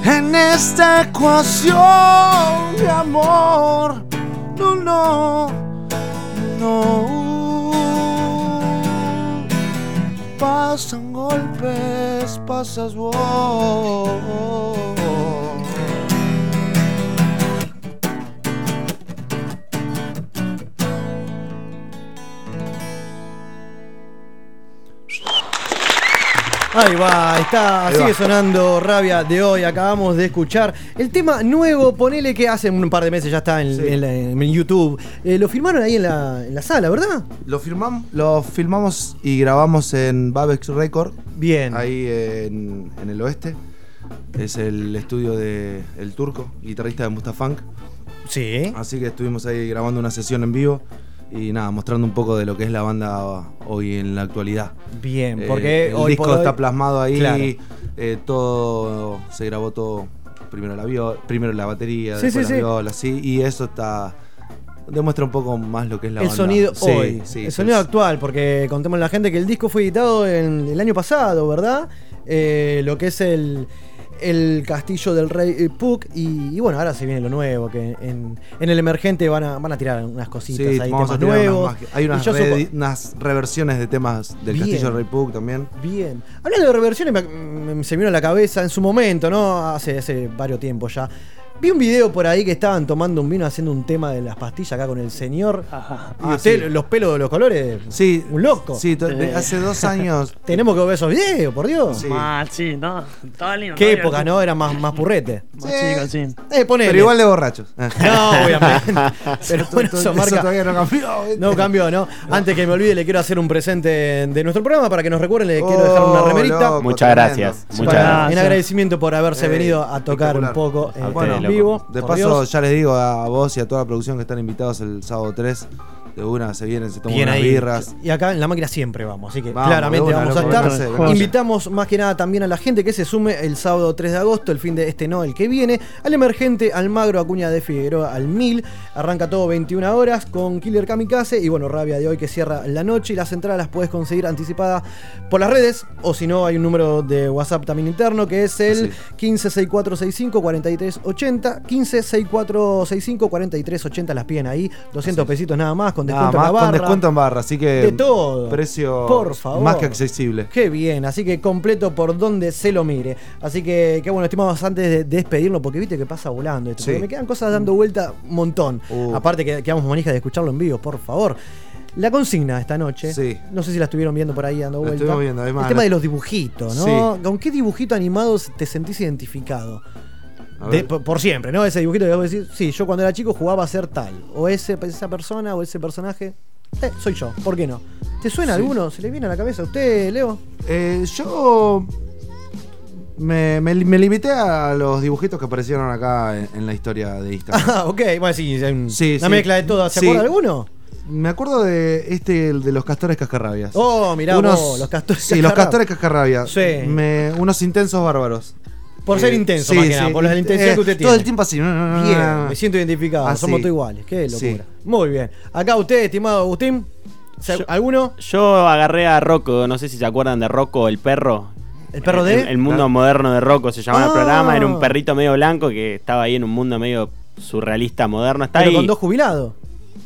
Speaker 25: En esta ecuación de amor, no, no, no. Pasan golpes, pasas vos.
Speaker 3: Ahí va, está,
Speaker 30: Ahí
Speaker 3: sigue
Speaker 30: va.
Speaker 3: sonando Rabia de hoy. Acabamos de escuchar el tema nuevo, ponele que hace un par de meses ya está en,
Speaker 30: Sí.
Speaker 3: en la- en YouTube. Eh, lo firmaron ahí en la, en la sala, ¿verdad?
Speaker 30: Lo, firmamos, lo filmamos y grabamos en Babex Record.
Speaker 3: Bien.
Speaker 30: Ahí en, en el oeste. Es el estudio de El Turco, guitarrista de Mustafunk.
Speaker 3: Sí.
Speaker 30: Así que estuvimos ahí grabando una sesión en vivo. Y nada, mostrando un poco de lo que es la banda hoy en la actualidad.
Speaker 3: Bien,
Speaker 30: Eh,
Speaker 3: porque
Speaker 30: el
Speaker 3: hoy
Speaker 30: disco
Speaker 3: por hoy-
Speaker 30: está plasmado ahí.
Speaker 3: Claro.
Speaker 30: eh, todo se grabó todo. Primero la viola, primero la batería,
Speaker 3: Sí,
Speaker 30: después
Speaker 3: sí,
Speaker 30: la viola, sí. Y eso está. Demuestra un poco más lo que es la
Speaker 3: el
Speaker 30: banda.
Speaker 3: sonido
Speaker 30: Sí,
Speaker 3: hoy,
Speaker 30: sí,
Speaker 3: el sonido actual, porque contemos a la gente que el disco fue editado en, el año pasado, ¿verdad? Eh, lo que es el, el castillo del rey eh, Puck. Y, y bueno, ahora se viene lo nuevo, que en, en el emergente van a, van a tirar unas cositas
Speaker 25: Sí,
Speaker 3: ahí,
Speaker 25: vamos a
Speaker 3: temas
Speaker 25: tirar
Speaker 3: nuevos.
Speaker 25: hay unas, unas reversiones de temas del
Speaker 3: Bien.
Speaker 25: Castillo del Rey Puck también.
Speaker 3: Bien. Hablando de reversiones, me- me- se me vino a la cabeza en su momento, ¿no? Hace, hace varios tiempos ya. Vi un video por ahí que estaban tomando un vino haciendo un tema de las pastillas acá con el señor. y
Speaker 25: Ah,
Speaker 3: usted,
Speaker 25: sí.
Speaker 3: los pelos de los colores.
Speaker 25: Sí.
Speaker 3: Un loco.
Speaker 25: Sí, hace dos años.
Speaker 3: Tenemos que ver esos videos, por Dios.
Speaker 28: Mal, sí, no. Estaba lindo.
Speaker 3: Qué época. ¿no? Era más, más purrete.
Speaker 28: Más chico, sí.
Speaker 3: Eh, ponele.
Speaker 25: Pero igual de borrachos.
Speaker 3: No, obviamente. Pero bueno,
Speaker 25: Eso
Speaker 3: eso marca.
Speaker 25: todavía no cambió. ¿viste?
Speaker 3: No cambió, ¿no? Antes que me olvide, le quiero hacer un presente de nuestro programa para que nos recuerden. Le quiero dejar una
Speaker 25: Oh,
Speaker 3: remerita.
Speaker 25: loco,
Speaker 26: Muchas
Speaker 25: tremendo.
Speaker 26: gracias,
Speaker 25: Sí,
Speaker 26: muchas gracias.
Speaker 3: En agradecimiento por haberse
Speaker 25: Eh,
Speaker 3: venido a tocar un poco eh,
Speaker 26: A
Speaker 3: en
Speaker 26: ustedes, loco.
Speaker 3: Vivo.
Speaker 25: De paso,
Speaker 3: Dios.
Speaker 25: ya les digo a vos y a toda la producción que están invitados el sábado 3. De una se vienen, se toman
Speaker 3: Bien
Speaker 25: unas
Speaker 3: ahí.
Speaker 25: birras.
Speaker 3: Y acá en la máquina siempre vamos, así que
Speaker 25: Vamos,
Speaker 3: claramente
Speaker 25: de una,
Speaker 3: vamos a
Speaker 25: loco,
Speaker 3: estar. Invitamos más que nada también a la gente que se sume el sábado 3 de agosto, el fin de este no, el que viene, al emergente Almagro Acuña de Figueroa al 1000. Arranca todo 21 horas con Killer Kamikaze y bueno, Rabia de hoy que cierra la noche y las entradas las puedes conseguir anticipadas por las redes o si no hay un número de WhatsApp también interno que es el 1564654380, 1564654380 las piden ahí, 200 pesitos nada más con
Speaker 25: Nada
Speaker 3: descuento en
Speaker 25: más
Speaker 3: la barra.
Speaker 25: con descuento en barra, así que.
Speaker 3: De todo.
Speaker 25: Precio
Speaker 3: Por favor.
Speaker 25: más que accesible.
Speaker 3: Qué bien, así que completo por donde se lo mire. Así que, qué bueno, estimados, antes de despedirnos, porque viste que pasa volando esto.
Speaker 25: Sí.
Speaker 3: me quedan cosas dando vuelta un montón.
Speaker 25: Uh.
Speaker 3: Aparte que quedamos manija de escucharlo en vivo, por favor. La consigna esta noche,
Speaker 25: Sí.
Speaker 3: no sé si la estuvieron viendo por ahí dando
Speaker 25: La
Speaker 3: vuelta.
Speaker 25: estuvimos viendo, además,
Speaker 3: el tema
Speaker 25: la-
Speaker 3: de los dibujitos, ¿no?
Speaker 25: Sí.
Speaker 3: ¿Con qué dibujito animado te sentís identificado? De- por, por siempre, ¿no? Ese dibujito que vos decís, sí, yo cuando era chico jugaba a ser tal. O ese, esa persona o ese personaje. Eh, soy yo, ¿por qué no? ¿Te suena
Speaker 25: Sí.
Speaker 3: alguno? ¿Se le viene a la cabeza a usted, Leo?
Speaker 25: Eh, yo me, me, me limité a los dibujitos que aparecieron acá en, en la historia de Instagram.
Speaker 3: Ah, ok, bueno, sí, un-
Speaker 25: Sí,
Speaker 3: una
Speaker 25: sí.
Speaker 3: mezcla de todo. ¿Se acuerda alguno?
Speaker 25: Me acuerdo de este, el de los castores cascarrabias.
Speaker 3: Oh, mirá vos, los castores
Speaker 25: Sí, los castores cascarrabias.
Speaker 3: Sí.
Speaker 25: Me- unos intensos bárbaros.
Speaker 3: Por ser
Speaker 25: Eh,
Speaker 3: intenso,
Speaker 25: sí,
Speaker 3: más que nada, por la
Speaker 25: eh,
Speaker 3: intensidad que usted tiene.
Speaker 25: Todo el tiempo así.
Speaker 3: Bien, me siento identificado.
Speaker 25: Así.
Speaker 3: Somos todos iguales. Qué locura.
Speaker 25: Sí.
Speaker 3: Muy bien. Acá usted, estimado Agustín. ¿se- ¿Alguno?
Speaker 26: Yo agarré a Rocco, no sé si se acuerdan de Rocco, el perro.
Speaker 3: ¿El perro de?
Speaker 26: El, el mundo moderno de Rocco se llamaba
Speaker 3: Ah.
Speaker 26: el programa. Era un perrito medio blanco que estaba ahí en un mundo medio surrealista moderno. Está
Speaker 3: Pero
Speaker 26: ahí.
Speaker 3: con dos jubilados.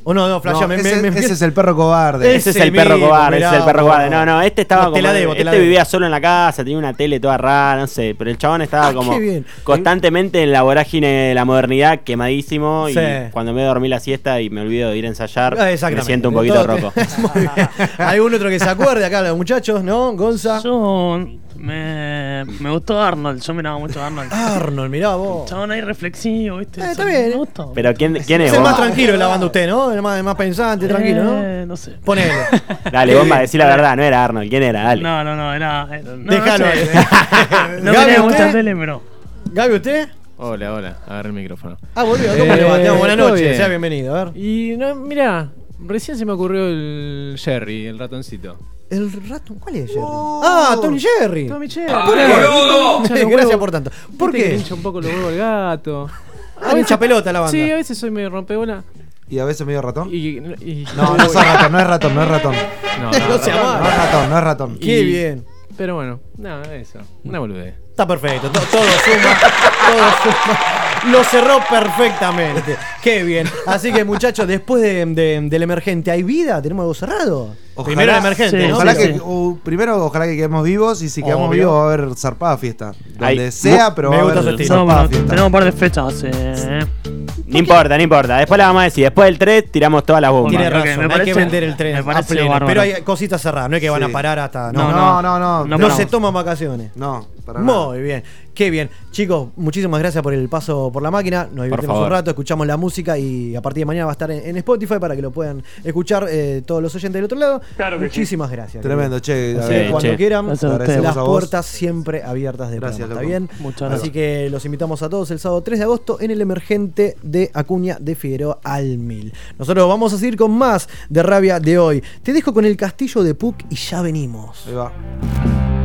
Speaker 3: O no, no,
Speaker 25: No,
Speaker 3: me-
Speaker 25: ese,
Speaker 3: me- me-
Speaker 25: ese es el perro cobarde.
Speaker 26: Ese es el perro
Speaker 3: mismo,
Speaker 26: cobarde, ese es el perro cobarde. No, no, este estaba
Speaker 3: No, te
Speaker 26: como.
Speaker 3: la debo, te la
Speaker 26: este
Speaker 3: debo.
Speaker 26: vivía solo en la casa, tenía una tele toda rara, no sé. Pero el chabón estaba
Speaker 3: Ah,
Speaker 26: como constantemente en la vorágine de la modernidad, quemadísimo.
Speaker 3: Sí.
Speaker 26: Y cuando me dormí la siesta y me olvido de ir a ensayar,
Speaker 3: Ah,
Speaker 26: me siento un poquito roco.
Speaker 3: ¿Algún otro que se acuerde acá, los muchachos? ¿No? Gonza.
Speaker 28: Yo me, me gustó Arnold, yo miraba mucho a Arnold.
Speaker 3: Arnold, mirá vos.
Speaker 28: Chabón ahí reflexivo, ¿viste?
Speaker 3: Eh, está bien.
Speaker 28: Me gustó.
Speaker 26: Pero ¿quién, quién es
Speaker 3: Es el
Speaker 26: vos?
Speaker 3: más tranquilo en la banda usted, ¿no? El más, el más pensante, tranquilo, ¿no?
Speaker 28: Eh, no sé.
Speaker 3: Ponele.
Speaker 26: Dale, bomba, decí la verdad, no era Arnold, ¿quién era? Dale.
Speaker 28: No, no, no, era. era- no,
Speaker 3: Déjalo.
Speaker 28: No, sé. no
Speaker 3: Gaby,
Speaker 28: tenía
Speaker 3: ¿usted?
Speaker 28: mucha tele, pero.
Speaker 3: Gaby, ¿usted?
Speaker 31: Hola, hola, agarré el micrófono.
Speaker 3: Ah, volvió. ¿Cómo le va? Te damos Buenas
Speaker 31: todo
Speaker 3: noches.
Speaker 31: bien.
Speaker 3: Sea bienvenido. A ver.
Speaker 31: Y no, mira, recién se me ocurrió el Jerry, el ratoncito.
Speaker 3: El rato. ¿Cuál es Jerry? ah, Tony Jerry.
Speaker 31: Tommy Jerry.
Speaker 3: ¿Por qué?
Speaker 31: Hincha los
Speaker 3: Gracias por tanto. ¿Por qué?
Speaker 31: hincha un poco los huevos al gato.
Speaker 3: Ah, le hincha pelota la banda.
Speaker 31: Sí, a veces soy medio rompebola.
Speaker 25: ¿Y a veces medio ratón?
Speaker 31: Y, y-
Speaker 25: No, no es ratón, no es ratón, no es ratón.
Speaker 31: No,
Speaker 25: no,
Speaker 31: no,
Speaker 25: se
Speaker 31: no,
Speaker 25: es ratón, no es ratón.
Speaker 3: Qué
Speaker 31: Y-
Speaker 3: bien.
Speaker 31: Pero bueno, nada, eso. Una boludez.
Speaker 3: Está perfecto. to- todo suma. todo suma. Lo cerró perfectamente. Qué bien. Así que, muchachos, después de- de- del emergente, ¿hay vida? ¿Tenemos algo cerrado? Primero el emergente,
Speaker 28: sí,
Speaker 3: ¿no?
Speaker 25: Ojalá que, uh, primero, ojalá que quedemos vivos y si quedamos
Speaker 3: Obvio.
Speaker 25: vivos va a haber zarpada fiesta. Donde sea, pero
Speaker 3: me
Speaker 25: va a
Speaker 3: gusta
Speaker 25: haber
Speaker 3: su estilo.
Speaker 28: No,
Speaker 25: zarpada
Speaker 28: bueno,
Speaker 25: fiesta.
Speaker 28: tenemos un par de fechas. Eh.
Speaker 26: No importa, no importa. Después la vamos a decir. Después del 3 tiramos todas las bombas.
Speaker 3: Tiene
Speaker 28: Ok,
Speaker 3: razón,
Speaker 28: me
Speaker 3: hay que
Speaker 28: parece-
Speaker 3: vender el tren
Speaker 28: me
Speaker 3: a
Speaker 28: parece
Speaker 3: pleno.
Speaker 28: bárbaro.
Speaker 3: Pero hay cositas cerradas, no es que van a
Speaker 25: Sí.
Speaker 3: parar hasta.
Speaker 28: No,
Speaker 3: No,
Speaker 25: No, no, no.
Speaker 28: No
Speaker 3: no,
Speaker 28: paramos.
Speaker 3: se toman vacaciones.
Speaker 25: No, para nada.
Speaker 3: Muy bien, qué bien. Chicos, muchísimas gracias por el paso por la máquina. Nos divertimos un rato, escuchamos la música y a partir de mañana va a estar en, en Spotify para que lo puedan escuchar eh, todos los oyentes del otro lado. muchísimas gracias.
Speaker 25: Tremendo, che. Ver,
Speaker 26: Sí,
Speaker 3: cuando
Speaker 26: che.
Speaker 3: quieran,
Speaker 28: Gracias
Speaker 3: las puertas siempre abiertas de
Speaker 25: Gracias,
Speaker 3: programa, ¿está bien?
Speaker 28: Muchas
Speaker 3: Así que los invitamos a todos el sábado 3 de agosto en el emergente de Acuña de Figueroa al Mil. Nosotros vamos a seguir con más de rabia de hoy. Te dejo con el castillo de Puck y ya venimos.
Speaker 25: Ahí va.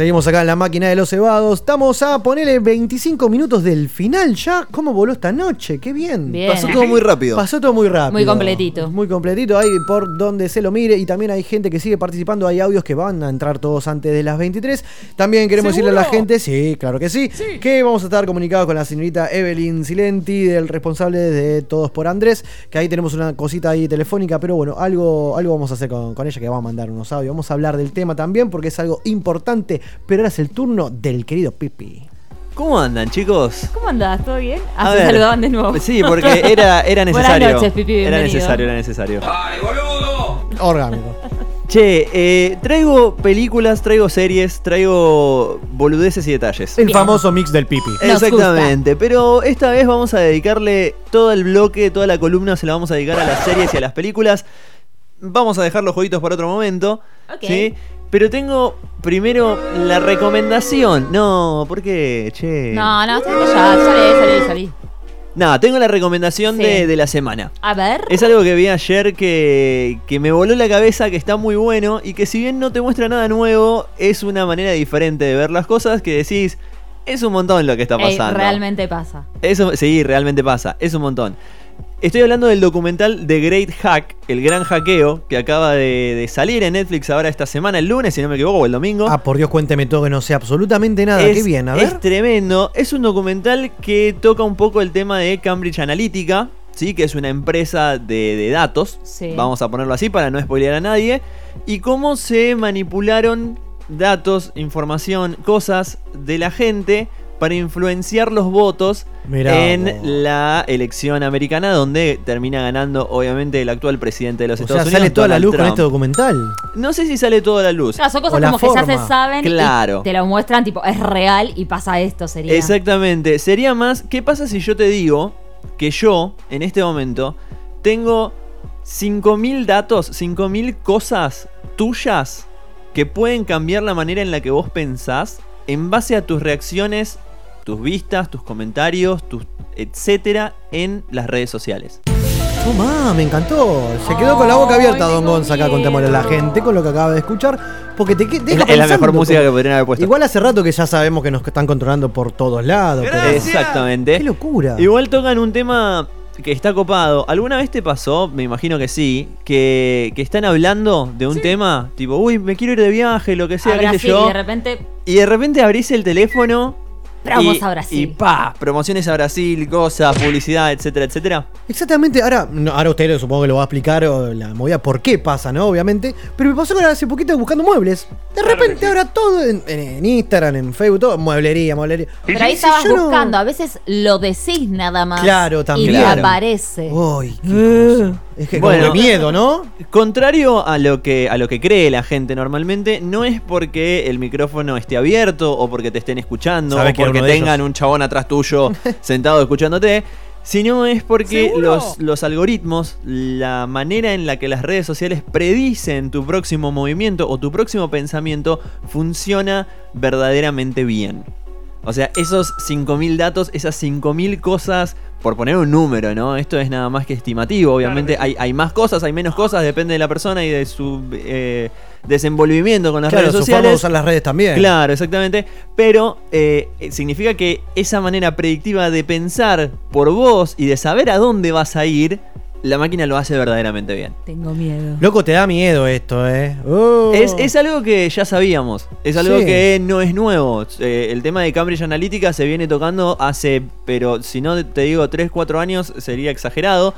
Speaker 3: Seguimos acá en la máquina de los cebados. Estamos a ponerle 25 minutos del final ya. ¿Cómo voló esta noche? Qué bien.
Speaker 4: Bien. Pasó todo muy rápido.
Speaker 3: Pasó todo muy rápido.
Speaker 4: Muy completito.
Speaker 3: Muy completito. Ahí por donde se lo mire. Y también hay gente que sigue participando. Hay audios que van a entrar todos antes de las 23. También queremos decirle a la gente, sí, claro que sí, que vamos a estar comunicados con la señorita Evelyn Silenti, del responsable de Todos por Andrés. Que ahí tenemos una cosita ahí telefónica. Pero bueno, algo, algo vamos a hacer con, con ella que va a mandar unos audios. Vamos a hablar del tema también porque es algo importante. Pero ahora es el turno del querido Pipi.
Speaker 5: ¿Cómo andan, chicos?
Speaker 4: ¿Cómo andás? ¿Todo bien?
Speaker 5: A
Speaker 4: Ah, se
Speaker 5: ver.
Speaker 4: saludaban de nuevo.
Speaker 5: Sí, porque era, era necesario.
Speaker 4: Buenas noches, Pipi,
Speaker 5: Era necesario, era necesario.
Speaker 3: Orgánico.
Speaker 5: Che, eh, traigo películas, traigo series, traigo boludeces y detalles.
Speaker 3: El famoso mix del Pipi.
Speaker 5: Exactamente, pero esta vez vamos a dedicarle todo el bloque, toda la columna se la vamos a dedicar a las series y a las películas. Vamos a dejar los jueguitos para otro momento.
Speaker 4: Ok.
Speaker 5: ¿sí? Pero tengo primero la recomendación. No, ¿por qué? Che.
Speaker 4: No, no, callada. Salí, salí, salí.
Speaker 5: Nada, tengo la recomendación
Speaker 4: Sí.
Speaker 5: de, de la semana.
Speaker 4: A ver.
Speaker 5: Es algo que vi ayer que, que me voló la cabeza, que está muy bueno y que si bien no te muestra nada nuevo, es una manera diferente de ver las cosas que decís, es un montón lo que está
Speaker 4: Ey,
Speaker 5: pasando.
Speaker 4: realmente pasa.
Speaker 5: Eso, sí, realmente pasa, es un montón. Estoy hablando del documental The Great Hack, el gran hackeo, que acaba de, de salir en Netflix ahora esta semana, el lunes, si no me equivoco, o el domingo.
Speaker 3: Ah, por Dios, cuénteme todo que no sé absolutamente nada.
Speaker 5: Es-
Speaker 3: Qué bien, a ver.
Speaker 5: Es tremendo. Es un documental que toca un poco el tema de Cambridge Analytica, ¿sí? que es una empresa de, de datos.
Speaker 4: Sí.
Speaker 5: Vamos a ponerlo así para no spoilear a nadie. Y cómo se manipularon datos, información, cosas de la gente para influenciar los votos
Speaker 3: Mirá
Speaker 5: en
Speaker 3: vos.
Speaker 5: la elección americana, donde termina ganando, obviamente, el actual presidente de los
Speaker 3: O
Speaker 5: Estados
Speaker 3: sea,
Speaker 5: Unidos.
Speaker 3: sale toda la luz con
Speaker 5: Trump.
Speaker 3: este documental.
Speaker 5: No sé si sale toda la luz.
Speaker 4: Claro, son cosas como que ya se saben
Speaker 5: Claro.
Speaker 4: y te lo muestran, tipo, es real y pasa esto, sería.
Speaker 5: Exactamente. Sería más, ¿qué pasa si yo te digo que yo, en este momento, tengo 5.000 datos, 5.000 cosas tuyas que pueden cambiar la manera en la que vos pensás en base a tus reacciones, tus vistas, tus comentarios, tus etcétera en las redes sociales?
Speaker 3: Toma, me encantó. Se quedó con la boca abierta Don Gonza acá contémosle a la gente con lo que acaba de escuchar. Porque te
Speaker 5: Es
Speaker 3: deja
Speaker 5: la, es la mejor música
Speaker 3: como-
Speaker 5: que podrían haber puesto.
Speaker 3: Igual hace rato que ya sabemos que nos están controlando por todos lados. pero-
Speaker 5: Exactamente.
Speaker 3: Qué locura.
Speaker 5: Igual tocan un tema que está copado. ¿Alguna vez te pasó, me imagino que sí, que, que están hablando de un tema, tipo, uy, me quiero ir de viaje, lo que sea, qué sé yo?
Speaker 4: y de repente,
Speaker 5: Y de repente abrís el teléfono.
Speaker 4: Vamos
Speaker 5: y,
Speaker 4: a Brasil.
Speaker 5: Y pa, promociones a Brasil, cosas, publicidad, etcétera, etcétera.
Speaker 3: Exactamente, ahora, no, ahora usted supongo que lo va a explicar o la movida por qué pasa, ¿no? Obviamente. Pero me pasó ahora hace poquito buscando muebles. De repente ahora todo en, en- en Instagram, en Facebook, todo, mueblería, mueblería.
Speaker 4: pero ahí
Speaker 3: Si
Speaker 4: estabas
Speaker 3: yo no-
Speaker 4: buscando, a veces lo decís nada más.
Speaker 3: Claro, también.
Speaker 4: Y te aparece.
Speaker 3: Uy, qué cosa. Es que como que miedo, ¿no?
Speaker 5: Contrario a lo que a lo que cree la gente normalmente, no es porque el micrófono esté abierto o porque te estén escuchando o porque
Speaker 3: de
Speaker 5: tengan
Speaker 3: ellos.
Speaker 5: un chabón atrás tuyo sentado escuchándote, sino es porque los, los algoritmos, la manera en la que las redes sociales predicen tu próximo movimiento o tu próximo pensamiento funciona verdaderamente bien. O sea, esos 5.000 datos, esas 5.000 cosas, por poner un número, ¿no? Esto es nada más que estimativo. Obviamente hay, hay más cosas, hay menos cosas, depende de la persona y de su eh, desenvolvimiento con las
Speaker 3: Claro,
Speaker 5: redes sociales.
Speaker 3: usar las redes también.
Speaker 5: Claro, exactamente. Pero eh, significa que esa manera predictiva de pensar por vos y de saber a dónde vas a ir, la máquina lo hace verdaderamente bien.
Speaker 4: Tengo miedo.
Speaker 3: Loco, te da miedo esto, ¿eh? Oh.
Speaker 5: Es, es algo que ya sabíamos, es algo
Speaker 3: Sí.
Speaker 5: que no es nuevo. Eh, el tema de Cambridge Analytica se viene tocando hace, pero si no te digo 3, 4 años sería exagerado.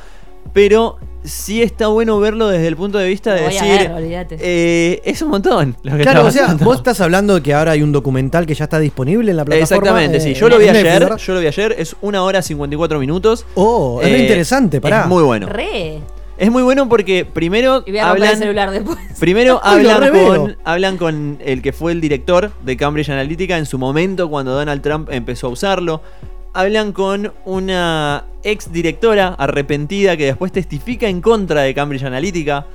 Speaker 5: Pero sí está bueno verlo desde el punto de vista de decir,
Speaker 4: ver,
Speaker 5: eh, es un montón. Lo que
Speaker 3: Claro, o sea,
Speaker 5: pasando.
Speaker 3: vos estás hablando de que ahora hay un documental que ya está disponible en la plataforma.
Speaker 5: Exactamente,
Speaker 3: eh,
Speaker 5: sí. Yo lo vi
Speaker 3: Netflix,
Speaker 5: ayer,
Speaker 3: ¿verdad?
Speaker 5: yo lo vi ayer, es una hora 54 minutos.
Speaker 3: Oh, es re interesante, pará.
Speaker 5: Es muy bueno.
Speaker 4: Re.
Speaker 5: Es muy bueno porque primero
Speaker 4: Y voy a comprar el
Speaker 5: hablan,
Speaker 4: celular después.
Speaker 5: Primero hablan con, hablan con el que fue el director de Cambridge Analytica en su momento cuando Donald Trump empezó a usarlo. Hablan con una ex directora arrepentida que después testifica en contra de Cambridge Analytica.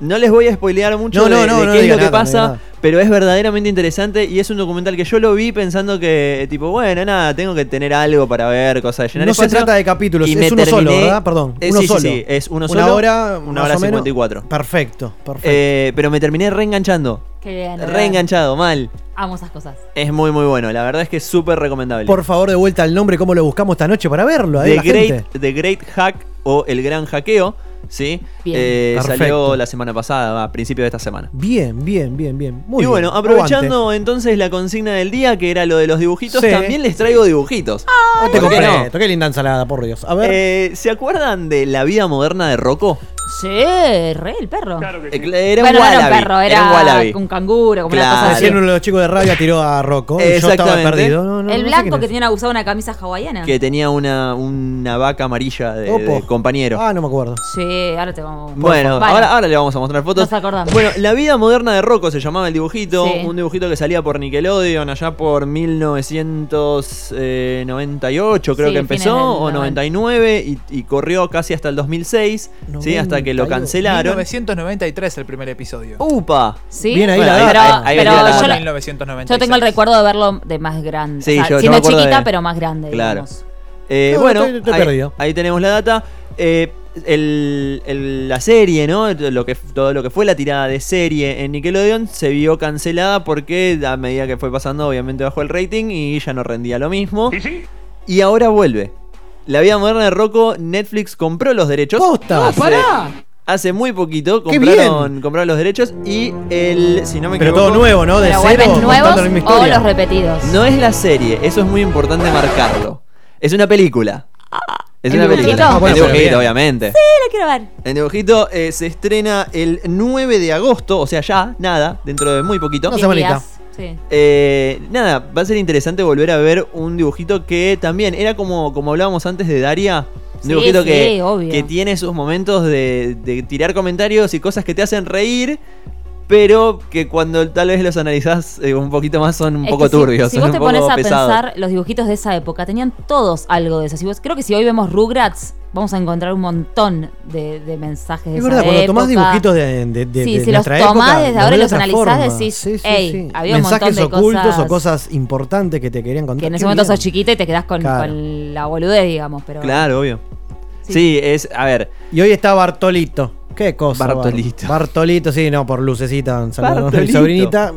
Speaker 5: No les voy a spoilear mucho
Speaker 3: No,
Speaker 5: de,
Speaker 3: no,
Speaker 5: de
Speaker 3: no
Speaker 5: qué es lo que
Speaker 3: nada,
Speaker 5: pasa, pero es verdaderamente interesante y es un documental que yo lo vi pensando que, tipo, bueno, nada, tengo que tener algo para ver, cosas de llenar
Speaker 3: No se trata de capítulos,
Speaker 5: Y
Speaker 3: es uno solo, ¿verdad? Perdón,
Speaker 5: Eh,
Speaker 3: uno
Speaker 5: sí, sí,
Speaker 3: solo.
Speaker 5: sí, es uno
Speaker 3: Una
Speaker 5: solo.
Speaker 3: hora,
Speaker 5: una hora
Speaker 3: o menos.
Speaker 5: 54.
Speaker 3: Perfecto, perfecto.
Speaker 5: Eh, pero me terminé reenganchando.
Speaker 4: Qué bien.
Speaker 5: Reenganchado, mal.
Speaker 4: Amo esas cosas.
Speaker 5: Es muy, muy bueno. La verdad es que es súper recomendable.
Speaker 3: Por favor, de vuelta al nombre, ¿cómo lo buscamos esta noche para verlo?
Speaker 5: The
Speaker 3: la
Speaker 5: Great,
Speaker 3: gente.
Speaker 5: The Great Hack o El Gran Hackeo. ¿Sí?
Speaker 3: Bien.
Speaker 5: Eh,
Speaker 3: Perfecto.
Speaker 5: salió la semana pasada, a principios de esta semana.
Speaker 3: Bien, bien, bien, bien. Muy
Speaker 5: y
Speaker 3: bien.
Speaker 5: bueno, aprovechando entonces la consigna del día, que era lo de los dibujitos,
Speaker 3: Sí.
Speaker 5: también les traigo dibujitos.
Speaker 3: Aguante. Te
Speaker 5: ¿Por qué
Speaker 3: compré,
Speaker 5: no?
Speaker 3: qué linda ensalada, por Dios. A ver.
Speaker 5: Eh, ¿Se acuerdan de la vida moderna de Rocco?
Speaker 4: Sí, re, el perro.
Speaker 5: Eh, Era
Speaker 4: bueno,
Speaker 5: un
Speaker 4: no era un perro,
Speaker 5: era
Speaker 4: era,
Speaker 5: un wallaby.
Speaker 4: un canguro, como una
Speaker 5: Claro.
Speaker 4: cosa así.
Speaker 3: Recién uno de los chicos de rabia tiró a Rocco. y Yo estaba perdido. No, no,
Speaker 4: el
Speaker 3: no sé
Speaker 4: blanco
Speaker 3: quién
Speaker 4: que tenía usado una camisa hawaiana.
Speaker 5: Que tenía una, una vaca amarilla de, compañero.
Speaker 3: Ah, no me acuerdo.
Speaker 4: Sí, ahora te vamos
Speaker 5: Bueno, ahora, ahora le vamos a mostrar fotos.
Speaker 4: Nos acordamos.
Speaker 5: Bueno, La vida moderna de Rocco se llamaba el dibujito.
Speaker 4: Sí.
Speaker 5: Un dibujito que salía por Nickelodeon allá por 1998, creo
Speaker 4: Sí,
Speaker 5: que empezó, o
Speaker 4: 90.
Speaker 5: 99, y, y corrió casi hasta el 2006, ¿sí? hasta que lo
Speaker 17: 98.
Speaker 5: cancelaron.
Speaker 17: 1993 el primer episodio.
Speaker 5: ¡Upa!
Speaker 4: Sí,
Speaker 3: Bien ahí
Speaker 5: Bueno,
Speaker 3: la
Speaker 5: ahí-
Speaker 4: pero,
Speaker 5: ahí- ahí
Speaker 4: pero
Speaker 5: venía la
Speaker 4: yo, la-
Speaker 17: 1996.
Speaker 4: yo tengo el recuerdo de verlo de más grande.
Speaker 5: Sí,
Speaker 4: o sea,
Speaker 5: yo- yo
Speaker 4: siendo
Speaker 5: me acuerdo
Speaker 4: chiquita,
Speaker 5: de-
Speaker 4: pero más grande.
Speaker 5: Claro.
Speaker 4: digamos.
Speaker 5: Eh,
Speaker 3: No,
Speaker 5: bueno,
Speaker 3: estoy- estoy
Speaker 5: ahí,
Speaker 3: perdido.
Speaker 5: ahí tenemos la data. Eh, el- el- la serie, ¿no? Lo que, todo lo que fue la tirada de serie en Nickelodeon se vio cancelada porque a medida que fue pasando, obviamente bajó el rating y ya no rendía lo mismo. Y ahora vuelve. La vida moderna de Rocco, Netflix compró los derechos.
Speaker 3: ¡Posta!
Speaker 5: Hace- Hace muy poquito
Speaker 3: ¡Qué
Speaker 5: compraron, compraron los derechos y el, si no me
Speaker 3: Pero
Speaker 5: equivoco,
Speaker 3: todo nuevo, ¿no? De cero,
Speaker 4: nuevos
Speaker 3: la misma
Speaker 4: o los repetidos.
Speaker 5: no es la serie, eso es muy importante marcarlo. Es una película. Es
Speaker 4: ¿El
Speaker 5: una película.
Speaker 4: dibujito?
Speaker 3: Ah, bueno,
Speaker 5: el dibujito,
Speaker 3: bien.
Speaker 5: obviamente.
Speaker 4: Sí, lo quiero ver.
Speaker 5: El dibujito eh, se estrena el 9 de agosto, o sea, ya, nada, dentro de muy poquito.
Speaker 3: Una semanita.
Speaker 4: Sí.
Speaker 5: Eh, nada, va a ser interesante volver a ver un dibujito que también era como, como hablábamos antes de Daria. Un
Speaker 4: Sí,
Speaker 5: dibujito
Speaker 4: sí,
Speaker 5: que, que tiene sus momentos de, de tirar comentarios y cosas que te hacen reír, pero que cuando tal vez los analizás eh, un poquito más son un
Speaker 4: Es
Speaker 5: poco
Speaker 4: si-
Speaker 5: turbios.
Speaker 4: Si, vos
Speaker 5: un
Speaker 4: te
Speaker 5: poco
Speaker 4: pones a
Speaker 5: pesados.
Speaker 4: pensar, los dibujitos de esa época tenían todos algo de eso. Si vos, creo que si hoy vemos Rugrats, vamos a encontrar un montón de, de mensajes de
Speaker 3: Es
Speaker 4: esa
Speaker 3: verdad, cuando tomás dibujitos de, de, de-
Speaker 4: Sí,
Speaker 3: de
Speaker 4: si los tomás
Speaker 3: época,
Speaker 4: desde ahora y los analizás,
Speaker 3: forma.
Speaker 4: decís,
Speaker 3: Sí, sí,
Speaker 4: "Ey,
Speaker 3: sí.
Speaker 4: había un montón de
Speaker 3: ocultos
Speaker 4: cosas".
Speaker 3: o cosas importantes que te querían contar.
Speaker 4: Que en ese momento
Speaker 3: bien.
Speaker 4: sos chiquita y te quedás con,
Speaker 3: Claro.
Speaker 4: con la boludez, digamos. Pero
Speaker 5: Claro, obvio. Sí. es, a ver.
Speaker 3: Y hoy está Bartolito. ¿Qué cosa? Bar-
Speaker 5: Bartolito.
Speaker 3: Bartolito, sí, no, por lucecita. un saludo a mi
Speaker 5: Bartolito.
Speaker 3: sobrinita.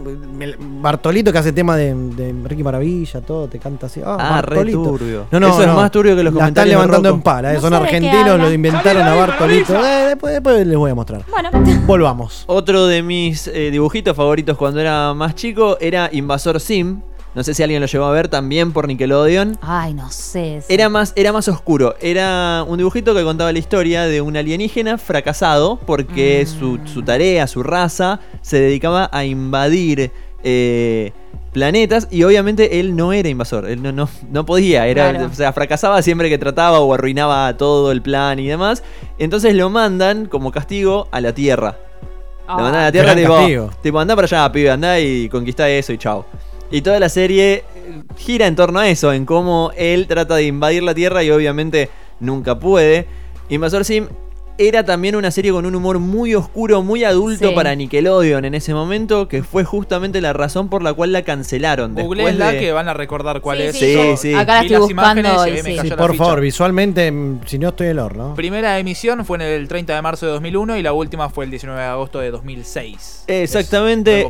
Speaker 3: Bartolito que hace tema de, de Ricky Maravilla, todo, te canta así. Ah,
Speaker 5: Ah, re
Speaker 3: Bartolito.
Speaker 5: turbio.
Speaker 3: No, no,
Speaker 5: Eso es más turbio que los
Speaker 3: La
Speaker 5: comentarios
Speaker 3: están levantando en pala. eh,
Speaker 5: No
Speaker 3: Son argentinos, lo inventaron a Bartolito. Eh, después, después les voy a mostrar.
Speaker 4: Bueno.
Speaker 3: Volvamos.
Speaker 5: Otro de mis eh, dibujitos favoritos cuando era más chico era Invasor Sim. No sé si alguien lo llevó a ver también por Nickelodeon.
Speaker 4: Ay, no sé.
Speaker 5: Era más, era más oscuro. Era un dibujito que contaba la historia de un alienígena fracasado porque su, su tarea, su raza, se dedicaba a invadir eh, planetas y obviamente él no era invasor. Él no, no, no podía. Era,
Speaker 4: Claro.
Speaker 5: O sea, fracasaba siempre que trataba o arruinaba todo el plan y demás. Entonces lo mandan como castigo a la Tierra.
Speaker 4: Ah.
Speaker 5: Lo mandan a la Tierra
Speaker 3: Gran
Speaker 5: tipo, tipo, anda para allá, pibe, anda y conquista eso y chao. Y toda la serie eh, gira en torno a eso, en cómo él trata de invadir la Tierra y obviamente nunca puede. Invasor Sim era también una serie con un humor muy oscuro, muy adulto
Speaker 17: Sí.
Speaker 5: para Nickelodeon en ese momento, que fue justamente la razón por la cual la cancelaron. Después
Speaker 17: Googleenla
Speaker 5: de-
Speaker 17: que van a recordar cuál
Speaker 5: Sí,
Speaker 17: es.
Speaker 5: sí,
Speaker 17: Yo
Speaker 5: sí.
Speaker 4: Acá la estoy
Speaker 17: las
Speaker 4: buscando
Speaker 17: imágenes y
Speaker 4: y
Speaker 17: la
Speaker 3: por
Speaker 17: ficha.
Speaker 3: favor, visualmente, mm, si no estoy el horno.
Speaker 17: Primera emisión fue en el 30 de marzo de 2001 y la última fue el 19 de agosto de 2006.
Speaker 5: Exactamente.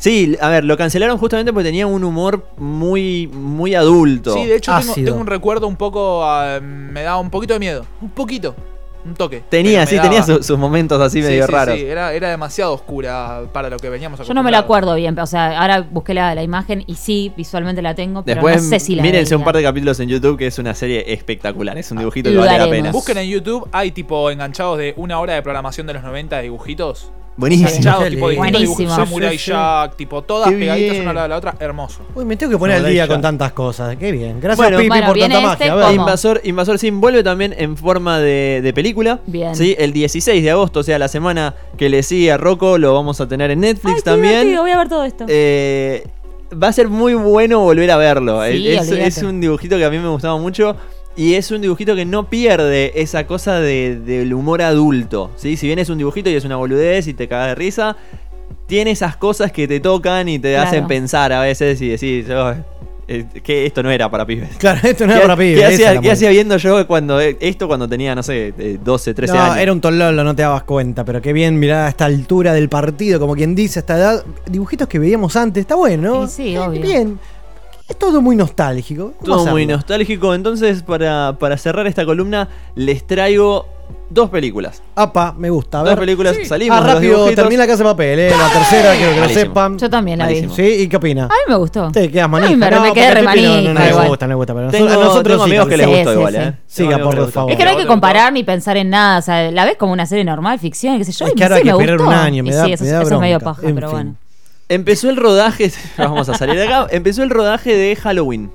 Speaker 5: Sí, a ver, lo cancelaron justamente porque tenía un humor muy, muy adulto.
Speaker 17: Sí, de hecho tengo, tengo un recuerdo un poco, ah, me daba un poquito de miedo. Un poquito. Un toque.
Speaker 5: Tenía,
Speaker 17: Pero
Speaker 5: sí, tenía su- sus momentos así
Speaker 17: Sí,
Speaker 5: medio
Speaker 17: sí,
Speaker 5: raros.
Speaker 17: Sí, era, era demasiado oscura para lo que veníamos
Speaker 4: Yo no me la
Speaker 17: acostumbrados.
Speaker 4: acuerdo bien, o sea, ahora busqué la, la imagen y sí, visualmente la tengo, pero
Speaker 5: Después
Speaker 4: no sé si la
Speaker 5: mírense un par de capítulos en YouTube que es una serie espectacular. Es un dibujito que
Speaker 4: lo
Speaker 5: vale la pena.
Speaker 17: Busquen en YouTube, hay tipo enganchados de una hora de programación de los 90 de dibujitos.
Speaker 5: Buenísimo.
Speaker 17: Tipo
Speaker 4: Buenísimo.
Speaker 17: Samurai
Speaker 3: Sí, sí, sí.
Speaker 17: Jack, tipo todas
Speaker 3: Qué
Speaker 17: pegaditas
Speaker 3: bien.
Speaker 17: una al lado de la otra, hermoso.
Speaker 3: Uy, me tengo que poner al
Speaker 5: Samurai
Speaker 3: día
Speaker 5: Jack.
Speaker 3: con tantas cosas. Qué bien. Gracias,
Speaker 5: Bueno,
Speaker 3: Pipi,
Speaker 4: bueno,
Speaker 3: por
Speaker 4: viene
Speaker 3: tanta
Speaker 4: este
Speaker 3: magia. A ver.
Speaker 4: como-
Speaker 5: Invasor, Invasor Sim vuelve también en forma de, de película.
Speaker 4: Bien.
Speaker 5: Sí, el 16 de agosto, o sea, la semana que le sigue a Rocco, lo vamos a tener en Netflix
Speaker 4: Ay, qué
Speaker 5: también.
Speaker 4: divertido, voy a ver todo esto.
Speaker 5: Eh, va a ser muy bueno volver a verlo.
Speaker 4: Sí,
Speaker 5: es,
Speaker 4: olvídate.
Speaker 5: es un dibujito que a mí me gustaba mucho. Y es un dibujito que no pierde esa cosa de- del humor adulto. ¿sí? Si bien es un dibujito y es una boludez y te cagas de risa, tiene esas cosas que te tocan y te
Speaker 4: Claro.
Speaker 5: hacen pensar a veces y decís, "Oh, eh, que esto no era para pibes.
Speaker 3: Claro, esto no
Speaker 5: ¿Qué-
Speaker 3: era para pibes.
Speaker 5: ¿Qué hacía, qué hacía viendo yo cuando eh, esto cuando tenía, no sé, eh, 12, 13
Speaker 3: no,
Speaker 5: años?
Speaker 3: era un tololo, no te dabas cuenta, pero qué bien mirar a esta altura del partido, como quien dice, a esta edad. Dibujitos que veíamos antes, está bueno, ¿no?
Speaker 4: Sí, sí,
Speaker 3: Eh,
Speaker 4: obvio.
Speaker 3: Bien. Es todo muy nostálgico.
Speaker 5: Todo muy nostálgico. Entonces, para, para cerrar esta columna, les traigo dos películas.
Speaker 3: Apa, me gusta. A
Speaker 5: Dos películas, salimos
Speaker 3: Ah, rápido, termina la casa de papel, ¿eh? La tercera, quiero que lo sepan.
Speaker 4: Yo también la vi.
Speaker 3: ¿Sí? ¿Y qué opina?
Speaker 4: A mí me gustó.
Speaker 3: Te quedas manija.
Speaker 4: A mí me- me
Speaker 3: porque
Speaker 4: quedé
Speaker 3: a
Speaker 4: re
Speaker 3: Pipi no-
Speaker 4: igual.
Speaker 3: gusta, no le gusta. Pero
Speaker 5: Tengo-
Speaker 3: a nosotros
Speaker 5: tengo
Speaker 3: sí
Speaker 5: amigos
Speaker 3: nos
Speaker 5: que les
Speaker 3: gusta.
Speaker 5: gusta
Speaker 4: Sí,
Speaker 5: igual,
Speaker 4: sí,
Speaker 5: ¿eh?
Speaker 4: sí.
Speaker 3: Siga, por favor.
Speaker 4: Es que no hay que comparar ni pensar en nada, o sea, la ves como una serie normal, ficción, qué sé yo,
Speaker 3: Es que ahora
Speaker 4: sí
Speaker 3: hay que
Speaker 4: me
Speaker 3: esperar un año, me da-
Speaker 4: sí, eso,
Speaker 3: me
Speaker 4: es medio
Speaker 3: bronca.
Speaker 4: paja, pero bueno.
Speaker 5: Empezó el rodaje. Vamos a salir de acá. Empezó el rodaje de Halloween.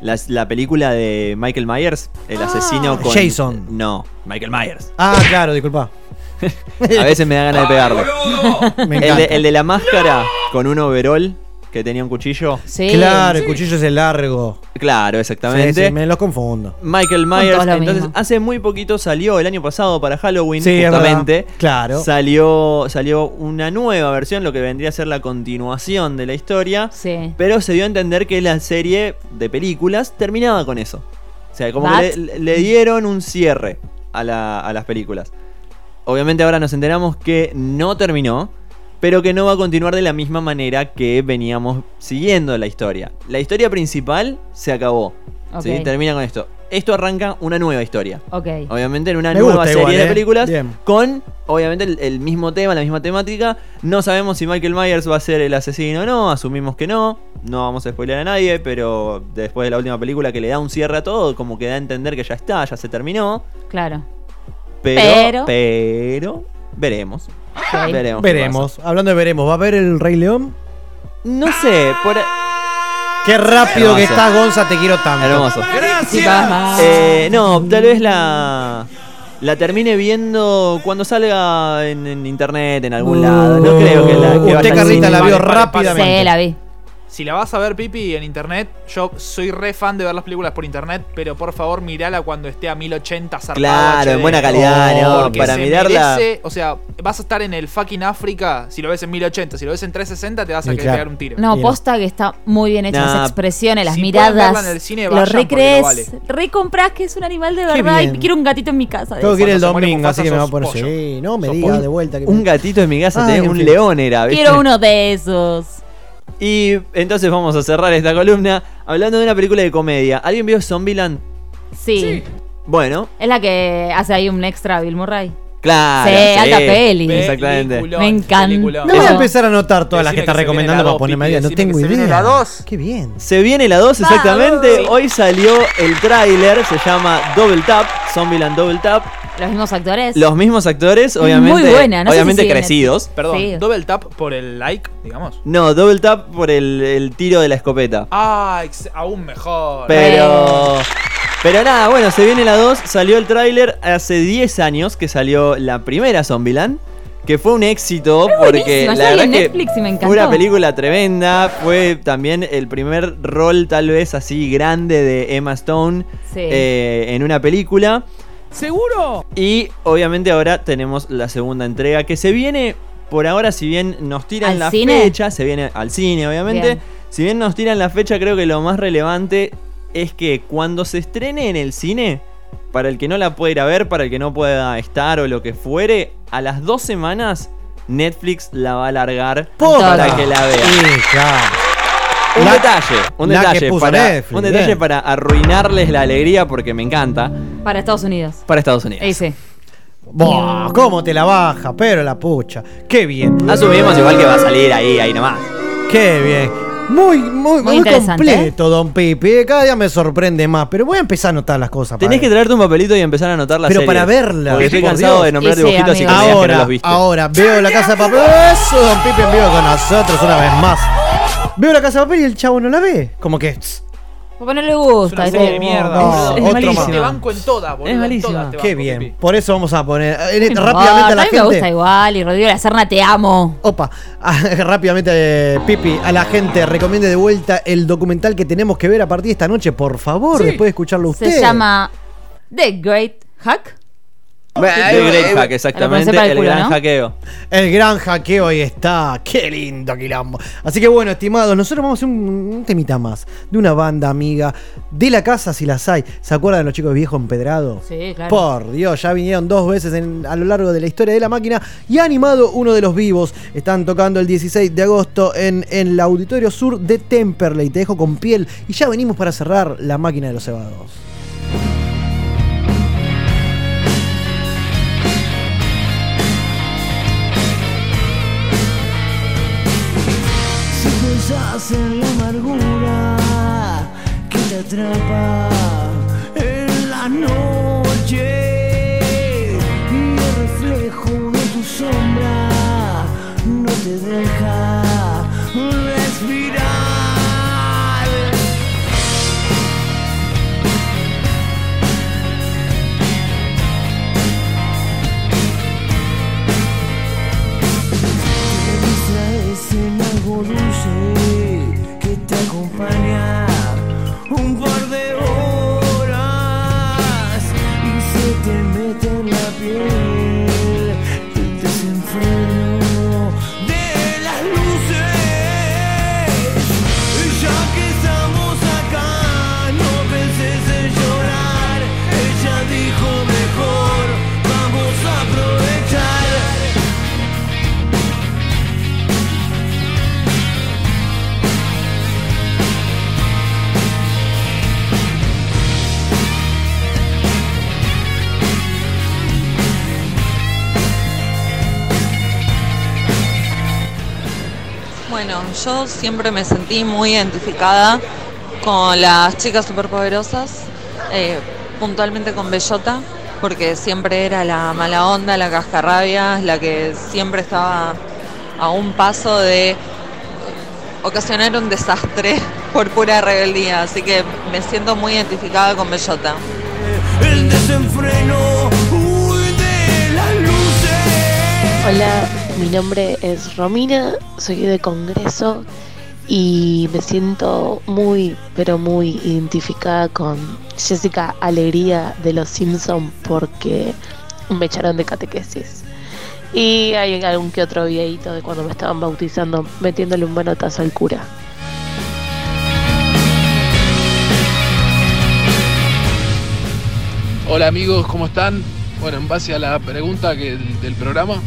Speaker 5: La, la película de Michael Myers, el asesino con.
Speaker 3: Jason.
Speaker 5: No, Michael Myers.
Speaker 3: Ah, claro, disculpa.
Speaker 5: A veces me da ganas de pegarle.
Speaker 3: Me
Speaker 5: El de, el de la máscara con un overall que tenía un cuchillo.
Speaker 4: Sí.
Speaker 3: Claro, el cuchillo es el largo.
Speaker 5: Claro, exactamente.
Speaker 3: Sí, sí, me los confundo.
Speaker 5: Michael Myers, entonces
Speaker 4: mismo.
Speaker 5: hace muy poquito salió el año pasado para Halloween,
Speaker 3: Sí,
Speaker 5: justamente.
Speaker 3: Claro.
Speaker 5: Salió, salió una nueva versión, lo que vendría a ser la continuación de la historia.
Speaker 4: Sí.
Speaker 5: Pero se dio a entender que la serie de películas terminaba con eso. O sea, como
Speaker 4: What?
Speaker 5: que le, le dieron un cierre a, la- a las películas. Obviamente ahora nos enteramos que no terminó, pero que no va a continuar de la misma manera que veníamos siguiendo la historia. La historia principal se acabó. Termina con esto. Esto arranca una nueva historia.
Speaker 4: Ok.
Speaker 5: Obviamente en una
Speaker 3: Me
Speaker 5: nueva serie
Speaker 3: igual,
Speaker 5: de
Speaker 3: ¿eh?
Speaker 5: películas
Speaker 3: Bien.
Speaker 5: con, obviamente, el, el mismo tema, la misma temática. No sabemos si Michael Myers va a ser el asesino o no, asumimos que no. No vamos a spoiler a nadie, pero después de la última película que le da un cierre a todo, como que da a entender que ya está, ya se terminó.
Speaker 4: Claro.
Speaker 5: Pero,
Speaker 4: Pero-
Speaker 5: pero, veremos. Veremos.
Speaker 3: Hablando de veremos, ¿va a ver el Rey León?
Speaker 5: No sé, por.
Speaker 3: Qué rápido que estás, Gonza, te quiero tanto.
Speaker 5: Hermoso.
Speaker 3: Gracias.
Speaker 5: Eh, no, tal vez la. La termine viendo cuando salga en, en internet, en algún lado. No creo que la. Que
Speaker 3: Usted,
Speaker 5: vaya al
Speaker 3: Carlita, la vio rápidamente.
Speaker 4: Sí, la vi.
Speaker 17: Si la vas a ver, Pipi, en internet, yo soy re fan de ver las películas por internet, pero por favor mirala cuando esté a 1080 zarpado
Speaker 5: Claro,
Speaker 17: HD.
Speaker 5: en buena calidad, ¿no? Para
Speaker 17: se
Speaker 5: mirarla-
Speaker 17: merece- o sea, vas a estar en el fucking África, si lo ves en 1080, si lo ves en 360 te vas a querer
Speaker 3: claro.
Speaker 17: pegar un tiro.
Speaker 4: No, posta que está muy bien hecha.
Speaker 5: Nah.
Speaker 4: Las expresiones, las
Speaker 17: Si
Speaker 4: miradas.
Speaker 17: verla en el cine,
Speaker 4: lo recrees.
Speaker 17: lo vale.
Speaker 4: Recompras que es un animal de verdad y quiero un gatito en mi casa.
Speaker 3: Tengo que ir el domingo, así que me va a poner. Sí, no me
Speaker 17: Sos
Speaker 3: diga
Speaker 17: pollo.
Speaker 3: de vuelta. que-
Speaker 5: Un gatito en mi casa,
Speaker 3: Ay,
Speaker 5: tenés
Speaker 3: en
Speaker 5: un león era, ¿viste?
Speaker 4: Quiero uno de esos.
Speaker 5: Y entonces vamos a cerrar esta columna hablando de una película de comedia. ¿Alguien vio Zombieland?
Speaker 4: Sí.
Speaker 5: Bueno,
Speaker 4: Es la que hace ahí un extra Bill Murray.
Speaker 5: claro.
Speaker 4: Sí, alta peli.
Speaker 5: Exactamente.
Speaker 17: Peliculón,
Speaker 4: Me encanta.
Speaker 17: peliculón.
Speaker 3: Voy a empezar a anotar todas las que está
Speaker 17: que viene
Speaker 3: recomendando para ponerme al
Speaker 17: Pipi,
Speaker 3: día. No tengo
Speaker 17: que se
Speaker 3: idea.
Speaker 17: viene la dos.
Speaker 3: Qué bien.
Speaker 5: Se viene la 2 exactamente. Hoy salió el tráiler, se llama Double Tap, Zombieland Double Tap.
Speaker 4: Los mismos actores.
Speaker 5: Los mismos actores, obviamente.
Speaker 4: Muy buena, no sé si
Speaker 5: obviamente
Speaker 4: sigue en
Speaker 5: crecidos.
Speaker 17: Perdón,
Speaker 4: Sí.
Speaker 17: double tap por el like, digamos.
Speaker 5: No, Double Tap por el, el tiro de la escopeta.
Speaker 17: Ah, ex- aún mejor.
Speaker 5: Pero. Pero nada, bueno, se viene la 2. Salió el tráiler hace 10 años que salió la primera Zombieland. Que fue un éxito porque
Speaker 4: buenísima,
Speaker 5: la
Speaker 4: yo la vi
Speaker 5: verdad
Speaker 4: en
Speaker 5: que
Speaker 4: Netflix y me encantó.
Speaker 5: fue una película tremenda. Fue también el primer rol, tal vez así grande, de Emma Stone
Speaker 4: Sí.
Speaker 5: eh, en una película.
Speaker 17: ¿Seguro?
Speaker 5: Y obviamente ahora tenemos la segunda entrega que se viene. Por ahora, si bien nos tiran
Speaker 4: ¿Al
Speaker 5: la
Speaker 4: cine?
Speaker 5: fecha, se viene al cine, obviamente.
Speaker 4: Bien.
Speaker 5: Si bien nos tiran la fecha, creo que lo más relevante es que cuando se estrene en el cine, para el que no la pueda ir a ver, para el que no pueda estar o lo que fuere, a las dos semanas Netflix la va a largar para que la vea.
Speaker 3: Sí, claro.
Speaker 5: Un
Speaker 3: La-
Speaker 5: detalle, un detalle, para,
Speaker 3: Netflix,
Speaker 5: un detalle
Speaker 3: bien.
Speaker 5: para arruinarles la alegría porque me encanta
Speaker 4: Para Estados Unidos.
Speaker 5: para Estados Unidos.
Speaker 4: Ahí sí.
Speaker 3: Buah, ¿Cómo te la baja? Pero la pucha. Qué bien.
Speaker 5: Asumimos igual que va a salir ahí, ahí nomás.
Speaker 3: Qué bien. Muy, muy, muy,
Speaker 4: interesante,
Speaker 3: completo, don Pipi. Cada día me sorprende más. Pero voy a empezar a anotar las cosas.
Speaker 5: Tenés que traerte un papelito y empezar a anotar la
Speaker 3: Pero
Speaker 5: serie.
Speaker 3: para verla.
Speaker 5: Porque estoy
Speaker 3: por
Speaker 5: cansado
Speaker 3: Dios.
Speaker 5: de nombrar
Speaker 4: Y sí,
Speaker 5: dibujitos y
Speaker 4: amigo.
Speaker 5: comedias que no
Speaker 3: Ahora,
Speaker 5: los viste.
Speaker 3: ahora, veo la casa de papel. Eso, don Pipi en vivo con nosotros una vez más. Veo la casa de papel y el chavo no la ve. Como que. tss,
Speaker 4: Porque no le
Speaker 17: Es
Speaker 4: gusta.
Speaker 17: una serie de mierda.
Speaker 3: No,
Speaker 17: boludo.
Speaker 3: otro
Speaker 17: Te
Speaker 3: más.
Speaker 17: banco en todas, boludo.
Speaker 5: Es
Speaker 17: en
Speaker 5: malísima.
Speaker 17: todas te
Speaker 3: Qué
Speaker 17: banco,
Speaker 3: bien.
Speaker 17: Pipi.
Speaker 3: Por eso vamos a poner eh,
Speaker 4: No
Speaker 3: rápidamente a la
Speaker 4: mí me gusta
Speaker 3: gente.
Speaker 4: igual. Y Rodrigo La Serna, te amo.
Speaker 3: Opa, ah, rápidamente, eh, Pipi, a la gente recomiende de vuelta el documental que tenemos que ver a partir de esta noche, por favor, después de escucharlo usted.
Speaker 4: Se llama The Great Hack.
Speaker 5: The Great Hack, exactamente.
Speaker 4: El
Speaker 5: El
Speaker 4: culo,
Speaker 5: gran
Speaker 4: ¿no?
Speaker 5: hackeo.
Speaker 3: El gran hackeo ahí está. Qué lindo quilombo. Así que bueno, estimados, nosotros vamos a hacer un, un temita más de una banda amiga de la casa si las hay. ¿Se acuerdan de los chicos viejos empedrados?
Speaker 4: Sí, claro.
Speaker 3: Por Dios, ya vinieron dos veces en- a lo largo de la historia de la máquina y ha animado uno de los vivos. Están tocando el 16 de agosto en, en el Auditorio Sur de Temperley. Te dejo con piel y ya venimos para cerrar la máquina de los cebados.
Speaker 32: En la amargura que te atrapa en la noche y el reflejo de tu sombra no te deja te
Speaker 33: yo siempre me sentí muy identificada con las chicas superpoderosas, eh, puntualmente con Bellota, porque siempre era la mala onda, la cascarrabia, la que siempre estaba a un paso de ocasionar un desastre por pura rebeldía, así que me siento muy identificada con Bellota.
Speaker 34: El desenfreno, de las luces.
Speaker 35: Hola, mi nombre es Romina, soy de Congreso y me siento muy, pero muy identificada con Jessica Alegría de Los Simpson porque me echaron de catequesis. Y hay algún que otro videito de cuando me estaban bautizando metiéndole un manotazo al cura.
Speaker 32: Hola amigos, ¿cómo están? Bueno, en base a la pregunta que, del programa,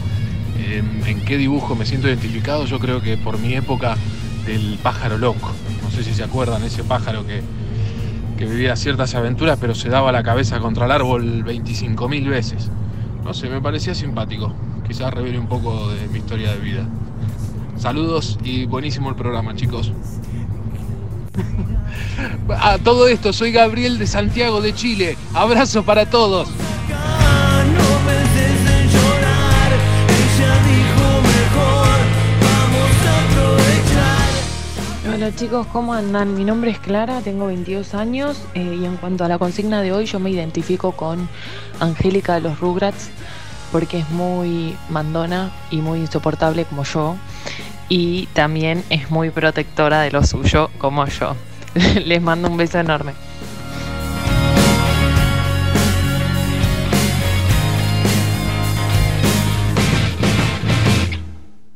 Speaker 32: ¿en qué dibujo me siento identificado? Yo creo que por mi época del pájaro loco. No sé si se acuerdan, ese pájaro que, que vivía ciertas aventuras, pero se daba la cabeza contra el árbol 25.000 veces. No sé, me parecía simpático. Quizás revele un poco de mi historia de vida. Saludos y buenísimo el programa, chicos. A todo esto, soy Gabriel de Santiago de Chile. Abrazo para todos.
Speaker 36: Hola chicos, ¿cómo andan? Mi nombre es Clara, tengo 22 años eh, y en cuanto a la consigna de hoy yo me identifico con Angélica de los Rugrats porque es muy mandona y muy insoportable como yo y también es muy protectora de lo suyo como yo. Les mando un beso enorme.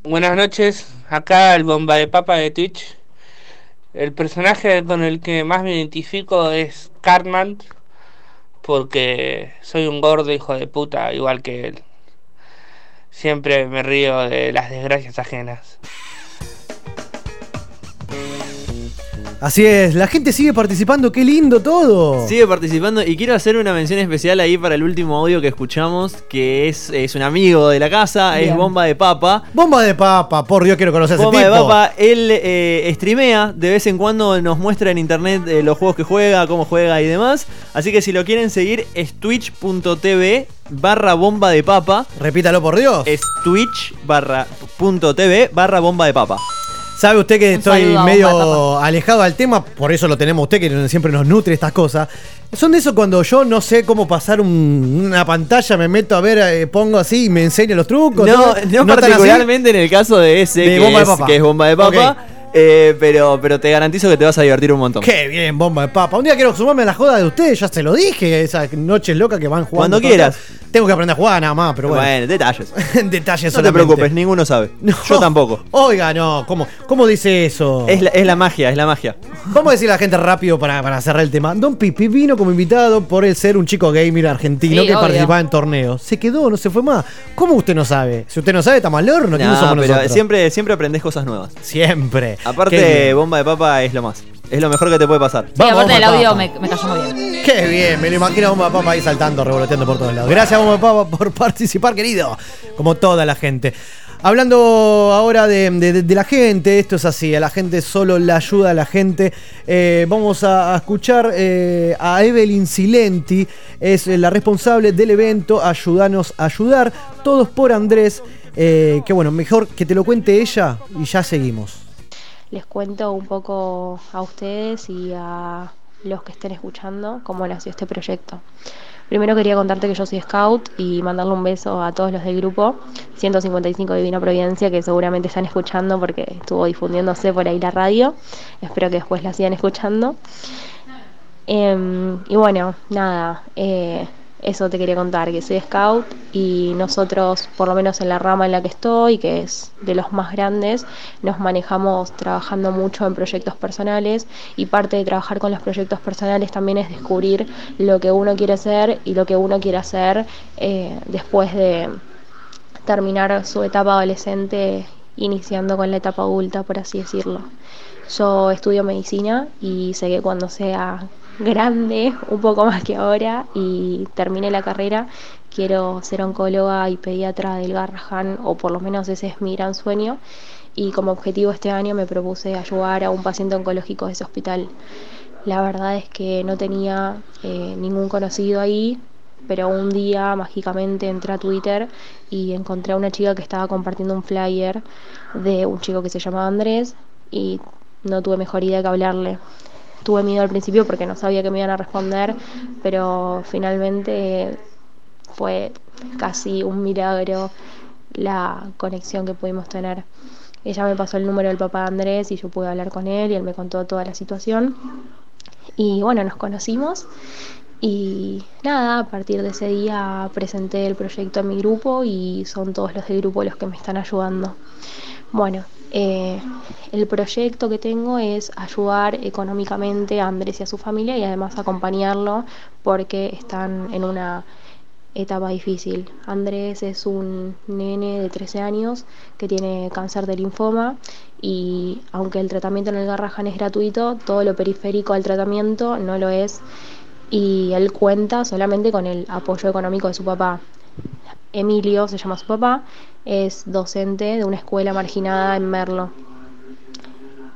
Speaker 37: Buenas noches, acá el bomba de papa de Twitch. El personaje con el que más me identifico es Cartman, porque soy un gordo hijo de puta igual que él. Siempre me río de las desgracias ajenas.
Speaker 3: Así es, la gente sigue participando, qué lindo todo.
Speaker 5: Sigue participando y quiero hacer una mención especial ahí para el último audio que escuchamos, que es, es un amigo de la casa, es. Bomba de Papa.
Speaker 3: Bomba de papa, por Dios quiero conocer a ese
Speaker 5: Bomba de. Papa, él eh, streamea, de vez en cuando nos muestra en internet eh, los juegos que juega, cómo juega y demás. Así que si lo quieren seguir es twitch.tv barra bomba de papa.
Speaker 3: Repítalo por Dios.
Speaker 5: Es twitch barra punto TV barra bomba de papa.
Speaker 3: Sabe usted que
Speaker 5: Un
Speaker 3: estoy
Speaker 5: saludo
Speaker 3: medio alejado al tema, por eso lo tenemos a usted que siempre nos nutre estas cosas. Son de eso cuando yo no sé cómo pasar un- una pantalla, me meto a ver, eh, pongo así y me enseña los trucos.
Speaker 5: No,
Speaker 3: ¿no?
Speaker 5: no,
Speaker 3: tan así?
Speaker 5: particularmente en el caso de ese
Speaker 3: De
Speaker 5: que,
Speaker 3: bomba de
Speaker 5: es,
Speaker 3: papa.
Speaker 5: que es bomba de papa. Eh, pero, pero te garantizo que te vas a divertir un montón.
Speaker 3: Qué bien, bomba de papa. Un día quiero sumarme a la joda de ustedes, ya se lo dije, esas noches locas que van jugando.
Speaker 5: Cuando quieras.
Speaker 3: Tengo que aprender a jugar nada más, pero bueno.
Speaker 5: Bueno, detalles.
Speaker 3: Detalles
Speaker 5: No te preocupes, ninguno sabe. Yo tampoco.
Speaker 3: Oiga, no, ¿cómo, cómo dice eso?
Speaker 5: Es la, es la magia, es la magia.
Speaker 3: Vamos a decir a la gente rápido para, para cerrar el tema. Don Pipi vino como invitado por el ser un chico gamer argentino
Speaker 5: Sí,
Speaker 3: que
Speaker 5: obvio.
Speaker 3: participaba en torneos. Se quedó, no se fue más. ¿Cómo usted no sabe? Si usted no sabe, está mal horno. ¿Quiénes
Speaker 5: No,
Speaker 3: somos
Speaker 5: pero
Speaker 3: nosotros?
Speaker 5: siempre, siempre aprendes cosas nuevas.
Speaker 3: Siempre.
Speaker 5: Aparte, bomba de papa es lo más. Es lo mejor que te puede pasar.
Speaker 4: Sí,
Speaker 3: Vamos,
Speaker 4: aparte del
Speaker 3: Bomba de
Speaker 4: audio
Speaker 3: Papa.
Speaker 4: me, me cayó muy bien.
Speaker 3: Qué bien, me lo imagino a Bomba de Papa ahí saltando, revoloteando por todos lados. Gracias, Bomba de Papa, por participar, querido. Como toda la gente. Hablando ahora de, de- de la gente, esto es así, a la gente solo la ayuda a la gente. Eh, vamos a, a escuchar eh, a Evelyn Silenti, es eh, la responsable del evento Ayudanos a Ayudar, todos por Andrés. eh, que bueno, mejor que te lo cuente ella y ya seguimos.
Speaker 38: Les cuento un poco a ustedes y a los que estén escuchando cómo nació este proyecto. Primero quería contarte que yo soy scout y mandarle un beso a todos los del grupo 155 Divina Providencia que seguramente están escuchando porque estuvo difundiéndose por ahí la radio. Espero que después la sigan escuchando. Em, y bueno, nada, eh, eso te quería contar, que soy scout y nosotros, por lo menos en la rama en la que estoy, que es de los más grandes, nos manejamos trabajando mucho en proyectos personales y parte de trabajar con los proyectos personales también es descubrir lo que uno quiere ser y lo que uno quiere hacer eh, después de terminar su etapa adolescente iniciando con la etapa adulta, por así decirlo. Yo estudio medicina y sé que cuando sea grande, un poco más que ahora, y termine la carrera, quiero ser oncóloga y pediatra del Garrahan, o por lo menos ese es mi gran sueño. Y como objetivo este año me propuse ayudar a un paciente oncológico de ese hospital. La verdad es que no tenía eh, ningún conocido ahí, pero un día mágicamente entré a Twitter y encontré a una chica que estaba compartiendo un flyer de un chico que se llamaba Andrés y no tuve mejor idea que hablarle. Tuve miedo al principio porque no sabía que me iban a responder, pero finalmente fue casi un milagro la conexión que pudimos tener. Ella me pasó el número del papá de Andrés y yo pude hablar con él y él me contó toda la situación. Y bueno, nos conocimos y nada, a partir de ese día presenté el proyecto en mi grupo y son todos los del grupo los que me están ayudando. Bueno, eh, el proyecto que tengo es ayudar económicamente a Andrés y a su familia y además acompañarlo porque están en una etapa difícil. Andrés es un nene de 13 años que tiene cáncer de linfoma y aunque el tratamiento en el Garrahan es gratuito, todo lo periférico al tratamiento no lo es y él cuenta solamente con el apoyo económico de su papá. Emilio se llama su papá, es docente de una escuela marginada en Merlo.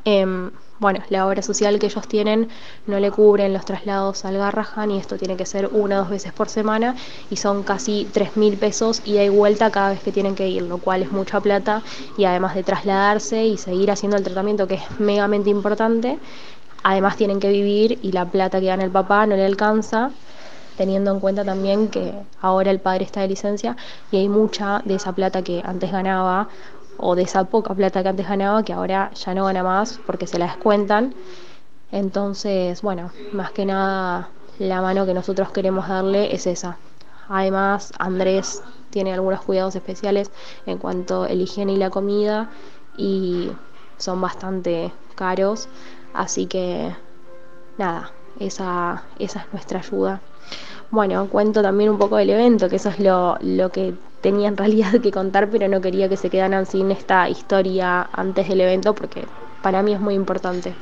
Speaker 38: Em, bueno, la obra social que ellos tienen no le cubren los traslados al Garrahan y esto tiene que ser una o dos veces por semana y son casi 3 mil pesos y vuelta cada vez que tienen que ir, lo cual es mucha plata y además de trasladarse y seguir haciendo el tratamiento que es megamente importante, además tienen que vivir y la plata que gana el papá no le alcanza teniendo en cuenta también que ahora el padre está de licencia y hay mucha de esa plata que antes ganaba o de esa poca plata que antes ganaba que ahora ya no gana más porque se la descuentan. Entonces, bueno, más que nada la mano que nosotros queremos darle es esa. Además, Andrés tiene algunos cuidados especiales en cuanto a la higiene y la comida y son bastante caros, así que nada, esa, es nuestra ayuda. Bueno, cuento también un poco del evento, que eso es lo, que tenía en realidad que contar, pero no quería que se quedaran sin esta historia antes del evento, porque para mí es muy importante.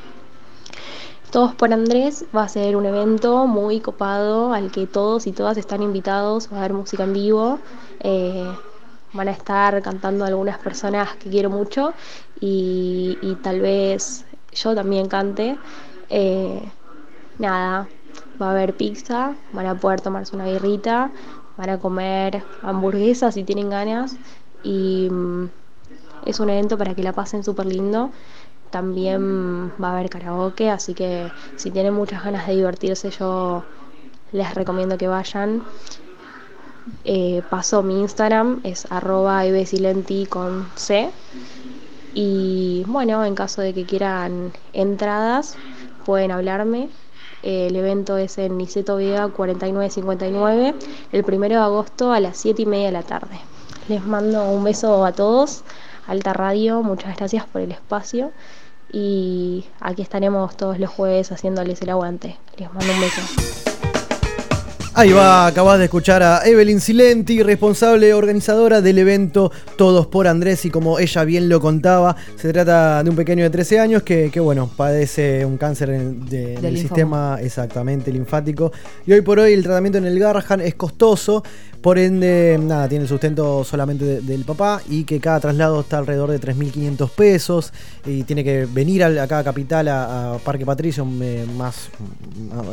Speaker 38: Todos por Andrés va a ser un evento muy copado al que todos y todas están invitados, va a haber música en vivo, eh, van a estar cantando algunas personas que quiero mucho y, y tal vez yo también cante. Eh, nada, va a haber pizza, van a poder tomarse una birrita, van a comer hamburguesas si tienen ganas y mm, es un evento para que la pasen súper lindo. También va a haber karaoke, así que si tienen muchas ganas de divertirse yo les recomiendo que vayan. Eh, paso mi Instagram, es arroba con C. Y bueno, en caso de que quieran entradas, pueden hablarme. Eh, el evento es en Niceto Vega 4959, el primero de agosto a las 7 y media de la tarde. Les mando un beso a todos, Alta Radio, muchas gracias por el espacio y aquí estaremos todos los jueves haciéndoles el aguante. Les mando un beso.
Speaker 3: Ahí va, acabas de escuchar a Evelyn Silenti, responsable organizadora del evento Todos por Andrés y como ella bien lo contaba, se trata de un pequeño de 13 años que, que, bueno, padece un cáncer en el, de- en el sistema exactamente linfático. Y hoy por hoy el tratamiento en el Garrahan es costoso, por ende, nada, tiene el sustento solamente de- del papá y que cada traslado está alrededor de 3.500 pesos y tiene que venir al- acá a Capital, a, a Parque Patricio, eh, más,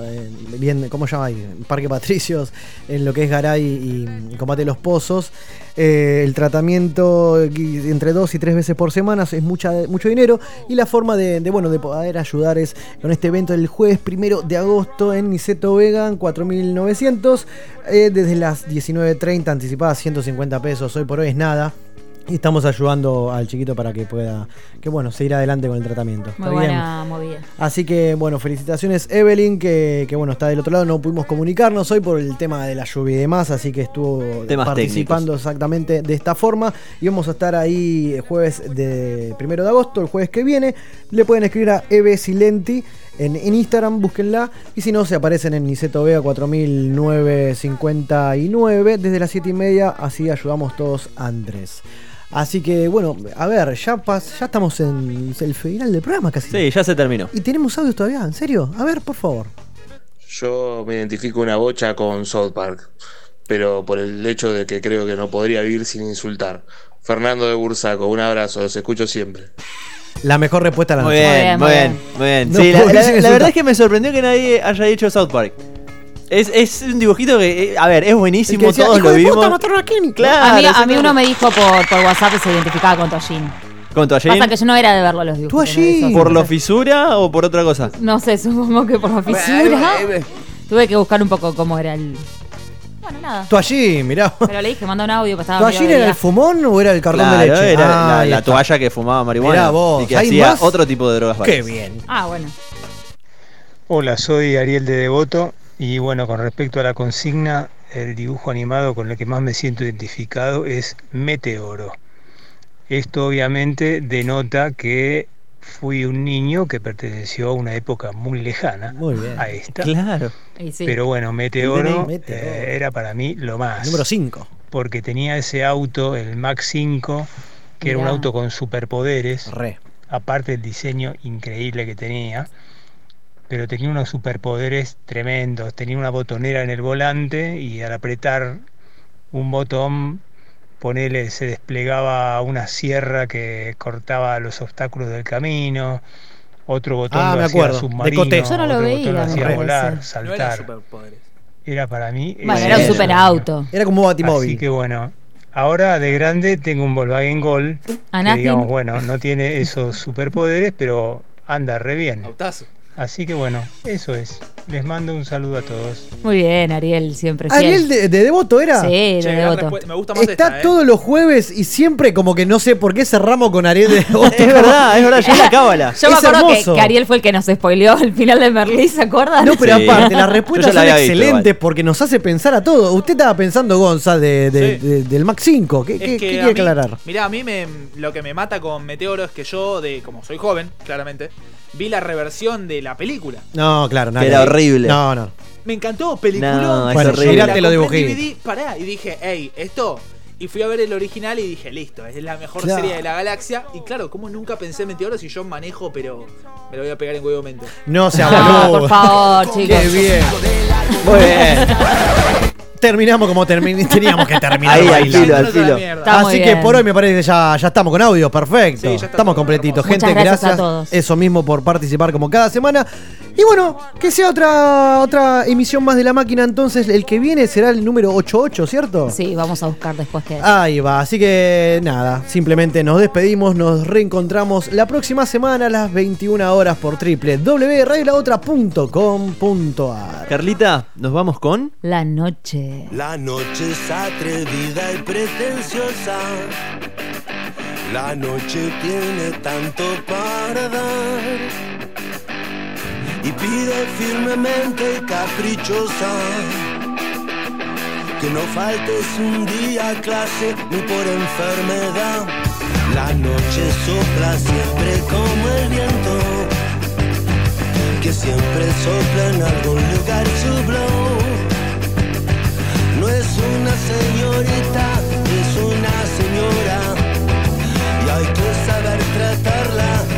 Speaker 3: eh, bien, ¿cómo se llama ahí? Parque Patricios, en lo que es Garay y, Combate los Pozos. Eh, el tratamiento eh, entre dos y tres veces por semana es mucha, mucho dinero. Y la forma de, bueno, de poder ayudar es con este evento el jueves primero de agosto en Niceto Vegan 4900 eh, desde las 19.30 anticipadas 150 pesos. Hoy por hoy es nada y estamos ayudando al chiquito para que pueda que bueno seguir adelante con el tratamiento
Speaker 4: Muy
Speaker 3: ¿Está bien?
Speaker 4: buena movida.
Speaker 3: Así que bueno, felicitaciones Evelyn, que, que, bueno, está del otro lado, no pudimos comunicarnos hoy por el tema de la lluvia y demás, así que estuvo
Speaker 5: Temas
Speaker 3: participando exactamente de esta forma. Y vamos a estar ahí el jueves de primero de agosto, el jueves que viene. Le pueden escribir a Eve Silenti en, en Instagram, búsquenla. Y si no, se aparecen en Niceto Vega 4959 desde las 7 y media, así ayudamos todos a Andrés. Así que bueno, a ver, ya, pas- ya estamos en el final del programa casi.
Speaker 5: Sí, ya se terminó.
Speaker 3: ¿Y tenemos audios todavía? ¿En serio? A ver, por favor.
Speaker 39: Yo me identifico una bocha con South Park, pero por el hecho de que creo que no podría vivir sin insultar. Fernando de Bursaco, un abrazo, los escucho siempre.
Speaker 3: La mejor respuesta a la
Speaker 5: Muy
Speaker 3: noche.
Speaker 5: bien, muy bien, muy bien.
Speaker 3: No
Speaker 5: Sí, la, verdad es que me sorprendió que nadie haya dicho South Park. Es, es un dibujito que, eh, a ver, es buenísimo,
Speaker 3: que decía,
Speaker 5: todos
Speaker 3: "Hijo
Speaker 5: lo vimos.
Speaker 3: mataron a Kenny".
Speaker 5: Claro,
Speaker 4: a mí, a mí
Speaker 5: exactamente.
Speaker 4: uno me dijo por, por WhatsApp que se identificaba con Toshin.
Speaker 5: ¿Con toallín?
Speaker 4: Pasa que yo no era de verlo los dibujos.
Speaker 5: ¿Por la fisura o por otra cosa?
Speaker 4: No sé, supongo que por la fisura. Tuve que buscar un poco cómo era el. Bueno, nada.
Speaker 3: Toallín, mirá.
Speaker 4: Pero le dije, manda un audio, pasaba
Speaker 3: ¿Toallín
Speaker 4: medio
Speaker 3: era
Speaker 4: de
Speaker 3: el fumón o era el cartón
Speaker 5: Claro,
Speaker 3: de leche?
Speaker 5: era
Speaker 3: Ah,
Speaker 5: la, toalla que fumaba marihuana
Speaker 3: Mirá vos,
Speaker 5: y que
Speaker 3: ¿hay
Speaker 5: hacía
Speaker 3: más?
Speaker 5: otro tipo de drogas.
Speaker 3: Qué
Speaker 5: varias.
Speaker 3: bien.
Speaker 4: Ah, bueno.
Speaker 40: Hola, soy Ariel de Devoto y bueno, con respecto a la consigna, el dibujo animado con el que más me siento identificado es Meteoro. Esto obviamente denota que fui un niño que perteneció a una época muy lejana a esta.
Speaker 5: Claro.
Speaker 4: Sí.
Speaker 40: Pero bueno, Meteoro,
Speaker 3: Meteoro.
Speaker 40: eh, era para mí lo más.
Speaker 3: Número 5.
Speaker 40: Porque tenía ese auto, el Max 5, que era un auto con superpoderes.
Speaker 3: Re.
Speaker 40: Aparte del diseño increíble que tenía. Pero tenía unos superpoderes tremendos. Tenía una botonera en el volante y al apretar un botón, ponele, se desplegaba una sierra que cortaba los obstáculos del camino. Otro botón
Speaker 3: Ah,
Speaker 40: lo
Speaker 3: me
Speaker 40: hacía
Speaker 3: acuerdo, de
Speaker 40: submarino,
Speaker 3: Coté. Yo
Speaker 4: no lo
Speaker 40: otro
Speaker 4: veía,
Speaker 40: botón lo
Speaker 4: me
Speaker 40: hacía volar,
Speaker 4: No
Speaker 40: saltar. Era para mí.
Speaker 4: Bueno, era un superauto.
Speaker 3: Era como Batimóvil.
Speaker 40: Así que bueno, ahora de grande tengo un Volkswagen Gol.
Speaker 4: A
Speaker 40: Que digamos, bueno, no tiene esos superpoderes, pero anda re bien. Así que bueno, eso es. Les mando un saludo a todos.
Speaker 4: Muy bien, Ariel, siempre fiel.
Speaker 3: ¿Ariel de, de Devoto era?
Speaker 4: Sí, de
Speaker 17: Che,
Speaker 4: Devoto.
Speaker 17: Me gusta más
Speaker 3: Está
Speaker 17: esta, ¿eh?
Speaker 3: todos los jueves y siempre como que no sé por qué cerramos con Ariel de Devoto.
Speaker 5: Es verdad, es verdad, yo la cábala.
Speaker 4: Yo me
Speaker 3: Es
Speaker 4: acuerdo que, Ariel fue el que nos spoileó el final de Merlí, ¿se acuerdan?
Speaker 3: No, pero
Speaker 5: Sí.
Speaker 3: aparte, las respuestas
Speaker 5: ya la
Speaker 3: son
Speaker 5: había visto,
Speaker 3: excelentes porque nos hace pensar a todos. Usted estaba pensando, Gonza, de, de-
Speaker 17: Sí.
Speaker 3: de- del Max 5. ¿Qué, qué- quiere
Speaker 17: mí-
Speaker 3: aclarar?
Speaker 17: Mirá, a mí me, lo que me mata con Meteoro es que yo, de como soy joven, claramente, vi la reversión de la película.
Speaker 3: No, claro.
Speaker 5: Que era horrible.
Speaker 3: No, no.
Speaker 17: Me encantó, película.
Speaker 5: No, es
Speaker 3: Bueno,
Speaker 5: horrible.
Speaker 3: mirate los dibujitos.
Speaker 17: DVD, pará, y dije, hey, esto. Y fui a ver el original y dije, listo, es la mejor
Speaker 3: Claro.
Speaker 17: serie de la galaxia. Y claro, como nunca pensé en Meteoro si yo manejo, pero me lo voy a pegar en huevo mente.
Speaker 3: No sea
Speaker 4: No,
Speaker 3: boludo.
Speaker 4: por favor, chicos.
Speaker 3: Qué bien.
Speaker 5: Muy bien.
Speaker 3: Terminamos como termi- teníamos que terminar.
Speaker 5: Ahí, al filo, al filo.
Speaker 3: Así que por hoy me parece que ya, ya estamos con audio, perfecto.
Speaker 17: Sí,
Speaker 3: estamos completitos. Gente,
Speaker 4: gracias a
Speaker 3: gracias.
Speaker 4: todos.
Speaker 3: Eso mismo por participar como cada semana. Y bueno, que sea otra otra emisión más de la máquina. Entonces, el que viene será el número 88, ¿cierto?
Speaker 4: Sí, vamos a buscar después que.
Speaker 3: Ahí va, así que nada, simplemente nos despedimos, nos reencontramos la próxima semana a las 21 horas por www.radiolaotra.com.ar
Speaker 5: Carlita, nos vamos con.
Speaker 4: La noche.
Speaker 32: La noche es atrevida y pretenciosa. La noche tiene tanto para dar. Y pide firmemente y caprichosa. Que no faltes un día a clase ni por enfermedad. La noche sopla siempre como el viento. Que siempre sopla en algún lugar su blow. No es una señorita, es una señora. Y hay que saber tratarla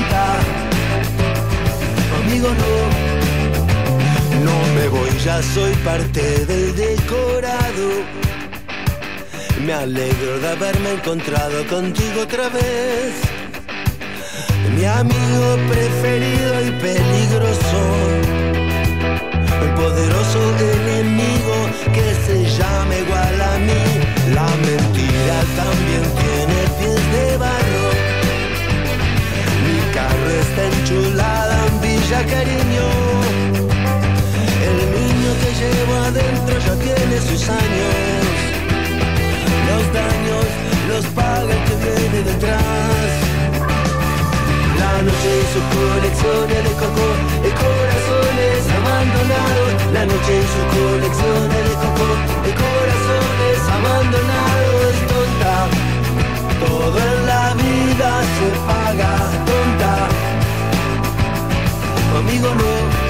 Speaker 32: Tonta, amigo no. No me voy, ya soy parte del decorado. Me alegro de haberme encontrado contigo otra vez. Mi amigo preferido y peligroso. El poderoso enemigo que se llama igual a mí. La mentira también tiene pies de barro. Carro está enchulada en Villa Cariño. El niño que llevo adentro ya tiene sus años. Los daños los paga el que viene detrás. La noche y su colección de coco, de corazones abandonados. La noche y su colección de coco, de corazones abandonados todo en la vida se paga tonta. Conmigo no.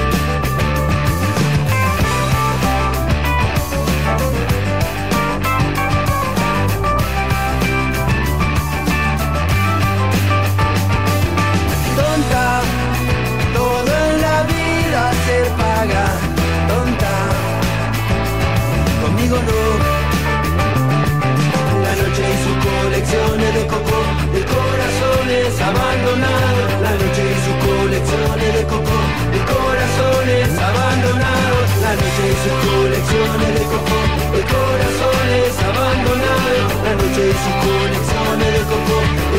Speaker 32: abandonados, la noche y sus colecciones de cocó, de corazones abandonados, la noche y sus colecciones de cocó, de corazones abandonados, la noche y sus colecciones de cocó.